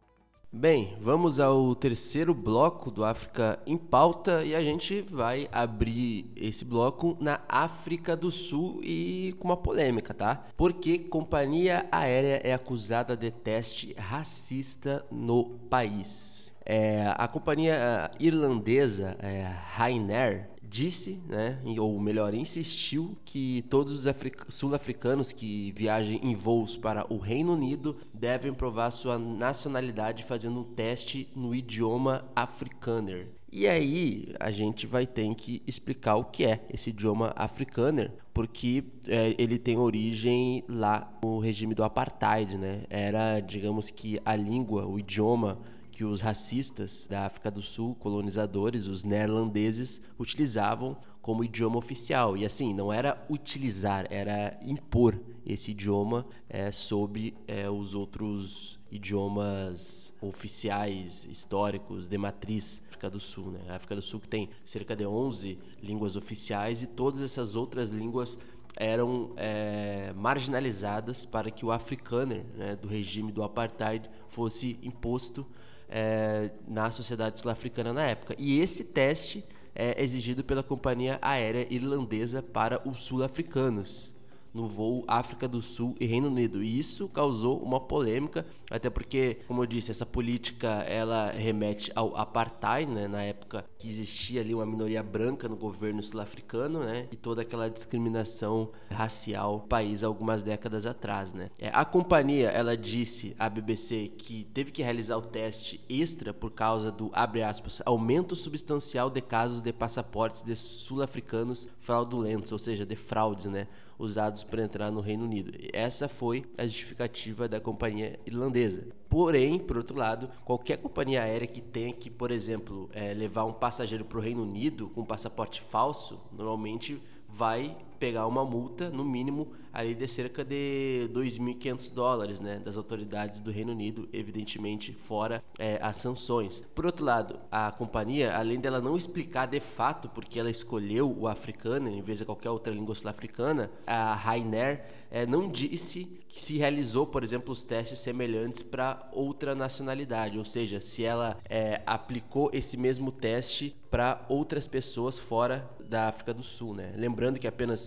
Bem, vamos ao terceiro bloco do África em Pauta e a gente vai abrir esse bloco na África do Sul e com uma polêmica, tá? Porque companhia aérea é acusada de teste racista no país. É, a companhia irlandesa é, Ryanair disse, né, ou melhor, insistiu que todos os sul-africanos que viajem em voos para o Reino Unido devem provar sua nacionalidade fazendo um teste no idioma afrikaner. E aí a gente vai ter que explicar o que é esse idioma afrikaner, porque é, ele tem origem lá no regime do apartheid, né? Era, digamos que a língua, o idioma que os racistas da África do Sul, colonizadores, os neerlandeses, utilizavam como idioma oficial. E assim, não era utilizar, era impor esse idioma é, sobre é, os outros idiomas oficiais, históricos, de matriz África do Sul. Né? A África do Sul que tem cerca de 11 línguas oficiais e todas essas outras línguas eram é, marginalizadas para que o afrikaner né, do regime do apartheid fosse imposto é, na sociedade sul-africana na época. E esse teste é exigido pela companhia aérea irlandesa para os sul-africanos no voo África do Sul e Reino Unido. E isso causou uma polêmica, até porque, como eu disse, essa política ela remete ao apartheid, né, na época que existia ali uma minoria branca no governo sul-africano, né, e toda aquela discriminação racial no país algumas décadas atrás, né. É, a companhia, ela disse à BBC que teve que realizar o teste extra por causa do abre aspas aumento substancial de casos de passaportes de sul-africanos fraudulentos, ou seja, de fraudes, né usados para entrar no Reino Unido. Essa foi a justificativa da companhia irlandesa. Porém, por outro lado, qualquer companhia aérea que tenha que, por exemplo, é, levar um passageiro para o Reino Unido com um passaporte falso, normalmente vai pegar uma multa, no mínimo, ali de cerca de 2.500 dólares, né, das autoridades do Reino Unido, evidentemente fora é, as sanções. Por outro lado, a companhia, além dela não explicar de fato porque ela escolheu o africano em vez de qualquer outra língua sul-africana, a Ryanair é, não disse que se realizou, por exemplo, os testes semelhantes para outra nacionalidade, ou seja, se ela é, aplicou esse mesmo teste para outras pessoas fora da África do Sul, né? Lembrando que apenas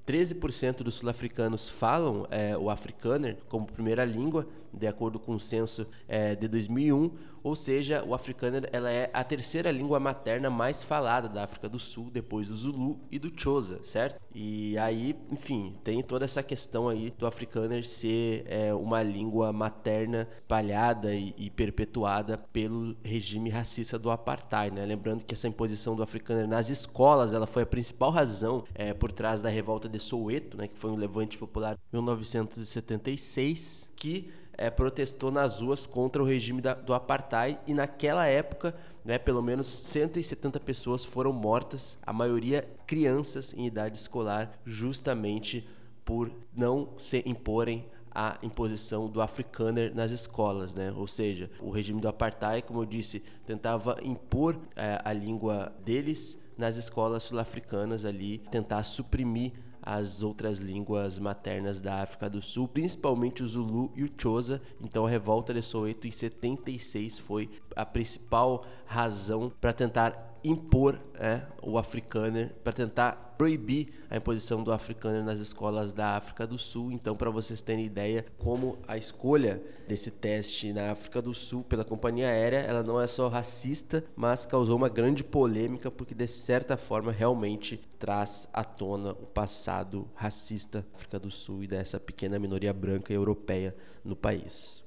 13% dos sul-africanos falam é, o afrikaner como primeira língua, de acordo com o censo é, de 2001, ou seja, o afrikaner ela é a terceira língua materna mais falada da África do Sul, depois do Zulu e do Xhosa, certo? E aí, enfim, tem toda essa questão aí do afrikaner ser é, uma língua materna espalhada e, e, perpetuada pelo regime racista do apartheid, né? Lembrando que essa imposição do afrikaner nas escolas, ela foi a principal razão é, por trás da revolta de Soweto, né? Que foi um levante popular em 1976, que é, protestou nas ruas contra o regime da, do apartheid e naquela época, né, pelo menos 170 pessoas foram mortas, a maioria crianças em idade escolar, justamente por não se imporem a imposição do afrikaner nas escolas, né? Ou seja, o regime do apartheid, como eu disse, tentava impor é, a língua deles nas escolas sul-africanas ali, tentar suprimir as outras línguas maternas da África do Sul, principalmente o Zulu e o Xhosa. Então a revolta de Soweto em 76 foi a principal razão para tentar impor é, o afrikaner, para tentar proibir a imposição do afrikaner nas escolas da África do Sul. Então, para vocês terem ideia, como a escolha desse teste na África do Sul pela companhia aérea, ela não é só racista, mas causou uma grande polêmica porque de certa forma realmente traz à tona o passado racista da África do Sul e dessa pequena minoria branca europeia no país.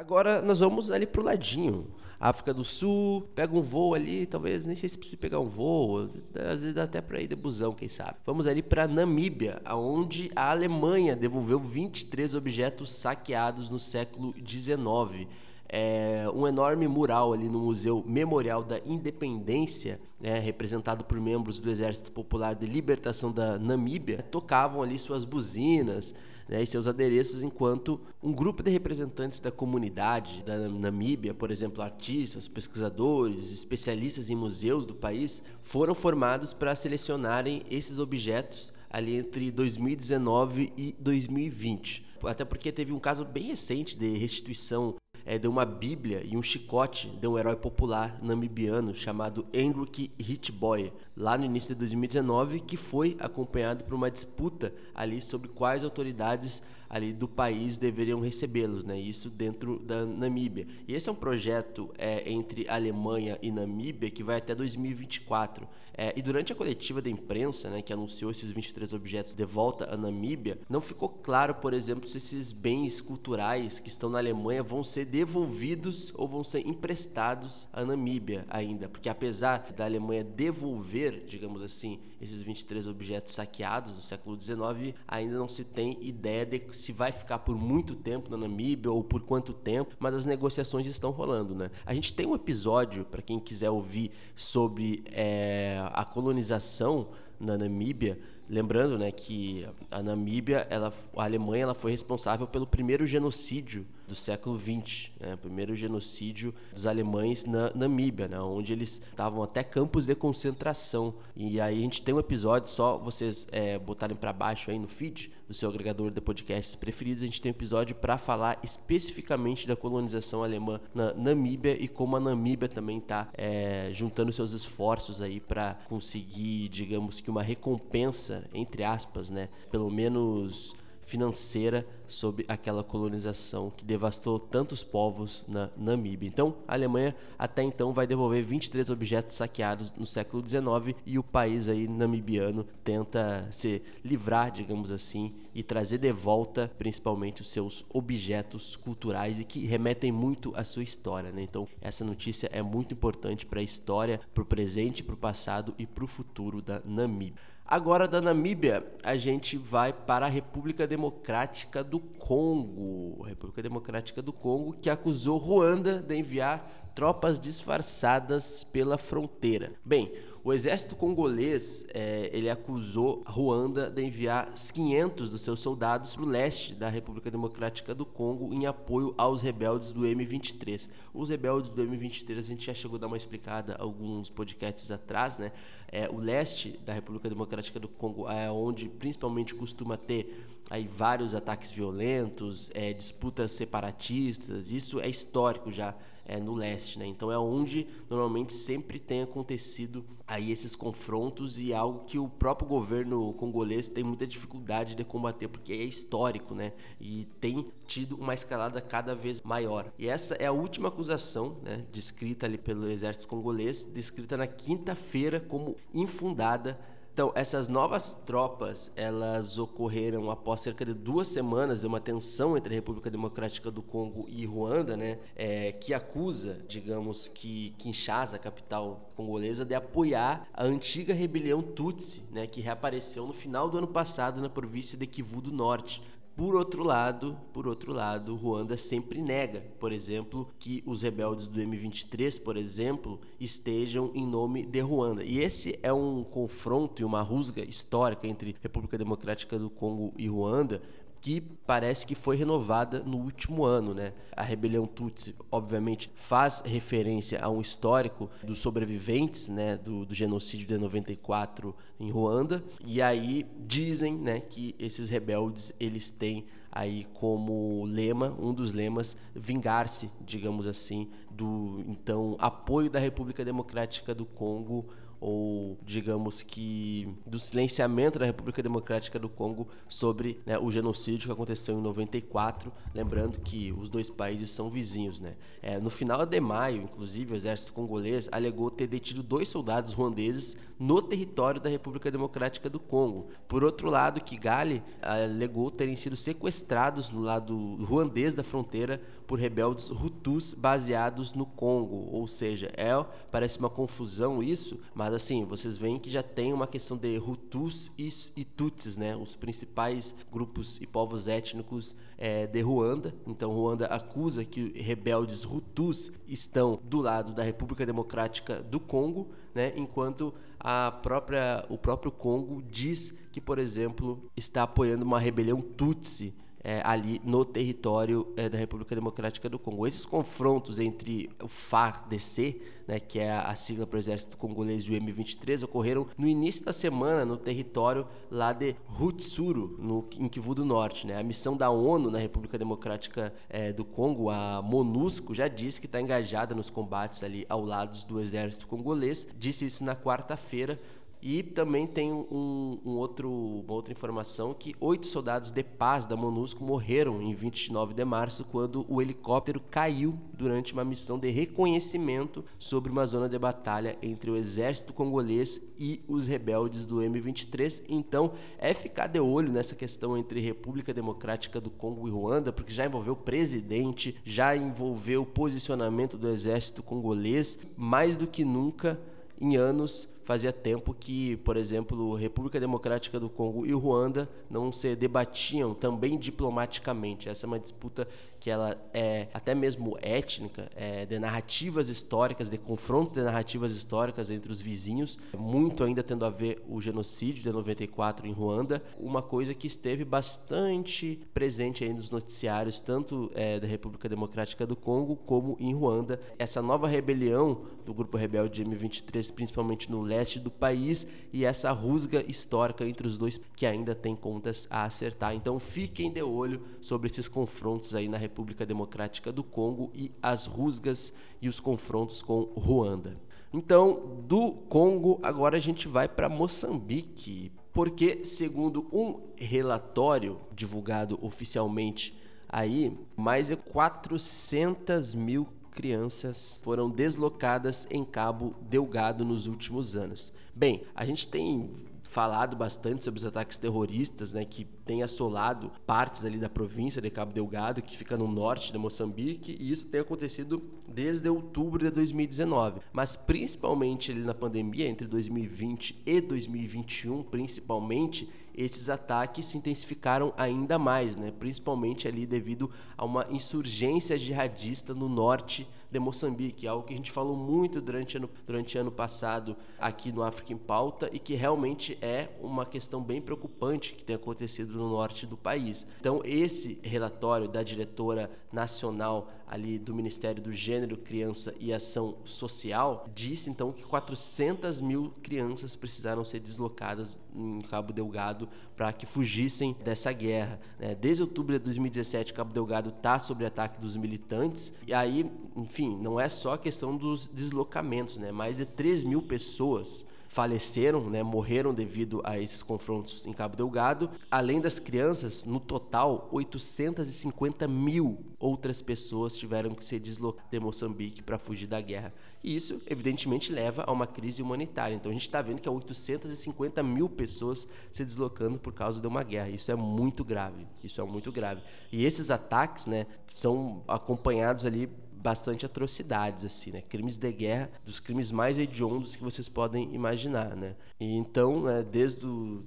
Agora nós vamos ali pro ladinho. África do Sul, pega um voo ali, talvez nem sei se precisa pegar um voo, às vezes dá até para ir de busão, quem sabe. Vamos ali para Namíbia, onde a Alemanha devolveu 23 objetos saqueados no século XIX. É um enorme mural ali no Museu Memorial da Independência, né, representado por membros do Exército Popular de Libertação da Namíbia, tocavam ali suas buzinas, né, e seus adereços, enquanto um grupo de representantes da comunidade da Namíbia, por exemplo, artistas, pesquisadores, especialistas em museus do país, foram formados para selecionarem esses objetos ali entre 2019 e 2020. Até porque teve um caso bem recente de restituição é, de uma bíblia e um chicote de um herói popular namibiano chamado Hendrik Hitboy, lá no início de 2019, que foi acompanhado por uma disputa ali sobre quais autoridades ali do país deveriam recebê-los, né? Isso dentro da Namíbia. E esse é um projeto é, entre Alemanha e Namíbia que vai até 2024. É, e durante a coletiva da imprensa, né, que anunciou esses 23 objetos de volta à Namíbia, não ficou claro, por exemplo, se esses bens culturais que estão na Alemanha vão ser devolvidos ou vão ser emprestados à Namíbia ainda, porque apesar da Alemanha devolver, digamos assim, esses 23 objetos saqueados do século XIX, ainda não se tem ideia de se vai ficar por muito tempo na Namíbia ou por quanto tempo, mas as negociações estão rolando, né? A gente tem um episódio para quem quiser ouvir sobre é, a colonização na Namíbia, lembrando, né, que a Namíbia, ela, a Alemanha, ela foi responsável pelo primeiro genocídio do século XX, né? o primeiro genocídio dos alemães na Namíbia, né? onde eles estavam até campos de concentração. E aí a gente tem um episódio, só vocês é, botarem para baixo aí no feed do seu agregador de podcasts preferidos, a gente tem um episódio para falar especificamente da colonização alemã na Namíbia e como a Namíbia também está é, juntando seus esforços aí para conseguir, digamos que uma recompensa, entre aspas, né? pelo menos financeira sobre aquela colonização que devastou tantos povos na Namíbia. Então, a Alemanha até então vai devolver 23 objetos saqueados no século XIX e o país aí namibiano tenta se livrar, digamos assim, e trazer de volta principalmente os seus objetos culturais e que remetem muito à sua história. Né? Então, essa notícia é muito importante para a história, para o presente, para o passado e para o futuro da Namíbia. Agora da Namíbia, a gente vai para a República Democrática do Congo. A República Democrática do Congo que acusou Ruanda de enviar tropas disfarçadas pela fronteira. Bem, o exército congolês é, ele acusou Ruanda de enviar 500 dos seus soldados para o leste da República Democrática do Congo em apoio aos rebeldes do M23. Os rebeldes do M23 a gente já chegou a dar uma explicada alguns podcasts atrás, né? É, o leste da República Democrática do Congo é onde principalmente costuma ter aí vários ataques violentos, é, disputas separatistas. Isso é histórico já é, no leste, né? Então é onde normalmente sempre tem acontecido aí esses confrontos e algo que o próprio governo congolês tem muita dificuldade de combater porque é histórico, né? E tem tido uma escalada cada vez maior. E essa é a última acusação, né, descrita ali pelo exército congolês, descrita na quinta-feira como infundada então, essas novas tropas, elas ocorreram após cerca de duas semanas de uma tensão entre a República Democrática do Congo e Ruanda, né, é, que acusa, digamos que Kinshasa, a capital congolesa, de apoiar a antiga rebelião Tutsi, né, que reapareceu no final do ano passado na província de Kivu do Norte, por outro lado, por outro lado, Ruanda sempre nega, por exemplo, que os rebeldes do M23, por exemplo, estejam em nome de Ruanda. E esse é um confronto e uma rusga histórica entre República Democrática do Congo e Ruanda, que parece que foi renovada no último ano, né? A rebelião Tutsi, obviamente, faz referência a um histórico dos sobreviventes, né, do, do, genocídio de 94 em Ruanda, e aí dizem, né, que esses rebeldes eles têm aí como lema, um dos lemas, vingar-se, digamos assim, do então apoio da República Democrática do Congo ou digamos que do silenciamento da República Democrática do Congo sobre né, o genocídio que aconteceu em 94, lembrando que os dois países são vizinhos, né? É, no final de maio, inclusive, o exército congolês alegou ter detido dois soldados ruandeses no território da República Democrática do Congo. Por outro lado, Kigali alegou terem sido sequestrados no lado ruandês da fronteira por rebeldes hutus baseados no Congo, ou seja, é parece uma confusão isso, mas mas assim, vocês veem que já tem uma questão de Hutus e, Tutsis, né? Os principais grupos e povos étnicos é, de Ruanda. Então, Ruanda acusa que rebeldes Hutus estão do lado da República Democrática do Congo, né? Enquanto a própria, o próprio Congo diz que, por exemplo, está apoiando uma rebelião Tutsi é, ali no território é, da República Democrática do Congo. Esses confrontos entre o FARDC, né, que é a sigla para o exército congolês e o M23, ocorreram no início da semana no território lá de Rutsuru, no, em Kivu do Norte. Né? A missão da ONU na República Democrática é, do Congo, a MONUSCO, já disse que está engajada nos combates ali ao lado do exército congolês. Disse isso na quarta-feira e também tem um, um, outro, uma outra informação que oito soldados de paz da MONUSCO morreram em 29 de março quando o helicóptero caiu durante uma missão de reconhecimento sobre uma zona de batalha entre o exército congolês e os rebeldes do M23. Então é ficar de olho nessa questão entre República Democrática do Congo e Ruanda, porque já envolveu presidente, já envolveu o posicionamento do exército congolês, mais do que nunca em anos fazia tempo que, por exemplo, República Democrática do Congo e Ruanda não se debatiam também diplomaticamente. Essa é uma disputa que ela é até mesmo étnica, é, de narrativas históricas, de confrontos de narrativas históricas entre os vizinhos, muito ainda tendo a ver o genocídio de 94 em Ruanda, uma coisa que esteve bastante presente aí nos noticiários, tanto é, da República Democrática do Congo como em Ruanda. Essa nova rebelião do grupo rebelde M23, principalmente no leste do país, e essa rusga histórica entre os dois que ainda tem contas a acertar. Então fiquem de olho sobre esses confrontos aí na República República Democrática do Congo e as rusgas e os confrontos com Ruanda. Então, do Congo, agora a gente vai para Moçambique, porque, segundo um relatório divulgado oficialmente aí, mais de 400 mil crianças foram deslocadas em Cabo Delgado nos últimos anos. Bem, a gente tem falado bastante sobre os ataques terroristas, né, que tem assolado partes ali da província de Cabo Delgado, que fica no norte de Moçambique, e isso tem acontecido desde outubro de 2019. Mas principalmente ali na pandemia, entre 2020 e 2021, principalmente, esses ataques se intensificaram ainda mais, né? principalmente ali devido a uma insurgência jihadista no norte de Moçambique, algo que a gente falou muito durante ano, durante ano passado aqui no África em Pauta e que realmente é uma questão bem preocupante que tem acontecido no norte do país. Então, esse relatório da diretora nacional ali do Ministério do Gênero, Criança e Ação Social disse então que 400 mil crianças precisaram ser deslocadas em Cabo Delgado para que fugissem dessa guerra. Né? Desde outubro de 2017, Cabo Delgado está sob ataque dos militantes e aí, enfim não é só a questão dos deslocamentos, né? Mais de 3 mil pessoas faleceram, né, morreram devido a esses confrontos em Cabo Delgado. Além das crianças, no total, 850 mil outras pessoas tiveram que se deslocar de Moçambique para fugir da guerra. E isso, evidentemente, leva a uma crise humanitária. Então a gente está vendo que há 850 mil pessoas se deslocando por causa de uma guerra. Isso é muito grave. Isso é muito grave. E esses ataques, né, são acompanhados ali bastante atrocidades, assim, né? Crimes de guerra, dos crimes mais hediondos que vocês podem imaginar, né? E então, né, desde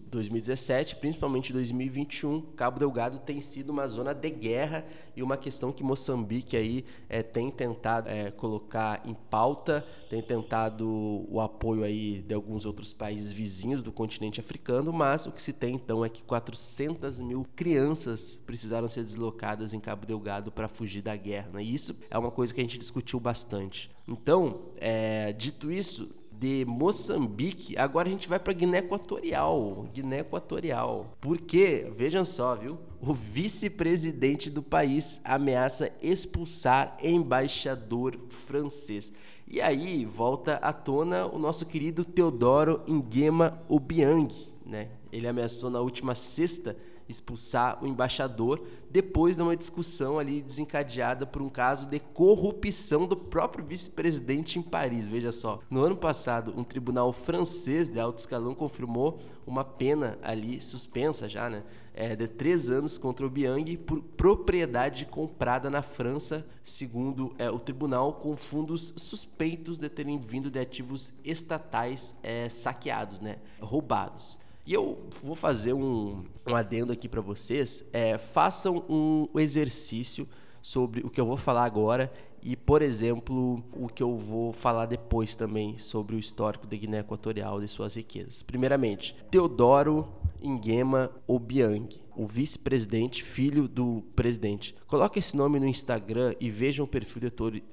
2017, principalmente 2021, Cabo Delgado tem sido uma zona de guerra e uma questão que Moçambique aí é, tem tentado é, colocar em pauta, tem tentado o apoio aí de alguns outros países vizinhos do continente africano, mas o que se tem então é que 400 mil crianças precisaram ser deslocadas em Cabo Delgado para fugir da guerra. Né? E isso é uma coisa que a gente discutiu bastante. Então, é, dito isso, de Moçambique, agora a gente vai para Guiné Equatorial. Guiné Equatorial. Porque, vejam só, viu? O vice-presidente do país ameaça expulsar embaixador francês. E aí volta à tona o nosso querido Teodoro Nguema Obiang, né? Ele ameaçou na última sexta expulsar o embaixador depois de uma discussão ali desencadeada por um caso de corrupção do próprio vice-presidente em Paris. Veja só, no ano passado, um tribunal francês de alto escalão confirmou uma pena ali suspensa já, né, é, de três anos contra o Biang por propriedade comprada na França, segundo é, o tribunal, com fundos suspeitos de terem vindo de ativos estatais é, saqueados, né, roubados. E eu vou fazer um, um adendo aqui para vocês. É, façam um exercício sobre o que eu vou falar agora e, por exemplo, o que eu vou falar depois também sobre o histórico da Guiné Equatorial e suas riquezas. Primeiramente, Teodoro Nguema Obiang, o vice-presidente, filho do presidente. Coloque esse nome no Instagram e vejam o perfil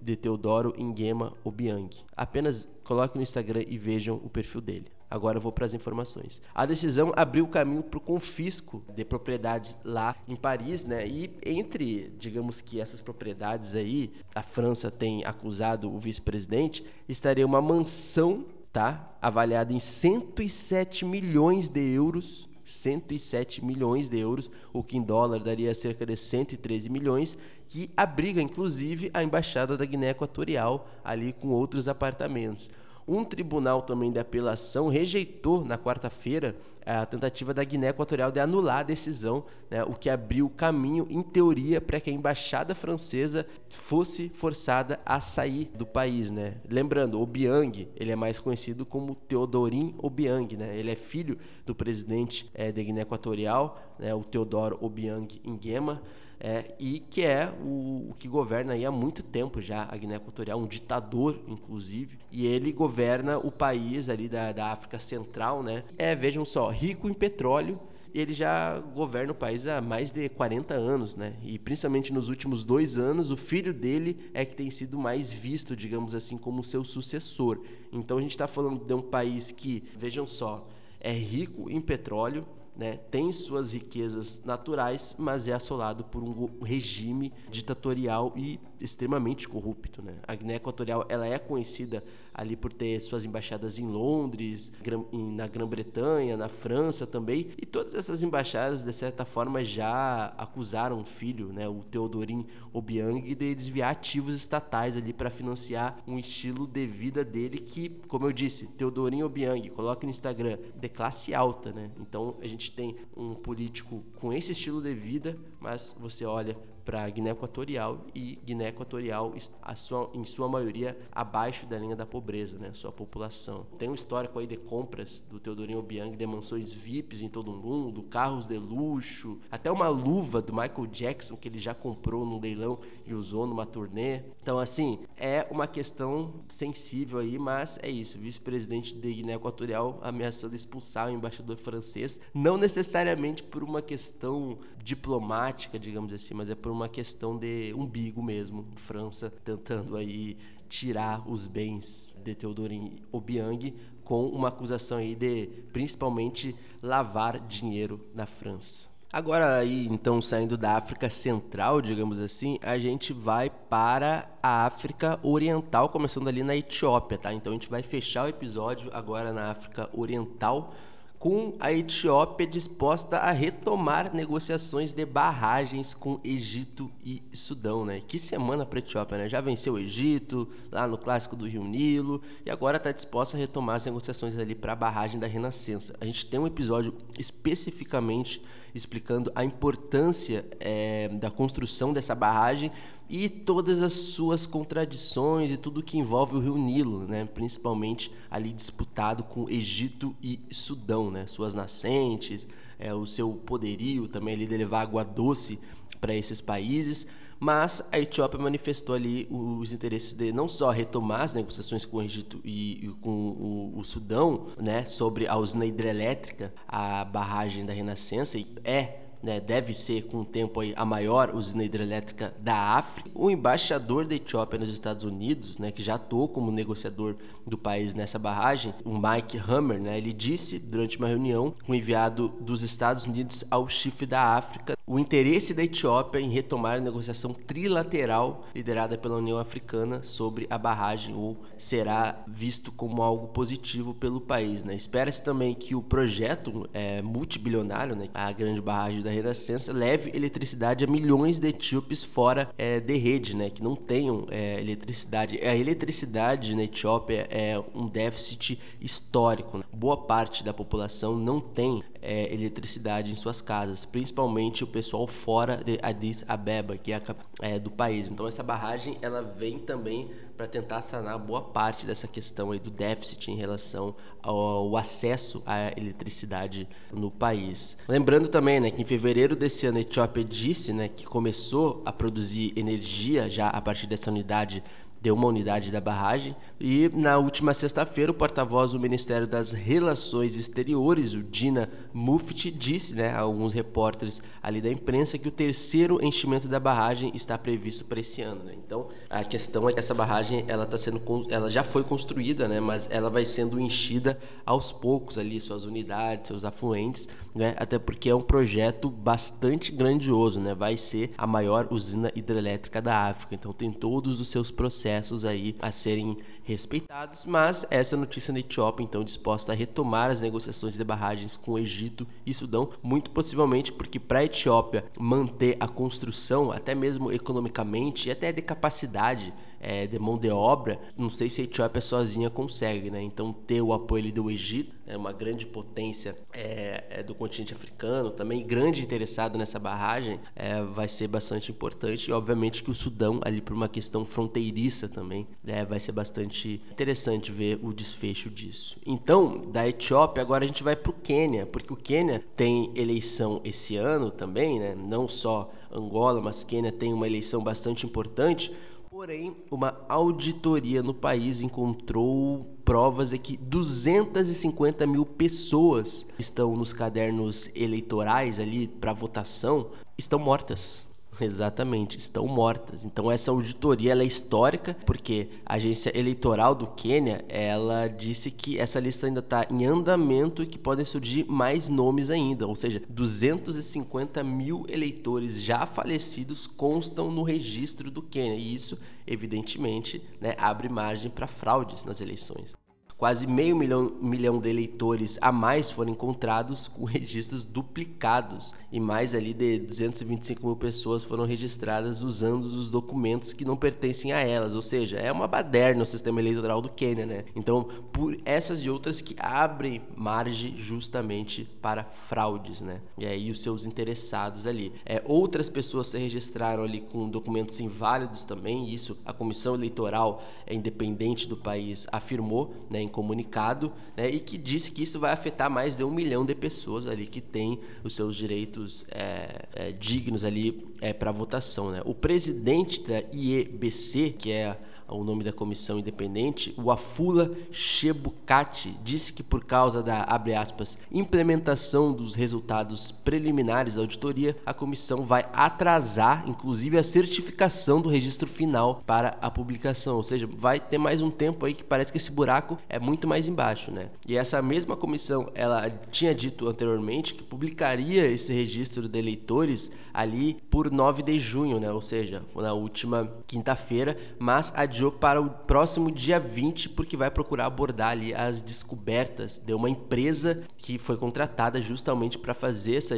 de Teodoro Nguema Obiang. Apenas coloque no Instagram e vejam o perfil dele. Agora eu vou para as informações. A decisão abriu o caminho para o confisco de propriedades lá em Paris, né? E entre, digamos que essas propriedades aí, a França tem acusado o vice-presidente, estaria uma mansão, tá? Avaliada em 107 milhões de euros 107 milhões de euros, o que em dólar daria cerca de 113 milhões, que abriga inclusive a embaixada da Guiné Equatorial ali com outros apartamentos. Um tribunal também de apelação rejeitou na quarta-feira a tentativa da Guiné Equatorial de anular a decisão, né, o que abriu caminho, em teoria, para que a embaixada francesa fosse forçada a sair do país. Né? Lembrando, Obiang ele é mais conhecido como Teodorin Obiang, né? ele é filho do presidente é, da Guiné Equatorial, né, o Teodoro Obiang Nguema é, e que é o, o, que governa aí há muito tempo já a Guiné Equatorial, um ditador, inclusive, e ele governa o país ali da, da África Central, né? É, vejam só, rico em petróleo, ele já governa o país há mais de 40 anos, né? E principalmente nos últimos dois anos, o filho dele é que tem sido mais visto, digamos assim, como seu sucessor. Então a gente está falando de um país que, vejam só, é rico em petróleo, né, tem suas riquezas naturais, mas é assolado por um regime ditatorial e extremamente corrupto. Né? A Guiné Equatorial ela é conhecida ali por ter suas embaixadas em Londres, na Grã-Bretanha, na França também, e todas essas embaixadas de certa forma já acusaram o filho, né, o Teodorin Obiang, de desviar ativos estatais ali para financiar um estilo de vida dele que, como eu disse, Teodorin Obiang, coloque no Instagram, de classe alta, né? Então a gente tem um político com esse estilo de vida, mas você olha para Guiné Equatorial e Guiné Equatorial sua, em sua maioria abaixo da linha da pobreza, né, sua população. Tem um histórico aí de compras do Teodorinho Obiang de mansões VIPs em todo o mundo, carros de luxo, até uma luva do Michael Jackson que ele já comprou num leilão e usou numa turnê. Então assim, é uma questão sensível aí, mas é isso, vice-presidente de Guiné Equatorial ameaçando expulsar o embaixador francês, não necessariamente por uma questão diplomática, digamos assim, mas é por uma questão de umbigo mesmo. França tentando aí tirar os bens de Teodorin Obiang com uma acusação aí de principalmente lavar dinheiro na França. Agora aí, então, saindo da África Central, digamos assim, a gente vai para a África Oriental, começando ali na Etiópia, tá? Então a gente vai fechar o episódio agora na África Oriental, com a Etiópia disposta a retomar negociações de barragens com Egito e Sudão, né? Que semana para a Etiópia, né? Já venceu o Egito lá no clássico do Rio Nilo e agora está disposta a retomar as negociações ali para a barragem da Renascença. A gente tem um episódio especificamente explicando a importância é, da construção dessa barragem e todas as suas contradições e tudo que envolve o Rio Nilo, né? principalmente ali disputado com Egito e Sudão, né? suas nascentes, é, o seu poderio também ali de levar água doce para esses países, mas a Etiópia manifestou ali os interesses de não só retomar as negociações com o Egito e, e com o, o, Sudão, né, sobre a usina hidrelétrica, a barragem da Renascença, e é né, deve ser com o tempo aí a maior usina hidrelétrica da África. O embaixador da Etiópia nos Estados Unidos, né, que já atuou como negociador do país nessa barragem, o Mike Hammer, né, ele disse durante uma reunião com o enviado dos Estados Unidos ao chifre da África o interesse da Etiópia em retomar a negociação trilateral liderada pela União Africana sobre a barragem ou será visto como algo positivo pelo país. Né? Espera-se também que o projeto é, multibilionário, né, a grande barragem da Renascença leve eletricidade a milhões de etíopes fora é, de rede, né, que não tenham é, eletricidade. A eletricidade na Etiópia é um déficit histórico. Né? Boa parte da população não tem é, eletricidade em suas casas, principalmente o pessoal fora de Addis Abeba, que é, é do país. Então essa barragem ela vem também para tentar sanar boa parte dessa questão aí do déficit em relação ao acesso à eletricidade no país. Lembrando também, né, que em fevereiro desse ano a Etiópia disse, né, que começou a produzir energia já a partir dessa unidade de uma unidade da barragem. E na última sexta-feira, o porta-voz do Ministério das Relações Exteriores, o Dina Mufti, disse né, a alguns repórteres ali da imprensa que o terceiro enchimento da barragem está previsto para esse ano. Né? Então, a questão é que essa barragem ela tá sendo, ela já foi construída, né, mas ela vai sendo enchida aos poucos ali, suas unidades, seus afluentes, né, até porque é um projeto bastante grandioso, né, vai ser a maior usina hidrelétrica da África. Então, tem todos os seus processos processos aí a serem respeitados, mas essa notícia na Etiópia, então, disposta a retomar as negociações de barragens com o Egito e Sudão, muito possivelmente porque para a Etiópia manter a construção, até mesmo economicamente e até de capacidade é, de mão de obra, não sei se a Etiópia sozinha consegue, né? Então ter o apoio do Egito, é uma grande potência é, é do continente africano, também grande interessado nessa barragem, é, vai ser bastante importante e obviamente que o Sudão ali por uma questão fronteiriça também, é, vai ser bastante interessante ver o desfecho disso. Então da Etiópia agora a gente vai para o Quênia, porque o Quênia tem eleição esse ano também, né? Não só Angola, mas Quênia tem uma eleição bastante importante Porém, uma auditoria no país encontrou provas de que 250 mil pessoas estão nos cadernos eleitorais ali para votação estão mortas. Exatamente, estão mortas. Então essa auditoria é histórica, porque a agência eleitoral do Quênia, ela disse que essa lista ainda está em andamento e que podem surgir mais nomes ainda, ou seja, 250 mil eleitores já falecidos constam no registro do Quênia, e isso, evidentemente, né, abre margem para fraudes nas eleições. Quase meio milhão, milhão de eleitores a mais foram encontrados com registros duplicados e mais ali de 225 mil pessoas foram registradas usando os documentos que não pertencem a elas, ou seja, é uma baderna o sistema eleitoral do Quênia, né? Então, por essas e outras que abrem margem justamente para fraudes, né? E aí os seus interessados ali. É, outras pessoas se registraram ali com documentos inválidos também, isso a comissão eleitoral é independente do país afirmou, né? Comunicado né, e que disse que isso vai afetar mais de um milhão de pessoas ali que têm os seus direitos é, é, dignos ali é, para votação. Né? O presidente da IEBC, que é o nome da comissão independente, o Afula Chebukati disse que por causa da, aspas, implementação dos resultados preliminares da auditoria, a comissão vai atrasar, inclusive, a certificação do registro final para a publicação. Ou seja, vai ter mais um tempo aí que parece que esse buraco é muito mais embaixo, né? E essa mesma comissão, ela tinha dito anteriormente que publicaria esse registro de eleitores ali por 9 de junho, né? Ou seja, na última quinta-feira, mas adiou para o próximo dia 20 porque vai procurar abordar ali as descobertas de uma empresa que foi contratada justamente para fazer essa,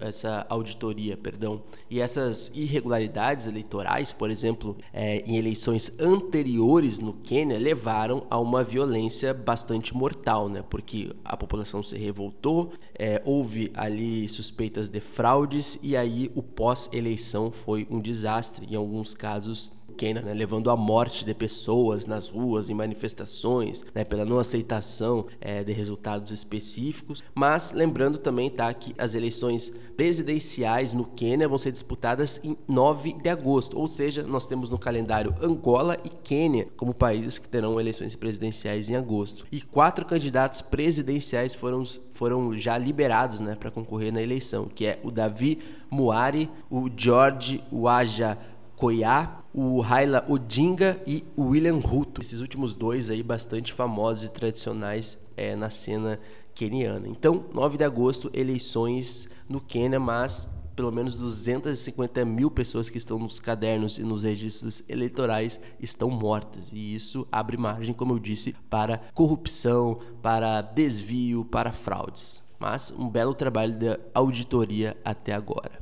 essa auditoria, perdão. E essas irregularidades eleitorais, por exemplo, é, em eleições anteriores no Quênia, levaram a uma violência bastante mortal, né? Porque a população se revoltou, é, houve ali suspeitas de fraudes e aí o pós-eleição foi um desastre em alguns casos Quênia, né, levando à morte de pessoas nas ruas, em manifestações, né, pela não aceitação é, de resultados específicos. Mas lembrando também tá, que as eleições presidenciais no Quênia vão ser disputadas em 9 de agosto, ou seja, nós temos no calendário Angola e Quênia como países que terão eleições presidenciais em agosto. E quatro candidatos presidenciais foram, foram já liberados né, para concorrer na eleição, que é o Davi Muari, o George Waja Koyá, o Raila Odinga e o William Ruto. Esses últimos dois aí bastante famosos e tradicionais é, na cena queniana. Então, 9 de agosto, eleições no Quênia, mas pelo menos 250 mil pessoas que estão nos cadernos e nos registros eleitorais estão mortas. E isso abre margem, como eu disse, para corrupção, para desvio, para fraudes. Mas um belo trabalho de auditoria até agora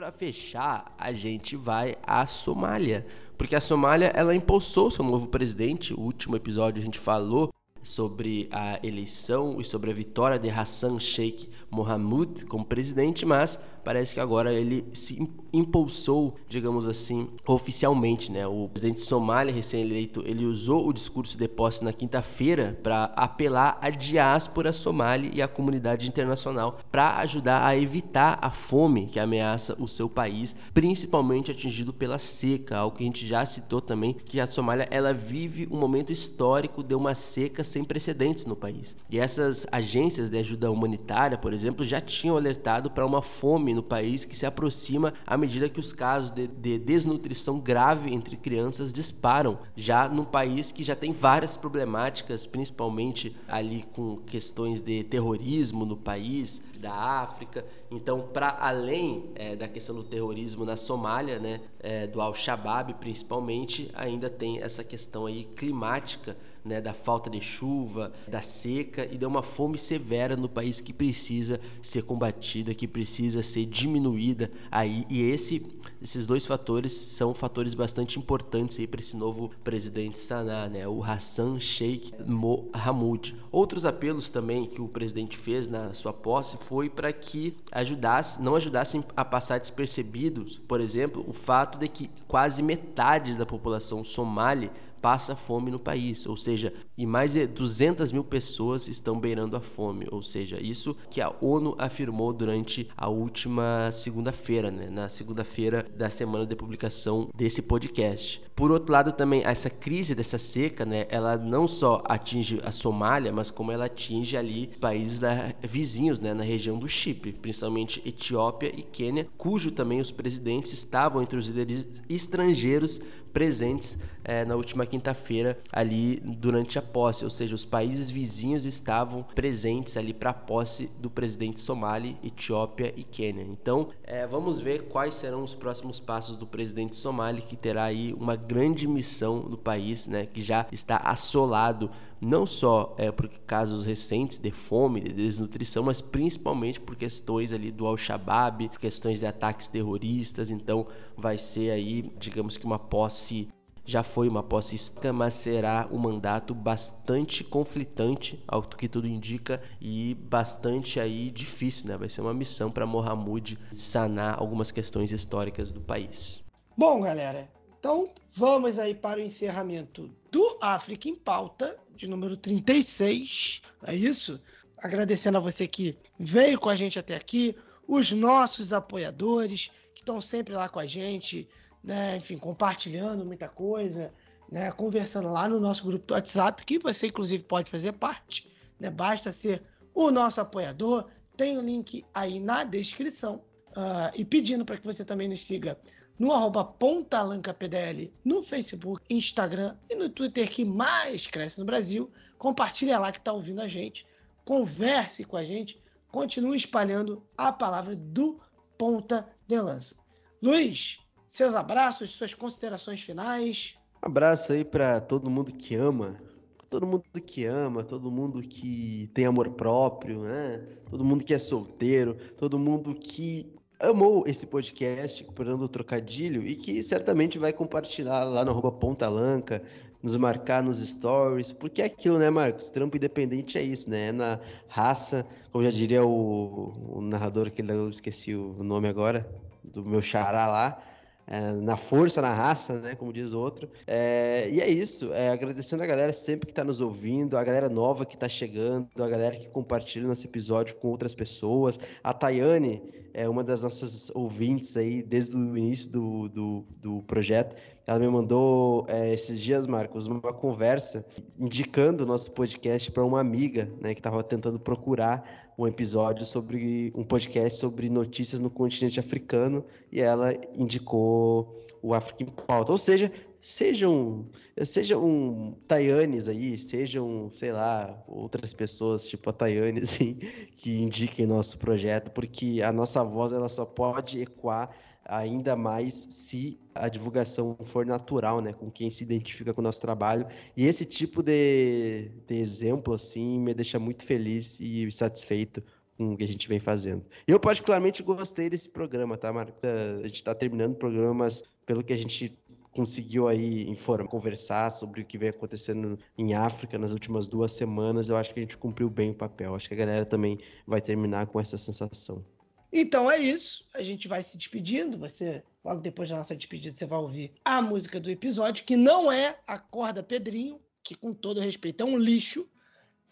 para fechar, a gente vai à Somália, porque a Somália ela impulsou seu novo presidente. O último episódio a gente falou sobre a eleição e sobre a vitória de Hassan Sheikh Mohamud como presidente, mas parece que agora ele se impulsou, digamos assim, oficialmente, né? O presidente Somália recém-eleito, ele usou o discurso de posse na quinta-feira para apelar à diáspora somali e à comunidade internacional para ajudar a evitar a fome que ameaça o seu país, principalmente atingido pela seca, algo que a gente já citou também, que a Somália ela vive um momento histórico de uma seca sem precedentes no país. E essas agências de ajuda humanitária, por exemplo, já tinham alertado para uma fome no país que se aproxima à medida que os casos de, de desnutrição grave entre crianças disparam, já num país que já tem várias problemáticas, principalmente ali com questões de terrorismo no país, da África. Então, para além é, da questão do terrorismo na Somália, né, é, do Al-Shabaab principalmente, ainda tem essa questão aí climática né, da falta de chuva, da seca e de uma fome severa no país que precisa ser combatida, que precisa ser diminuída aí. E esse, esses dois fatores são fatores bastante importantes aí para esse novo presidente Saná, né, o Hassan Sheikh Mohamud. Outros apelos também que o presidente fez na sua posse foi para que ajudasse, não ajudassem a passar despercebidos, por exemplo, o fato de que quase metade da população somali passa fome no país, ou seja, e mais de 200 mil pessoas estão beirando a fome, ou seja, isso que a ONU afirmou durante a última segunda-feira, né, na segunda-feira da semana de publicação desse podcast. Por outro lado, também essa crise dessa seca, né, ela não só atinge a Somália, mas como ela atinge ali países da, vizinhos, né, na região do Chipre, principalmente Etiópia e Quênia, cujo também os presidentes estavam entre os líderes estrangeiros presentes é, na última quinta-feira ali durante a posse, ou seja, os países vizinhos estavam presentes ali para a posse do presidente somali, Etiópia e Quênia. Então, é, vamos ver quais serão os próximos passos do presidente somali, que terá aí uma grande missão no país, né, que já está assolado não só é, por casos recentes de fome, de desnutrição, mas principalmente por questões ali do Al-Shabaab, questões de ataques terroristas. Então, vai ser aí, digamos que uma posse já foi uma posse histórica, mas será um mandato bastante conflitante, ao que tudo indica, e bastante aí difícil, né? Vai ser uma missão para Mohamud sanar algumas questões históricas do país. Bom, galera, então vamos aí para o encerramento do África em Pauta, de número 36, é isso? Agradecendo a você que veio com a gente até aqui, os nossos apoiadores que estão sempre lá com a gente, né? Enfim, compartilhando muita coisa, né, conversando lá no nosso grupo do WhatsApp, que você inclusive pode fazer parte, né? Basta ser o nosso apoiador. Tem o link aí na descrição. Uh, e pedindo para que você também nos siga no arroba pontalancapdl no Facebook, Instagram e no Twitter que mais cresce no Brasil. Compartilha lá que está ouvindo a gente, converse com a gente, continue espalhando a palavra do Ponta de Lança. Luiz, seus abraços, suas considerações finais. Um abraço aí para todo mundo que ama, todo mundo que ama, todo mundo que tem amor próprio, né? Todo mundo que é solteiro, todo mundo que amou esse podcast, procurando o trocadilho, e que certamente vai compartilhar lá no arroba Pontalanca, nos marcar nos stories, porque é aquilo, né, Marcos? Trampo independente é isso, né? É na raça, como já diria o, o narrador que eu esqueci o nome agora, do meu xará lá, é, na força, na raça, né? Como diz o outro. É, e é isso. É, agradecendo a galera sempre que está nos ouvindo, a galera nova que está chegando, a galera que compartilha nosso episódio com outras pessoas. A Tayane é uma das nossas ouvintes aí desde o início do, do, do projeto. Ela me mandou é, esses dias, Marcos, uma conversa indicando o nosso podcast para uma amiga, né, que estava tentando procurar um episódio sobre um podcast sobre notícias no continente africano e ela indicou o Africa em Pauta. Ou seja, sejam sejam Tayanes aí, sejam, sei lá, outras pessoas, tipo a Tayane, assim, que indiquem nosso projeto, porque a nossa voz ela só pode ecoar ainda mais se a divulgação for natural, né, com quem se identifica com o nosso trabalho. E esse tipo de, de exemplo, assim, me deixa muito feliz e satisfeito com o que a gente vem fazendo. Eu, particularmente, gostei desse programa, tá, Marcos? A gente está terminando o programa, mas pelo que a gente conseguiu aí informar, conversar sobre o que vem acontecendo em África nas últimas duas semanas, eu acho que a gente cumpriu bem o papel. Acho que a galera também vai terminar com essa sensação. Então é isso. A gente vai se despedindo. Você, logo depois da nossa despedida, você vai ouvir a música do episódio, que não é a corda Pedrinho, que com todo respeito é um lixo.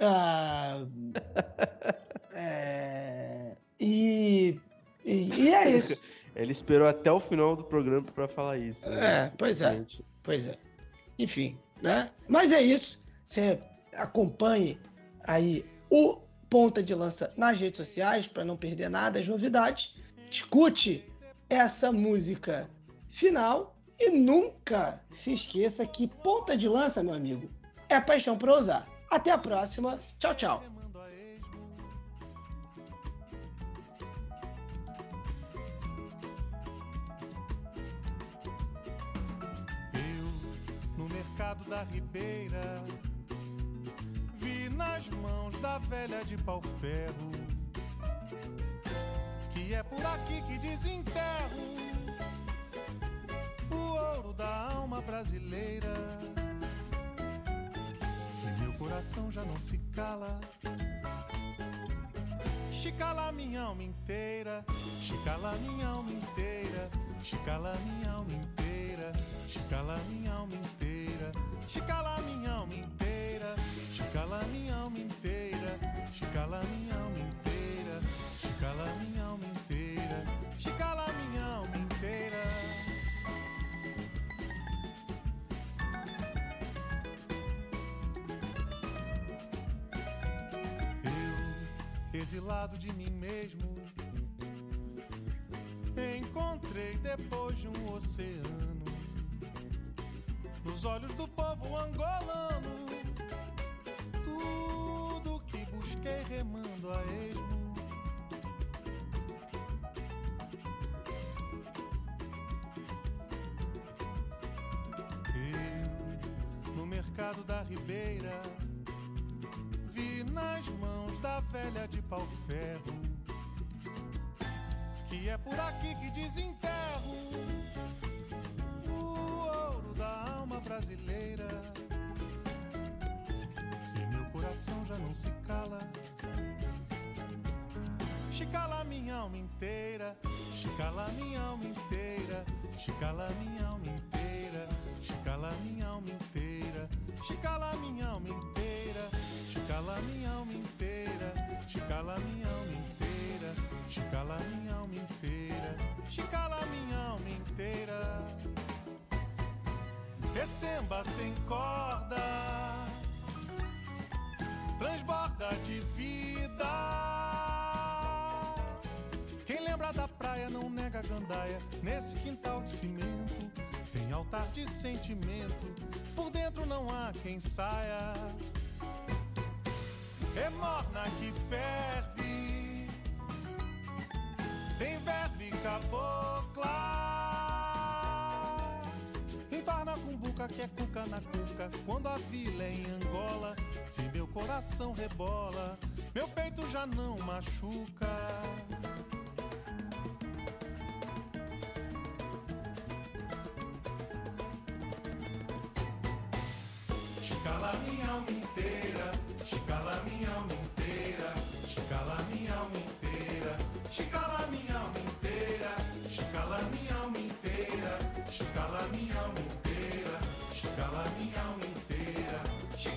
Ah, é, e, e, e, é isso. Ele esperou até o final do programa para falar isso. Né? É, pois é. Pois é. Enfim, né? Mas é isso. Você acompanhe aí o ponta de lança nas redes sociais para não perder nada, as novidades. Escute essa música final e nunca se esqueça que ponta de lança, meu amigo, é paixão para usar. Até a próxima. Tchau, tchau. Eu, no mercado da Ribeira nas mãos da velha de pau-ferro. Que é por aqui que desenterro o ouro da alma brasileira. Se meu coração já não se cala, chicala minha alma inteira, chicala minha alma inteira, chicala minha alma inteira, chicala minha alma inteira, chicala minha alma inteira. Chicala minha alma inteira, chicala minha alma inteira, chicala minha alma inteira, chicala minha alma inteira. Eu, exilado de mim mesmo, encontrei depois de um oceano nos olhos do povo angolano tudo que busquei remando a esmo. Eu, no mercado da Ribeira, vi nas mãos da velha de pau-ferro que é por aqui que desenterro o ouro da alma brasileira coração já não se cala. Chicala minha alma inteira, chicala minha alma inteira, chicala minha alma inteira, chicala minha alma inteira, chicala minha alma inteira, chicala minha alma inteira, chicala minha alma inteira, chicala minha alma inteira, chicala minha alma inteira. Recemba sem corda, transborda de vida. Quem lembra da praia não nega a gandaia. Nesse quintal de cimento tem altar de sentimento. Por dentro não há quem saia. É morna que ferve, tem verve cabocla. Entorna com buca que é cuca na cuca. Quando a vila é em Angola, se meu coração rebola, meu peito já não machuca. Chicala minha alma inteira, chicala minha alma inteira, chicala minha alma inteira, chicala minha alma inteira,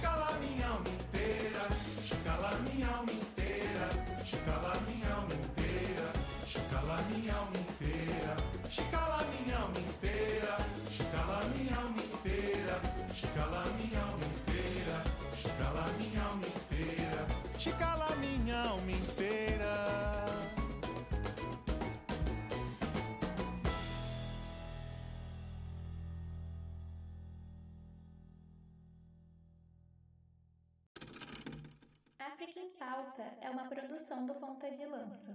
chicala minha alma inteira, chicala minha alma inteira, chicala minha alma inteira, chicala minha alma inteira, chicala minha alma inteira, chicala minha alma inteira, chicala minha alma inteira, chicala minha alma inteira, minha alma inteira. Pauta é uma produção do Ponta de Lança.